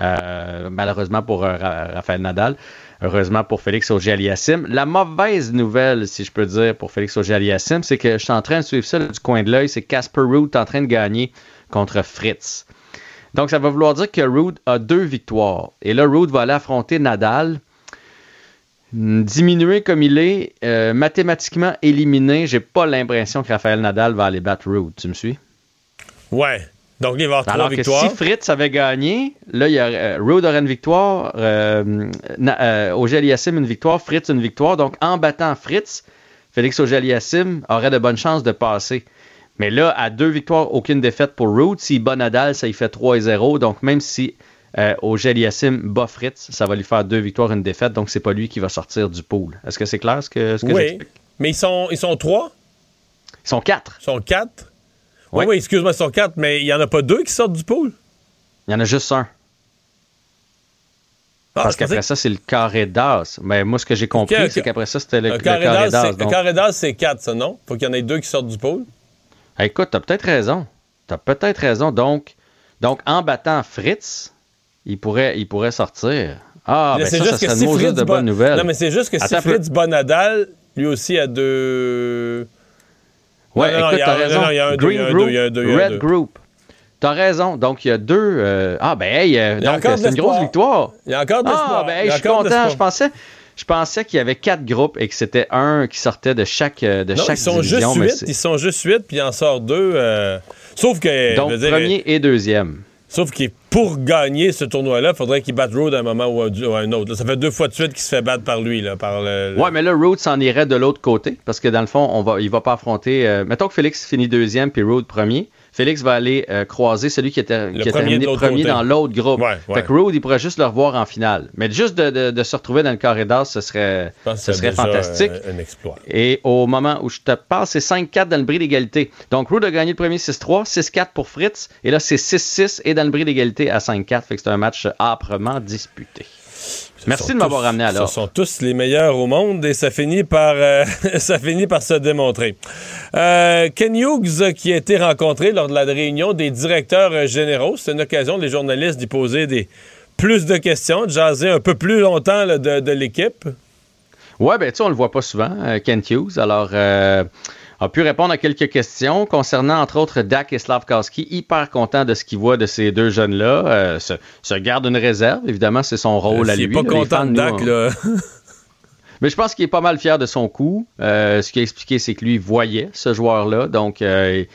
Euh, malheureusement pour euh, Raphaël Nadal. Heureusement pour Félix Auger-Aliassime. La mauvaise nouvelle, si je peux dire, pour Félix Auger-Aliassime, c'est que je suis en train de suivre ça du coin de l'œil. C'est Casper Root en train de gagner contre Fritz. Donc, ça va vouloir dire que Rude a deux victoires. Et là, Rude va aller affronter Nadal. Diminué comme il est, euh, mathématiquement éliminé, j'ai pas l'impression que Raphaël Nadal va aller battre Rude. Tu me suis? Ouais. Donc, il va avoir trois Alors victoires. que si Fritz avait gagné, là, il y a, euh, Rude aurait une victoire, euh, na- euh, Auger-Aliassime une victoire, Fritz une victoire. Donc, en battant Fritz, Félix Auger-Aliassime aurait de bonnes chances de passer. Mais là, à deux victoires, aucune défaite pour Rude. S'il bat Nadal, ça y fait 3 et 0. Donc, même si euh, Auger-Aliassime bat Fritz, ça va lui faire deux victoires, une défaite. Donc, c'est pas lui qui va sortir du pool. Est-ce que c'est clair ce que, ce que oui. Mais ils sont, ils sont trois? Ils sont quatre. Ils sont quatre? Oui, excuse-moi, sont quatre, mais il n'y en a pas deux qui sortent du pool? Il y en a juste un. Ah, Parce qu'après ça, c'est le carré d'as. Mais moi, ce que j'ai compris, c'est qu'après ça, c'était le, le carré d'as, donc- carré d'as, c'est quatre, ça, non? Faut qu'il y en ait deux qui sortent du pool? Ah, Écoute, t'as peut-être raison. T'as peut-être raison. Donc, donc, en battant Fritz, il pourrait, il pourrait sortir. Ah, Là, ben ça, juste ça que serait si une mauvaise Fritz de bonne nouvelle. Non, mais c'est juste que si Attends. Fritz bat Nadal, lui aussi a deux. Ouais, Non, écoute, il y a- t'as raison. non, il y a un deux, il y Green a un Group, deux, il y a un deux, il y a un Red deux. Group. T'as raison. Donc, il y a deux. euh, Ah, ben, hey, euh, Il y a donc, c'est une grosse victoire. Il y a encore de Ah, ben, hey, je suis content. Je pensais, je pensais qu'il y avait quatre groupes et que c'était un qui sortait de chaque, euh, de Non, chaque ils sont division. juste mais huit. c'est- Ils sont juste huit, puis il en sort deux. euh, Sauf que. Donc, veux dire, premier et deuxième. Sauf que pour gagner ce tournoi-là, il faudrait qu'il batte Road à un moment ou à un autre. Ça fait deux fois de suite qu'il se fait battre par lui. Là, par Ouais, mais là, Road s'en irait de l'autre côté parce que dans le fond, on va, il va pas affronter. euh, mettons que Félix finit deuxième puis Road premier. Félix va aller euh, croiser celui qui était qui a premier terminé premier dans l'autre groupe. Ouais, ouais. Fait que Road, il pourrait juste le revoir en finale. Mais juste de, de- de se retrouver dans le carré d'as, ce serait, ce serait fantastique. un exploit. Et au moment où je te parle, c'est 5-4 dans le bris d'égalité. Donc, Rood a gagné le premier 6-3, 6-4 pour Fritz. Et là, c'est 6-6 et dans le bris d'égalité à 5-4. Fait que c'est un match âprement disputé. Merci de m'avoir ramené à l'heure. Ce sont tous les meilleurs au monde et ça finit par, euh, ça finit par se démontrer. Euh, Ken Hughes qui a été rencontré lors de la réunion des directeurs euh, généraux. C'est une occasion les journalistes d'y poser des, plus de questions, de jaser un peu plus longtemps là, de, de l'équipe. Ouais, ben tu sais, on le voit pas souvent, euh, Kent Hughes. Alors, euh, a pu répondre à quelques questions concernant, entre autres, Dak et Slavkowski. Hyper content de ce qu'il voit de ces deux jeunes-là. Euh, se, se garde une réserve. Évidemment, c'est son rôle à lui. S'il n'est pas là. Content de Dak, là. Mais je pense qu'il est pas mal fier de son coup. Euh, ce qu'il a expliqué, c'est que lui voyait ce joueur-là. Donc, euh, il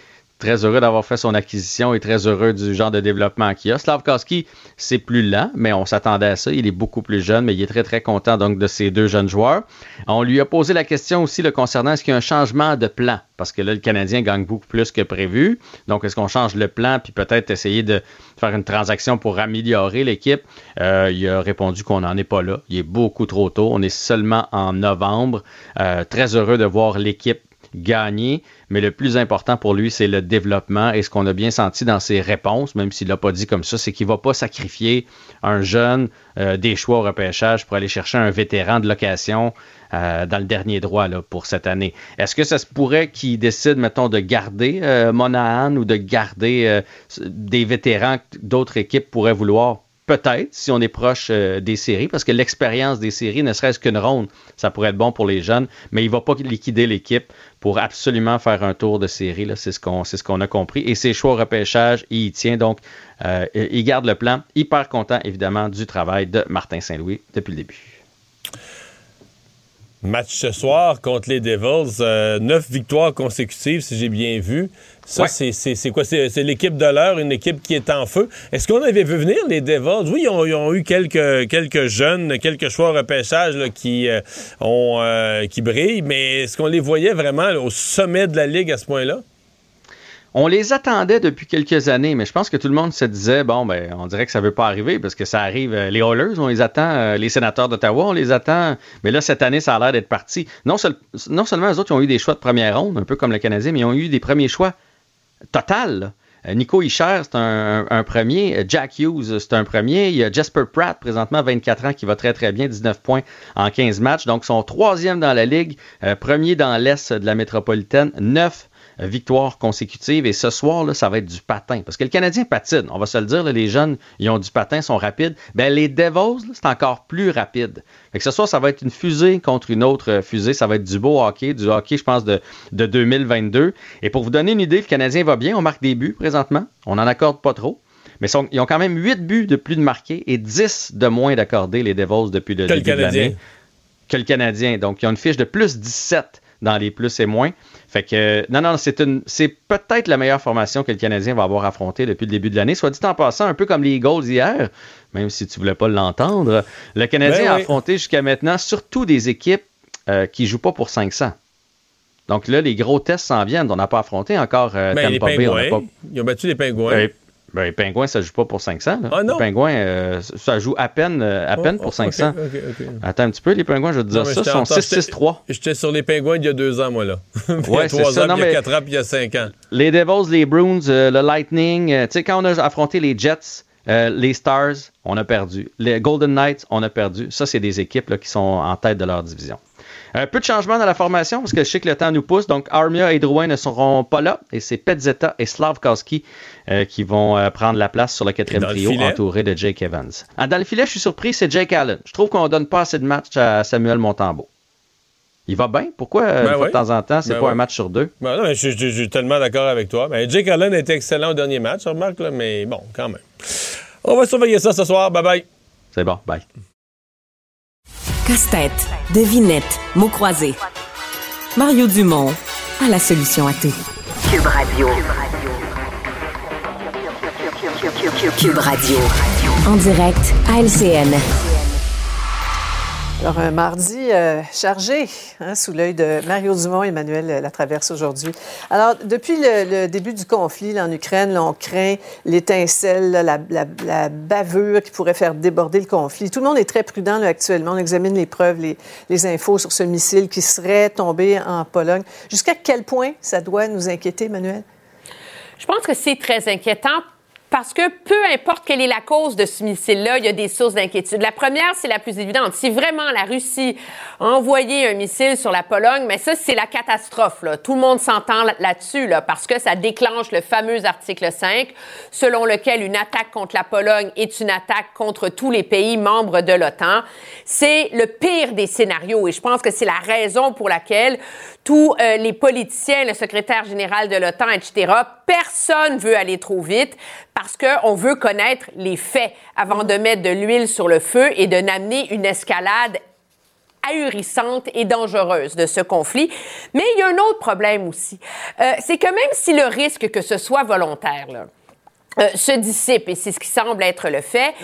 très heureux d'avoir fait son acquisition et très heureux du genre de développement qu'il a. Slavkowski, c'est plus lent, mais on s'attendait à ça. Il est beaucoup plus jeune, mais il est très, très content donc de ces deux jeunes joueurs. On lui a posé la question aussi le concernant est-ce qu'il y a un changement de plan? Parce que là, le Canadien gagne beaucoup plus que prévu. Donc, est-ce qu'on change le plan puis peut-être essayer de faire une transaction pour améliorer l'équipe? Euh, il a répondu qu'on n'en est pas là. Il est beaucoup trop tôt. On est seulement en novembre. Euh, très heureux de voir l'équipe gagner, mais le plus important pour lui, c'est le développement. Et ce qu'on a bien senti dans ses réponses, même s'il l'a pas dit comme ça, c'est qu'il va pas sacrifier un jeune euh, des choix au repêchage pour aller chercher un vétéran de location euh, dans le dernier droit pour cette année. Est-ce que ça se pourrait qu'il décide, mettons, de garder euh, Monahan ou de garder des vétérans que d'autres équipes pourraient vouloir? Peut-être, si on est proche euh, des séries, parce que l'expérience des séries, ne serait-ce qu'une ronde, ça pourrait être bon pour les jeunes, mais il va pas liquider l'équipe pour absolument faire un tour de série. là. C'est ce qu'on c'est ce qu'on a compris. Et ses choix au repêchage, il y tient. Donc, euh, il garde le plan. Hyper content, évidemment, du travail de Martin Saint-Louis depuis le début. Match ce soir contre les Devils. euh, neuf victoires consécutives, si j'ai bien vu. Ça, Ouais. c'est- quoi? C'est c'est l'équipe de l'heure, une équipe qui est en feu. Est-ce qu'on avait vu venir les Devils? Oui, ils ont, ils ont eu quelques, quelques jeunes, quelques choix au repêchage là, qui, euh, ont, euh, qui brillent, mais est-ce qu'on les voyait vraiment là, au sommet de la Ligue à ce point-là? On les attendait depuis quelques années, mais je pense que tout le monde se disait, bon, ben, on dirait que ça ne veut pas arriver parce que ça arrive. euh, Les Oilers, on les attend. euh, Les sénateurs d'Ottawa, on les attend. Mais là, cette année, ça a l'air d'être parti. Non, seul- non seulement eux autres, ils ont eu des choix de première ronde, un peu comme le Canadien, mais ils ont eu des premiers choix total. Euh, Nico Hischer, c'est un, premier. Jack Hughes, c'est un premier. Il y a Jasper Pratt, présentement 24 ans, qui va très très bien, 19 points en 15 matchs. Donc, son troisième dans la ligue, premier dans l'Est de la métropolitaine, 9 victoires consécutives. Et ce soir, là, ça va être du patin. Parce que le Canadien patine, on va se le dire, là, les jeunes, ils ont du patin, sont rapides. Ben, les Devils, c'est encore plus rapide. Fait que ce soir, ça va être une fusée contre une autre euh, fusée. Ça va être du beau hockey, du hockey, je pense, de, de 2022. Et pour vous donner une idée, le Canadien va bien. On marque des buts présentement. On n'en accorde pas trop. Mais ils ont quand même 8 buts de plus de marqués et 10 de moins d'accordés, les Devils, depuis le début de l'année. Que le Canadien. Donc, ils ont une fiche de plus 17 dans les plus et moins. Fait que, non, non, c'est une, c'est peut-être la meilleure formation que le Canadien va avoir affrontée depuis le début de l'année. Soit dit en passant, un peu comme les Eagles hier, même si tu voulais pas l'entendre, le Canadien ben a affronté jusqu'à maintenant surtout des équipes euh, qui jouent pas pour 500. Donc là, les gros tests s'en viennent. On n'a pas affronté encore euh, ben, Tampa Bay. Ils ont battu les Pingouins. Ben, les pingouins, ça joue pas pour 500. Ah non? Les pingouins, euh, ça joue à peine, euh, à peine pour 500. Attends un petit peu, les pingouins, je vais te dire ça, sont 6-6-3. J'étais sur les pingouins il y a deux ans, moi, là. ouais, c'est ça. Ans, il y a quatre ans, puis il y a cinq ans. Les Devils, les Bruins, euh, le Lightning, tu sais, quand on a affronté les Jets, les Stars, on a perdu. Les Golden Knights, on a perdu. Ça, c'est des équipes là, qui sont en tête de leur division. Un peu de changement dans la formation parce que je sais que le temps nous pousse. Donc, Armia et Drouin ne seront pas là et c'est Petzetta et Slavkowski euh, qui vont euh, prendre la place sur le quatrième trio entouré de Jake Evans. Ah, dans le filet, je suis surpris, c'est Jake Allen. Je trouve qu'on donne pas assez de matchs à Samuel Montambeau. Il va bien? Pourquoi, euh, ben de temps en temps, c'est ben pas un match sur deux? Ben non, je, suis tellement d'accord avec toi. Jake Allen a été excellent au dernier match, remarque, là, mais bon, quand même. On va surveiller ça ce soir. Bye bye. C'est bon. Bye. Casse-tête, devinette, mots croisés. Mario Dumont a la solution à tout. Cube Radio. Cube Radio. En direct à LCN. Alors, un mardi euh, chargé, hein, sous l'œil de Mario Dumont, Emmanuel la traverse aujourd'hui. Alors, depuis le, début du conflit en Ukraine, on craint l'étincelle, la, bavure qui pourrait faire déborder le conflit. Tout le monde est très prudent actuellement. On examine les preuves, les, les infos sur ce missile qui serait tombé en Pologne. Jusqu'à quel point ça doit nous inquiéter, Emmanuel? Je pense que c'est très inquiétant parce que peu importe quelle est la cause de ce missile-là, il y a des sources d'inquiétude. La première, c'est la plus évidente. Si vraiment la Russie a envoyé un missile sur la Pologne, mais ça, c'est la catastrophe. Là. Tout le monde s'entend là-dessus, là, parce que ça déclenche le fameux article 5, selon lequel une attaque contre la Pologne est une attaque contre tous les pays membres de l'OTAN. C'est le pire des scénarios et je pense que c'est la raison pour laquelle tous euh, les politiciens, le secrétaire général de l'OTAN, etc., personne veut aller trop vite parce qu'on veut connaître les faits avant de mettre de l'huile sur le feu et de n'amener une escalade ahurissante et dangereuse de ce conflit. Mais il y a un autre problème aussi. Euh, c'est que même si le risque que ce soit volontaire, là, euh, se dissipe, et c'est ce qui semble être le fait.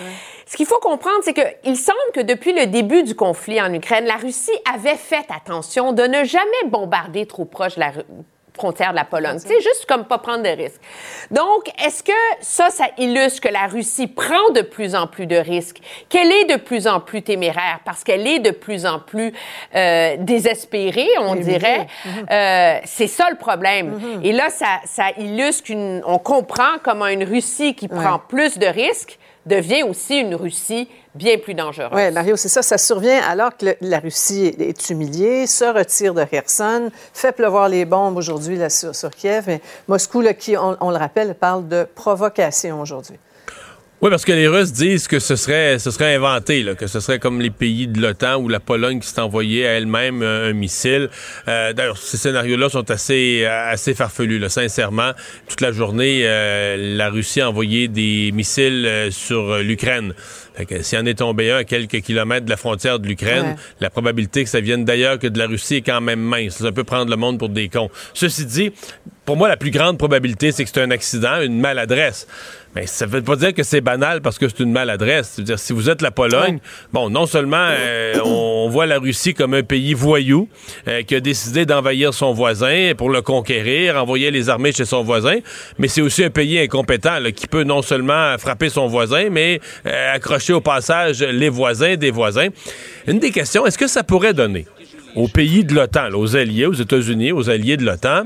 Ce qu'il faut comprendre, c'est qu'il semble que depuis le début du conflit en Ukraine, la Russie avait fait attention de ne jamais bombarder trop proche de la, frontière de la Pologne. C'est juste comme pas prendre de risques. Donc, est-ce que ça, ça illustre que la Russie prend de plus en plus de risques, qu'elle est de plus en plus téméraire parce qu'elle est de plus en plus euh, désespérée, on dirait? Mhm. Euh, c'est ça le problème. Mhm. Et là, ça, ça illustre qu'on comprend comment une Russie qui prend plus de risques devient aussi une Russie bien plus dangereuse. Oui, Mario, c'est ça. Ça survient alors que la Russie est humiliée, se retire de Kherson, fait pleuvoir les bombes aujourd'hui sur, Kiev. Mais Moscou, qui, on, le rappelle, parle de provocation aujourd'hui. Oui, parce que les Russes disent que ce serait, ce serait inventé, que ce serait comme les pays de l'OTAN ou la Pologne qui s'est envoyé à elle-même un, missile. Euh, d'ailleurs, ces scénarios-là sont assez, assez farfelus, là, sincèrement. Toute la journée, euh, la Russie a envoyé des missiles euh, sur l'Ukraine. S'il en est tombé un à quelques kilomètres de la frontière de l'Ukraine, la probabilité que ça vienne d'ailleurs que de la Russie est quand même mince. Ça peut prendre le monde pour des cons. Ceci dit, pour moi, la plus grande probabilité, c'est que c'est un accident, une maladresse. Mais ça ne veut pas dire que c'est banal parce que c'est une maladresse. C'est-à-dire, si vous êtes la Pologne, bon, non seulement euh, on, voit la Russie comme un pays voyou euh, qui a décidé d'envahir son voisin pour le conquérir, envoyer les armées chez son voisin, mais c'est aussi un pays incompétent qui peut non seulement frapper son voisin, mais euh, accrocher au passage les voisins des voisins. Une des questions, est-ce que ça pourrait donner aux pays de l'OTAN, aux alliés, aux États-Unis, aux alliés de l'OTAN,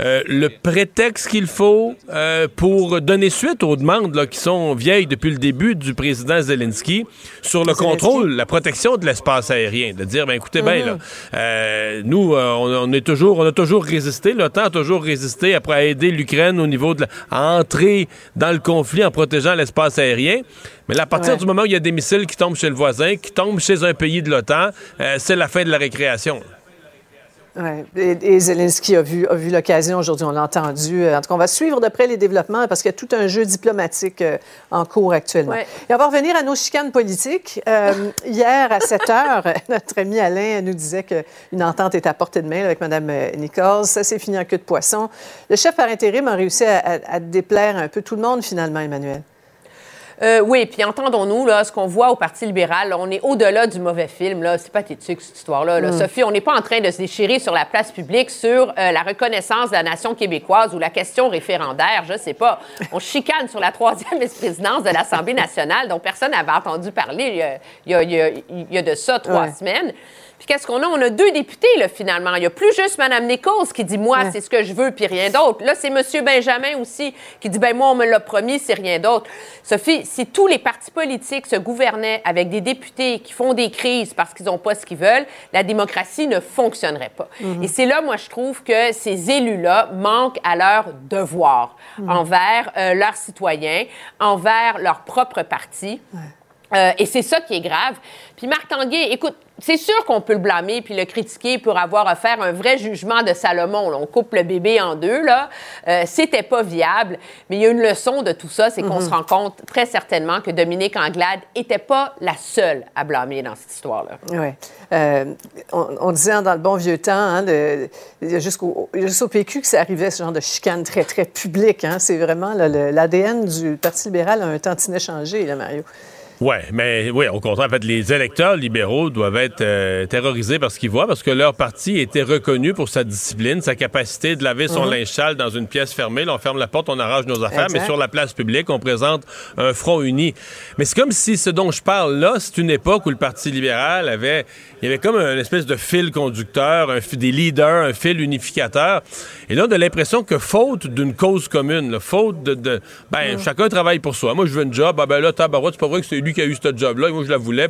euh, le prétexte qu'il faut euh, pour donner suite aux demandes là, qui sont vieilles depuis le début du président Zelensky sur le contrôle, la protection de l'espace aérien, de dire ben écoutez bien là, mhm. euh, nous on, est toujours on a toujours résisté, l'OTAN a toujours résisté après aider l'Ukraine au niveau de la, à entrer dans le conflit en protégeant l'espace aérien. Mais à partir du moment où il y a des missiles qui tombent chez le voisin, qui tombent chez un pays de l'OTAN, c'est la fin de la récréation. Ouais. Et, Zelensky a vu, a vu l'occasion aujourd'hui, on l'a entendu. En tout cas, on va suivre de près les développements parce qu'il y a tout un jeu diplomatique euh, en cours actuellement. Et on va revenir à nos chicanes politiques. Euh, hier, à 7 heures, notre ami Alain nous disait qu'une entente est à portée de main avec Mme Nichols. Ça s'est fini en queue de poisson. Le chef par intérim a réussi à déplaire un peu tout le monde, finalement, Emmanuel. Euh, oui, puis entendons-nous, là, ce qu'on voit au Parti libéral, on est au-delà du mauvais film. Là. C'est pathétique, cette histoire-là. Mm. Sophie, on n'est pas en train de se déchirer sur la place publique sur euh, la reconnaissance de la nation québécoise ou la question référendaire, je sais pas. On chicane sur la troisième vice-présidence de l'Assemblée nationale dont personne n'avait entendu parler il y, a, il, y a, de ça trois semaines. Puis qu'est-ce qu'on a? On a deux députés, là, finalement. Il n'y a plus juste Mme Nichols qui dit, moi, c'est ce que je veux, puis rien d'autre. Là, c'est M. Benjamin aussi qui dit, ben moi, on me l'a promis, c'est rien d'autre. Sophie, si tous les partis politiques se gouvernaient avec des députés qui font des crises parce qu'ils n'ont pas ce qu'ils veulent, la démocratie ne fonctionnerait pas. Mhm. Et c'est là, moi, je trouve que ces élus-là manquent à leur devoir mhm. envers euh, leurs citoyens, envers leur propre parti. Euh, et c'est ça qui est grave. Puis Marc Tanguay, écoute, c'est sûr qu'on peut le blâmer puis le critiquer pour avoir à faire un vrai jugement de Salomon. On coupe le bébé en deux, là. Euh, c'était pas viable. Mais il y a une leçon de tout ça, c'est qu'on mhm. se rend compte très certainement que Dominique Anglade était pas la seule à blâmer dans cette histoire-là. Oui. Euh, on, disait dans le bon vieux temps, hein, jusqu'au PQ que ça arrivait, ce genre de chicane très, très publique. Hein. C'est vraiment l'ADN du Parti libéral a un tantinet changé, là, Mario. Oui, mais oui, au contraire, en fait, les électeurs libéraux doivent être euh, terrorisés par ce qu'ils voient, parce que leur parti était reconnu pour sa discipline, sa capacité de laver son mhm. linge sale dans une pièce fermée. Là, on ferme la porte, on arrange nos affaires, mais sur la place publique, on présente un front uni. Mais c'est comme si ce dont je parle là, c'est une époque où le Parti libéral avait, il y avait comme une espèce de fil conducteur, un, des leaders, un fil unificateur. Et là, on a l'impression que faute d'une cause commune, faute de, de ben, mhm. chacun travaille pour soi. Moi, je veux un job, ah ben là, tabarouette, c'est pas vrai que c'est qui a eu ce job-là, moi je la voulais.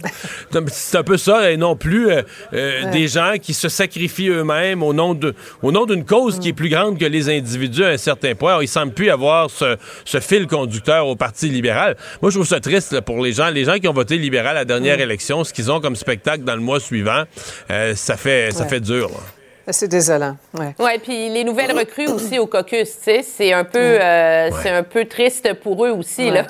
C'est un peu ça, et non plus euh, euh, des gens qui se sacrifient eux-mêmes au nom de, au nom d'une cause qui est plus grande que les individus à un certain point. Alors, il semble plus avoir ce, fil conducteur au Parti libéral. Moi, je trouve ça triste pour les gens, les gens qui ont voté libéral à la dernière élection, ce qu'ils ont comme spectacle dans le mois suivant, euh, ça fait, ça fait dur. C'est désolant. Oui, ouais, puis les nouvelles recrues aussi au caucus, c'est un peu euh, c'est un peu triste pour eux aussi. Là.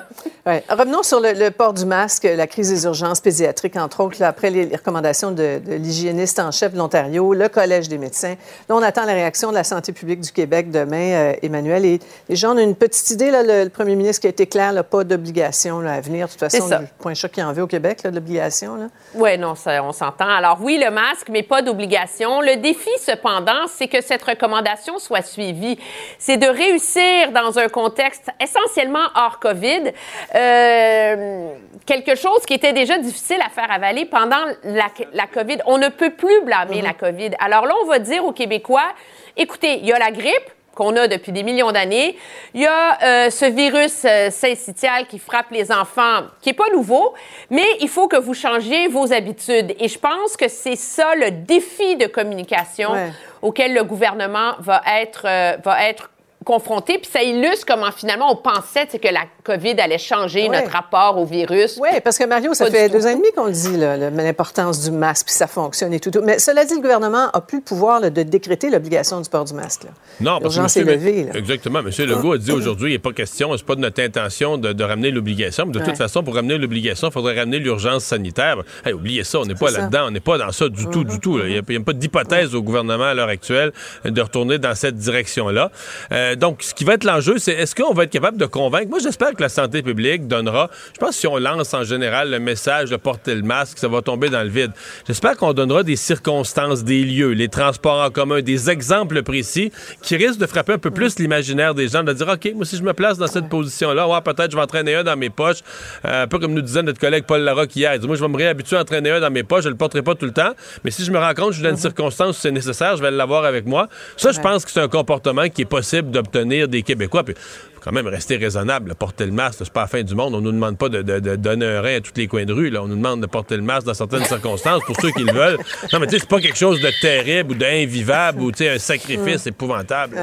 Revenons sur le, port du masque, la crise des urgences pédiatriques, entre autres, après les, recommandations de, l'hygiéniste en chef de l'Ontario, le Collège des médecins. Là, on attend la réaction de la santé publique du Québec demain, euh, Emmanuel. Et les gens ont une petite idée, là, le, premier ministre qui a été clair, là, pas d'obligation à venir. De toute façon, le point choc qui en veut au Québec, l'obligation. Oui, non, ça, on s'entend. Alors oui, le masque, mais pas d'obligation. Le défi, cependant, c'est que cette recommandation soit suivie. C'est de réussir dans un contexte essentiellement hors COVID, euh, quelque chose qui était déjà difficile à faire avaler pendant la, la COVID. On ne peut plus blâmer la COVID. Alors là, on va dire aux Québécois, écoutez, il y a la grippe, qu'on a depuis des millions d'années. Il y a euh, ce virus euh, syncytial qui frappe les enfants, qui n'est pas nouveau, mais il faut que vous changiez vos habitudes. Et je pense que c'est ça le défi de communication auquel le gouvernement va être, euh, va être confronté. Puis ça illustre comment finalement on pensait que la COVID allait changer notre rapport au virus. Oui, parce que Mario, ça fait deux ans et demi qu'on le dit, l'importance du masque, puis ça fonctionne et tout, Mais cela dit, le gouvernement a plus le pouvoir de décréter l'obligation du port du masque. Non, parce que monsieur, levé, Exactement. M. Legault a dit aujourd'hui, il n'est pas question, c'est pas de notre intention de, ramener l'obligation. De toute façon, pour ramener l'obligation, il faudrait ramener l'urgence sanitaire. Hey, oubliez ça, on n'est pas là-dedans, on n'est pas dans ça du tout, du tout. Il n'y a, pas d'hypothèse au gouvernement à l'heure actuelle de retourner dans cette direction-là. Euh, donc, ce qui va être l'enjeu, c'est est-ce qu'on va être capable de convaincre? Moi, j'espère que la santé publique donnera. Je pense que si on lance en général le message de porter le masque, ça va tomber dans le vide. J'espère qu'on donnera des circonstances, des lieux, les transports en commun, des exemples précis qui risquent de frapper un peu plus l'imaginaire des gens, de dire OK, moi, si je me place dans cette position-là, ouais, peut-être je vais entraîner un dans mes poches. Euh, un peu comme nous disait notre collègue Paul Larocque hier. Il dit, moi, je vais me réhabituer à entraîner un dans mes poches, je le porterai pas tout le temps. Mais si je me rends compte, je suis dans une mhm. circonstance où c'est nécessaire, je vais l'avoir avec moi. Ça, je pense que c'est un comportement qui est possible d'obtenir des Québécois. Puis, quand même rester raisonnable. Porter le masque, c'est pas la fin du monde. On nous demande pas de, donner un rein à tous les coins de rue. Là. On nous demande de porter le masque dans certaines circonstances pour ceux qui le veulent. Non, mais tu sais, c'est pas quelque chose de terrible ou d'invivable ou un sacrifice épouvantable.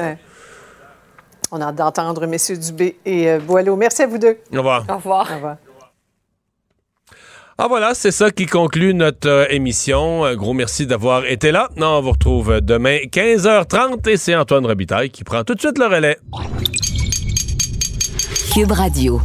On a d'entendre messieurs Dubé et euh, Boileau. Merci à vous deux. Au revoir. Au revoir. Au revoir. Ah voilà, c'est ça qui conclut notre euh, émission. Un gros merci d'avoir été là. Non, on vous retrouve demain 15h30 et c'est Antoine Robitaille qui prend tout de suite le relais. Cube Radio.